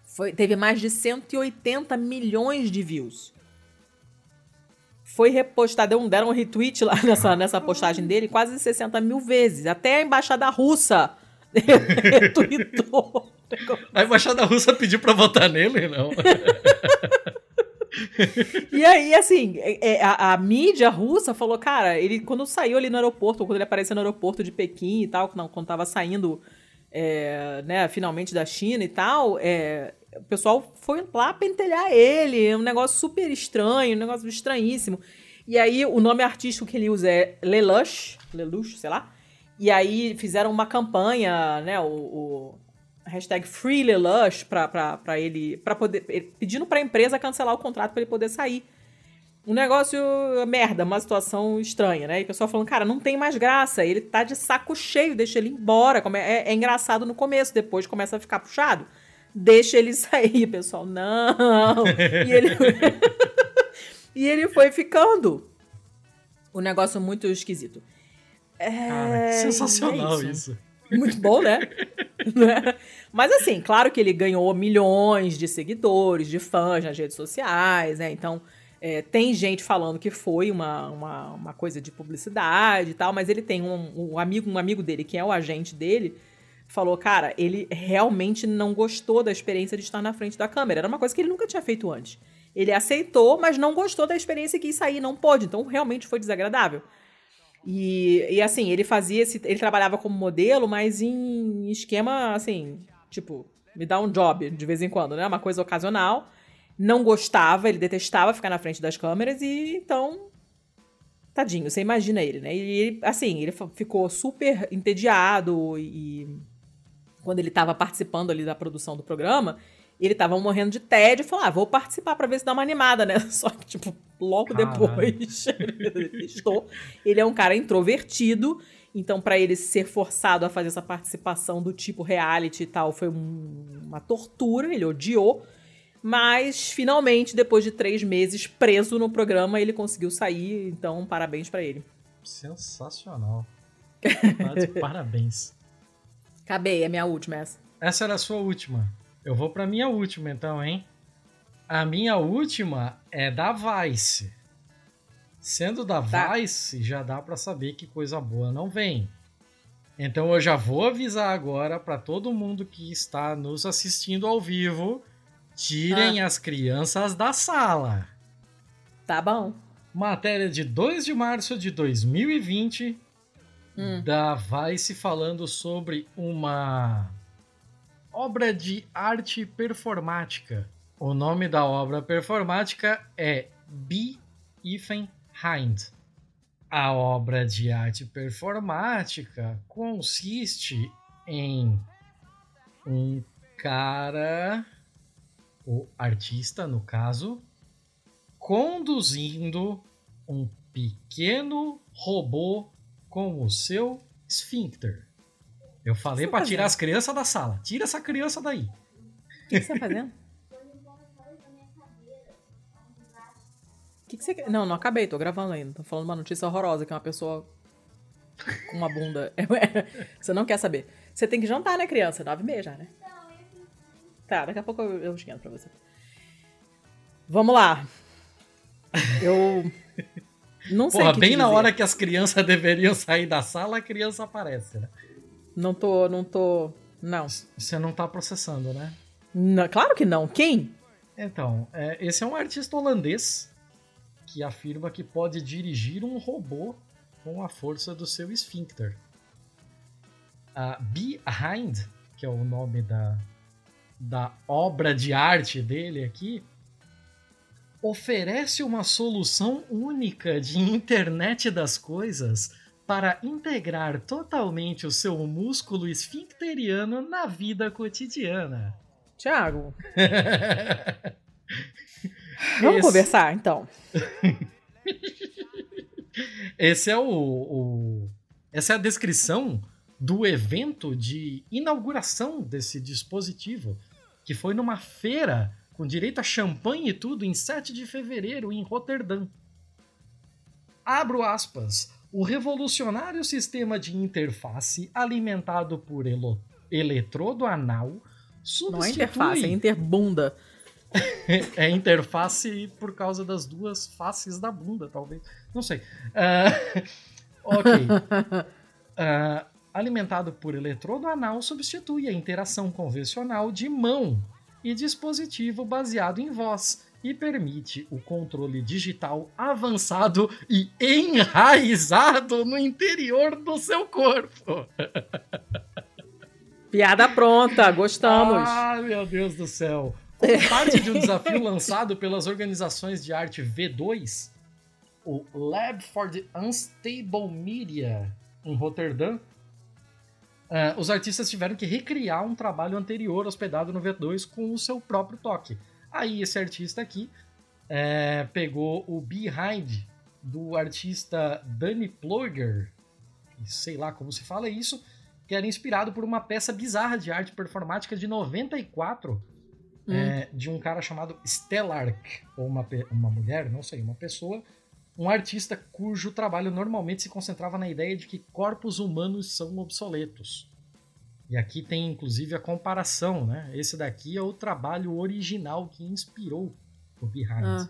Foi, teve mais de 180 milhões de views. Foi repostado, deram um retweet lá nessa, nessa postagem dele quase 60 mil vezes. Até a embaixada russa retweetou. A embaixada russa pediu pra votar nele, não. e aí, assim, é, é, a, a, mídia russa falou, cara, ele quando saiu ali no aeroporto, quando ele apareceu no aeroporto de Pequim e tal, quando, quando tava saindo, é, né, finalmente da China e tal, é, o pessoal foi lá pentelhar ele, um negócio super estranho, um negócio estranhíssimo. E aí, o nome artístico que ele usa é Lelouch, Lelouch, sei lá. E aí, fizeram uma campanha, né, o, o hashtag FreeLelush para ele, para poder, pedindo para a empresa cancelar o contrato para ele poder sair. Um negócio merda, uma situação estranha, né? E o pessoal falando, cara, não tem mais graça, ele tá de saco cheio, deixa ele embora. É, é engraçado no começo, depois começa a ficar puxado. Deixa ele sair, pessoal. Não! E ele, e ele foi ficando. O um negócio muito esquisito. É... Cara, sensacional é isso. isso. Muito bom, né? né? Mas assim, claro que ele ganhou milhões de seguidores, de fãs nas redes sociais, né? Então, é, tem gente falando que foi uma, uma, uma, coisa de publicidade e tal, mas ele tem um, um, amigo, um amigo dele, que é o agente dele, falou, cara, ele realmente não gostou da experiência de estar na frente da câmera. Era uma coisa que ele nunca tinha feito antes. Ele aceitou, mas não gostou da experiência e quis sair, não pôde. Então, realmente foi desagradável. E, e assim, ele fazia esse. Ele trabalhava como modelo, mas em esquema, assim, tipo, me dá um job de vez em quando, né? Uma coisa ocasional. Não gostava, ele detestava ficar na frente das câmeras e então. Tadinho, você imagina ele, né? E ele, assim, ele ficou super entediado e. Quando ele estava participando ali da produção do programa, ele tava morrendo de tédio e falou: ah, vou participar para ver se dá uma animada, né? Só que, tipo, logo Caralho. depois ele estou. Ele é um cara introvertido, então para ele ser forçado a fazer essa participação do tipo reality e tal foi um, uma tortura, ele odiou. Mas finalmente, depois de três meses preso no programa, ele conseguiu sair. Então, parabéns para ele. Sensacional. parabéns. Acabei, é minha última essa. Essa era a sua última. Eu vou pra minha última então, hein? A minha última é da Vice. Sendo da tá. Vice, já dá para saber que coisa boa não vem. Então eu já vou avisar agora para todo mundo que está nos assistindo ao vivo, tirem ah. as crianças da sala. Tá bom. Matéria de 2 de março de 2020 hum. da Vice falando sobre uma obra de arte performática. O nome da obra performática é Be Ethan Hind. A obra de arte performática consiste em um cara, o artista no caso, conduzindo um pequeno robô com o seu esfíncter. Eu falei para tirar as crianças da sala. Tira essa criança daí. O que, você tá fazendo? que, que você? Não, não acabei, tô gravando ainda. Tô falando uma notícia horrorosa que é uma pessoa com uma bunda. você não quer saber. Você tem que jantar, né, criança? Nove e meia já, né? Tá, daqui a pouco eu, eu esquento pra você. Vamos lá. Eu. Não sei. Porra, bem na hora que as crianças deveriam sair da sala, a criança aparece, né? Não tô, não tô. Não. Você não tá processando, né? Não, claro que não. Quem? Então, é, esse é um artista holandês que afirma que pode dirigir um robô com a força do seu esfíncter. A Behind, que é o nome da, da obra de arte dele aqui, oferece uma solução única de internet das coisas para integrar totalmente o seu músculo esfincteriano na vida cotidiana. Tiago. Vamos Esse... conversar, então. Esse é o, o, Essa é a descrição do evento de inauguração desse dispositivo, que foi numa feira com direito a champanhe e tudo em 7 de fevereiro em Roterdã. Abro aspas. O revolucionário sistema de interface alimentado por eletrodo anal Substitui... Não é interface, é interbunda. é interface por causa das duas faces da bunda, talvez. Não sei. Uh, ok. Uh, alimentado por eletrodo anal substitui a interação convencional de mão e dispositivo baseado em voz e permite o controle digital avançado e enraizado no interior do seu corpo. Piada pronta, gostamos. Ah, meu Deus do céu. Como parte de um desafio lançado pelas organizações de arte V2, o Lab for the Unstable Media, em Roterdã, uh, os artistas tiveram que recriar um trabalho anterior hospedado no V2 com o seu próprio toque. Aí esse artista aqui é, pegou o Behind do artista Danny Ploger, sei lá como se fala isso, que era inspirado por uma peça bizarra de arte performática de 94 hum. é, de um cara chamado Stellark, ou uma, uma mulher, não sei, uma pessoa, um artista cujo trabalho normalmente se concentrava na ideia de que corpos humanos são obsoletos. E aqui tem inclusive a comparação, né? Esse daqui é o trabalho original que inspirou o Behind.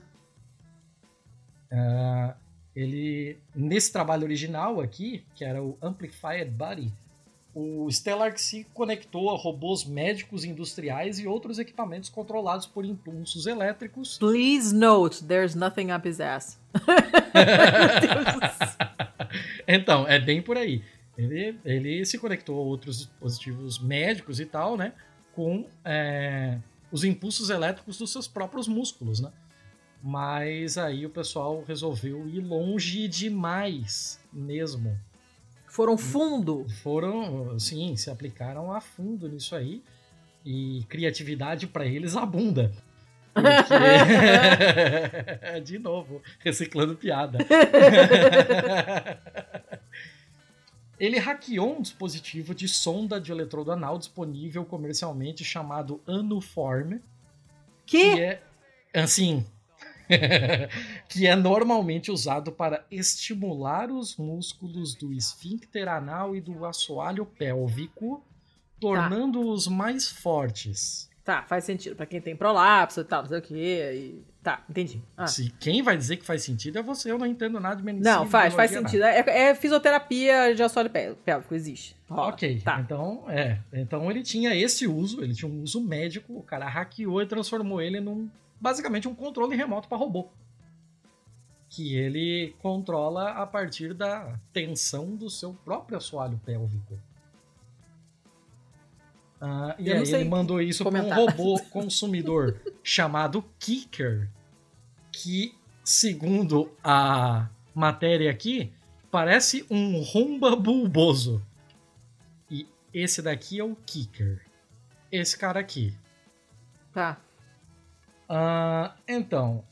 Ah. Uh, ele nesse trabalho original aqui, que era o Amplified Body, o Stellar se conectou a robôs médicos industriais e outros equipamentos controlados por impulsos elétricos. Please note, there's nothing up his ass. então, é bem por aí. Ele, ele se conectou a outros dispositivos médicos e tal, né? Com é, os impulsos elétricos dos seus próprios músculos, né? Mas aí o pessoal resolveu ir longe demais mesmo. Foram fundo? Foram, sim, se aplicaram a fundo nisso aí. E criatividade para eles abunda. Porque... De novo, reciclando piada. Ele hackeou um dispositivo de sonda de eletrodo anal disponível comercialmente chamado Anuform. Que? que é, assim, que é normalmente usado para estimular os músculos do esfíncter anal e do assoalho pélvico, tornando-os tá. mais fortes. Tá, faz sentido. Para quem tem prolapso e tal, não sei o quê. E... Tá, entendi. Ah. Se quem vai dizer que faz sentido é você, eu não entendo nada de medicina. Não, faz, faz sentido. É, é, fisioterapia de assoalho pélvico, existe. Rola. Ok, tá. então, é. Então ele tinha esse uso, ele tinha um uso médico, o cara hackeou e transformou ele num, basicamente, um controle remoto para robô. Que ele controla a partir da tensão do seu próprio assoalho pélvico. Uh, e aí ele mandou isso para um robô consumidor chamado Kicker, que, segundo a matéria aqui, parece um romba bulboso. E esse daqui é o Kicker. Esse cara aqui. Tá. Uh, então,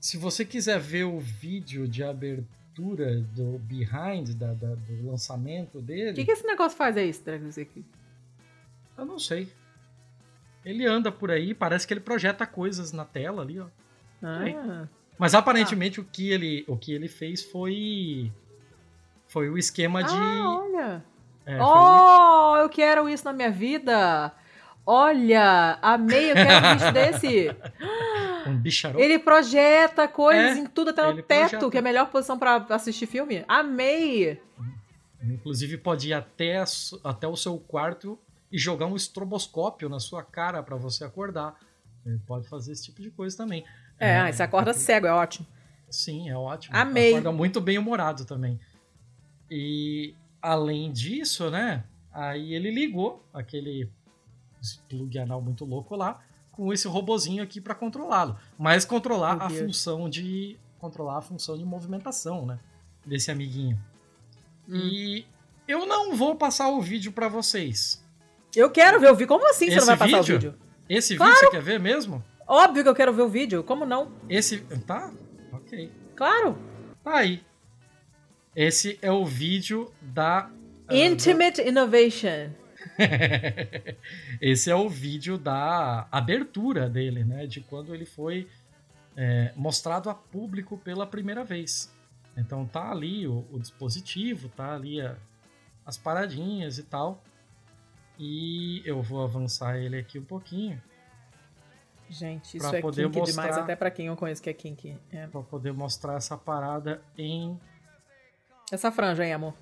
se você quiser ver o vídeo de abertura do Behind, da, da do lançamento dele. O que, que esse negócio faz aí, esse aqui? Eu não sei. Ele anda por aí, parece que ele projeta coisas na tela ali, ó. Ah. Mas aparentemente ah. o, que ele, o que ele fez foi. Foi o esquema de. Ah, olha! É, oh, o... eu quero isso na minha vida! Olha, amei, eu quero um bicho desse! Um bicharão. Ele projeta coisas é, em tudo até no teto, projeta. que é a melhor posição para assistir filme. Amei! Inclusive pode ir até, até o seu quarto e jogar um estroboscópio na sua cara para você acordar. Ele pode fazer esse tipo de coisa também. É, é você acorda cego, é ótimo. Sim, é ótimo. Amei. Acorda muito bem humorado também. E além disso, né? Aí ele ligou aquele plug anal muito louco lá com esse robozinho aqui para controlá-lo, mas controlar a função de controlar a função de movimentação, né, desse amiguinho. Hum. E eu não vou passar o vídeo para vocês. Eu quero ver o vídeo. Como assim esse você não vai passar vídeo? o vídeo? Esse claro. vídeo você quer ver mesmo? Óbvio que eu quero ver o vídeo. Como não? Esse. Tá? Ok. Claro. Tá aí. Esse é o vídeo da. Uh, Intimate da... Innovation. Esse é o vídeo da abertura dele, né? De quando ele foi é, mostrado a público pela primeira vez. Então tá ali o, o dispositivo, tá ali a, as paradinhas e tal. E eu vou avançar ele aqui um pouquinho. Gente, isso é poder kink mostrar, demais, até pra quem eu conheço que é kink. É. Pra poder mostrar essa parada em... Essa franja, hein, amor?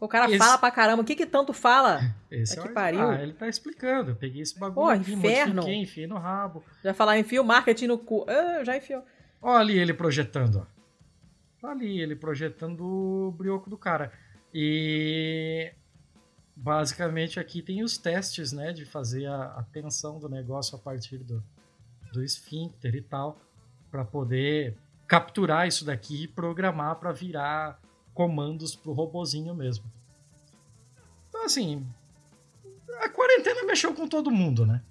O cara esse... fala pra caramba. O que que tanto fala? Esse é que pariu. Ah, ele tá explicando. Eu peguei esse bagulho Pô, aqui, inferno. enfiei no rabo. Já falar enfio marketing no cu. Ah, já enfiou. Olha ali ele projetando, ó. Tá ali ele projetando o brioco do cara. E basicamente aqui tem os testes, né, de fazer a, a tensão do negócio a partir do, do esfíncter e tal, para poder capturar isso daqui e programar para virar comandos pro robozinho mesmo. Então, assim, a quarentena mexeu com todo mundo, né?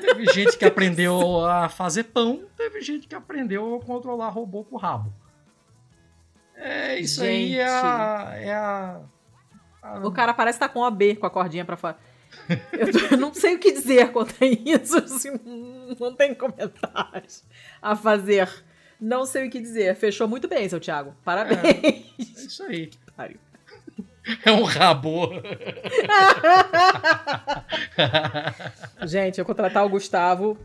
teve gente que aprendeu a fazer pão, teve gente que aprendeu a controlar robô com o rabo. É, isso gente. aí é a, é a, a, O cara parece estar tá com a B, com a cordinha pra fora. Eu, tô, eu, não sei o que dizer contra isso, assim, não tem comentários a fazer. Não sei o que dizer. Fechou muito bem, seu Thiago. Parabéns. É, é isso aí. É um rabo. Gente, eu contratar o Gustavo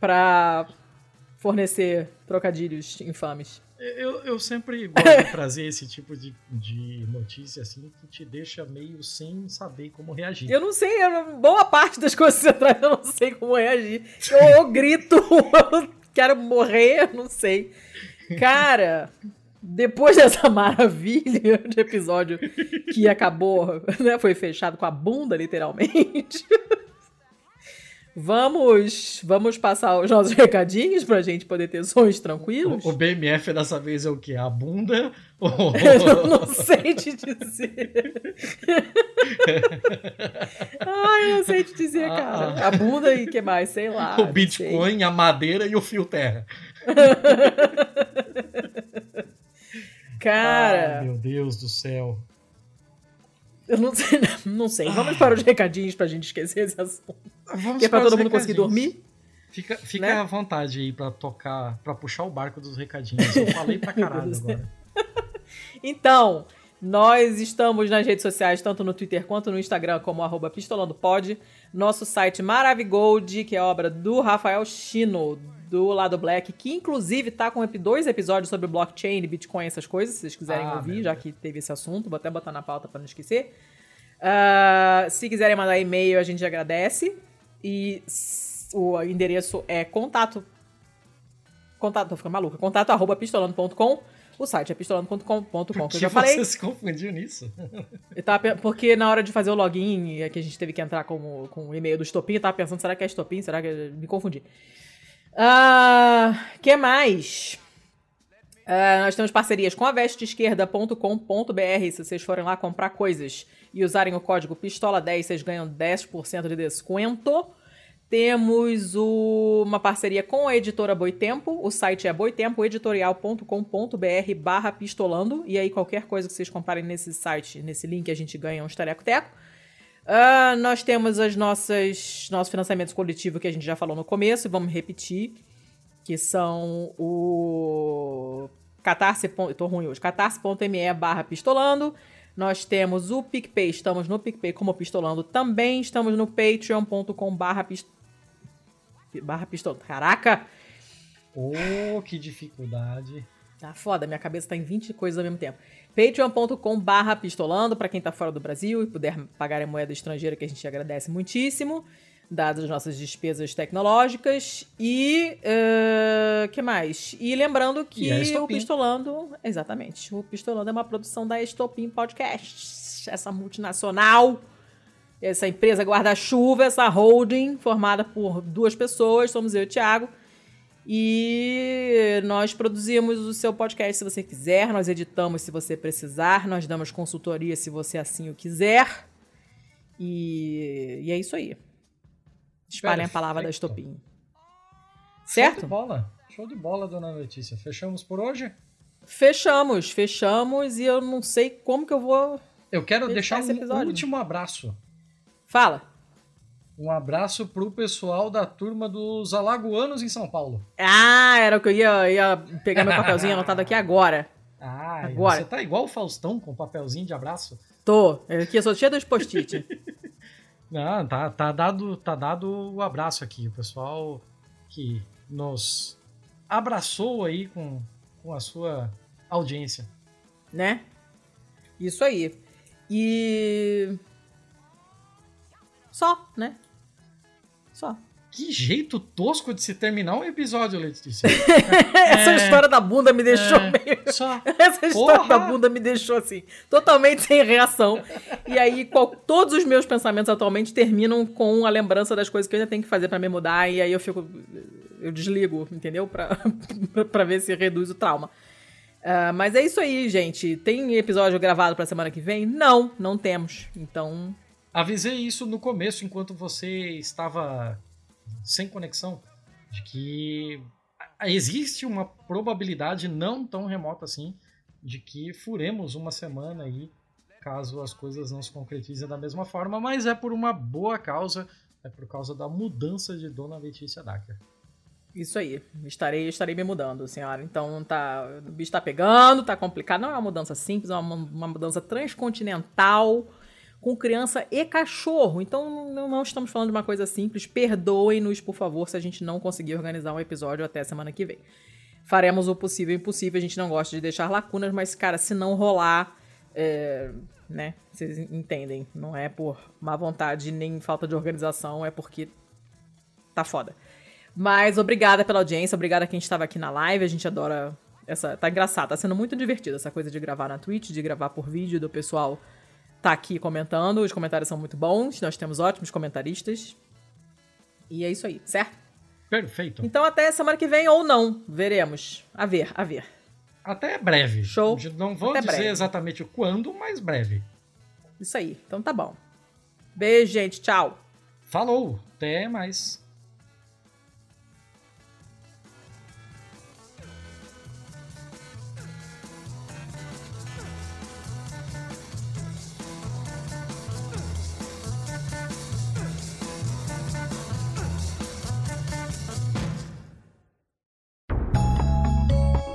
pra fornecer trocadilhos infames. Eu, eu sempre gosto de trazer esse tipo de, de notícia assim que te deixa meio sem saber como reagir. Eu não sei, eu, boa parte das coisas que você traz eu não sei como reagir. Eu, eu grito, eu quero morrer, não sei. Cara, depois dessa maravilha de episódio que acabou, né, foi fechado com a bunda, literalmente. Vamos, vamos passar os nossos recadinhos pra gente poder ter sonhos tranquilos? O, o BMF dessa vez é o quê? A bunda? Ou... Eu não sei te dizer. Ai, eu não sei te dizer, ah, cara. A bunda e o que mais? Sei lá. O Bitcoin, sei. a madeira e o fio terra. cara. meu Deus do céu. Eu não sei, não sei. Vamos para os recadinhos pra gente esquecer esse assunto. Vamos que é pra todo mundo conseguir dormir. Fica, fica né? à vontade aí pra tocar, pra puxar o barco dos recadinhos. Eu falei pra caralho agora. então, nós estamos nas redes sociais, tanto no Twitter quanto no Instagram, como arroba pistolandopod. Nosso site Maravigold, que é obra do Rafael Chino, do Lado Black, que inclusive tá com dois episódios sobre blockchain, Bitcoin, essas coisas, se vocês quiserem ah, ouvir, já que teve esse assunto. Vou até botar na pauta para não esquecer. Uh, se quiserem mandar e-mail, a gente agradece. E o endereço é contato. Contato, tô ficando maluca. Contato arroba pistolando.com. O site é pistolando.com.com, que eu já falei. Você se confundiu nisso? Eu tava, porque na hora de fazer o login, é que a gente teve que entrar com, com o e-mail do Estopim, eu tava pensando, será que é Estopim? Será que. Me confundi. Uh, que mais? Uh, nós temos parcerias com a vesteesquerda.com.br. Se vocês forem lá comprar coisas e usarem o código PISTOLA10, vocês ganham 10% de desconto. Temos o, uma parceria com a editora Boitempo. O site é boitempoeditorial.com.br barra pistolando. E aí qualquer coisa que vocês comprarem nesse site, nesse link, a gente ganha um estareco-teco. Uh, nós temos as nossas nossos financiamentos coletivos que a gente já falou no começo, vamos repetir, que são o catarse, tô ruim hoje, catarse.me barra pistolando, nós temos o PicPay, estamos no PicPay como pistolando também, estamos no patreon.com barra barra pistolando, caraca! Oh, que dificuldade! Tá foda, minha cabeça tá em 20 coisas ao mesmo tempo patreon.com barra pistolando para quem está fora do Brasil e puder pagar em moeda estrangeira que a gente agradece muitíssimo, dadas as nossas despesas tecnológicas e uh, que mais? E lembrando que e o Pistolando, exatamente, o Pistolando é uma produção da Estopim Podcast, essa multinacional, essa empresa guarda-chuva, essa holding formada por duas pessoas, somos eu e o Thiago, e nós produzimos o seu podcast se você quiser, nós editamos se você precisar, nós damos consultoria se você assim o quiser. E, e é isso aí. Espalhem a palavra da Estopim. Certo? Show de bola. Show de bola, dona Letícia. Fechamos por hoje? Fechamos, fechamos e eu não sei como que eu vou. Eu quero deixar um último abraço. Fala. Um abraço pro pessoal da turma dos Alagoanos em São Paulo. Ah, era o que eu ia, ia pegar meu papelzinho anotado aqui agora. Ah, agora. você tá igual o Faustão com papelzinho de abraço? Tô. Aqui eu sou cheio dos post-it. Não, tá, tá, dado, tá dado o abraço aqui. O pessoal que nos abraçou aí com, com a sua audiência. Né? Isso aí. E. Só, né? Só. Que jeito tosco de se terminar um episódio, Letícia. Essa é, história da bunda me deixou é, meio. Só. Essa história Porra. da bunda me deixou assim, totalmente sem reação. E aí, qual, todos os meus pensamentos atualmente terminam com a lembrança das coisas que eu ainda tenho que fazer para me mudar. E aí eu fico. Eu desligo, entendeu? Pra, pra ver se reduz o trauma. Uh, mas é isso aí, gente. Tem episódio gravado pra semana que vem? Não, não temos. Então. Avisei isso no começo, enquanto você estava sem conexão, de que existe uma probabilidade não tão remota assim de que furemos uma semana aí, caso as coisas não se concretizem da mesma forma, mas é por uma boa causa, é por causa da mudança de Dona Letícia Dacker. Isso aí, estarei, estarei me mudando, senhora. Então tá, o bicho tá pegando, tá complicado. Não é uma mudança simples, é uma, uma mudança transcontinental com criança e cachorro. Então não, não estamos falando de uma coisa simples. Perdoem-nos, por favor, se a gente não conseguir organizar um episódio até semana que vem. Faremos o possível e impossível. A gente não gosta de deixar lacunas, mas, cara, se não rolar, é, né? Vocês entendem. Não é por má vontade nem falta de organização, é porque tá foda. Mas obrigada pela audiência, obrigada a quem estava aqui na live. A gente adora essa. Tá engraçado, tá sendo muito divertido essa coisa de gravar na Twitch, de gravar por vídeo, do pessoal tá aqui comentando. Os comentários são muito bons. Nós temos ótimos comentaristas. E é isso aí, certo? Perfeito. Então até semana que vem ou não. Veremos. A ver, a ver. Até breve. Show. Não vou até dizer breve. exatamente quando, mas breve. Isso aí. Então tá bom. Beijo, gente. Tchau. Falou. Até mais.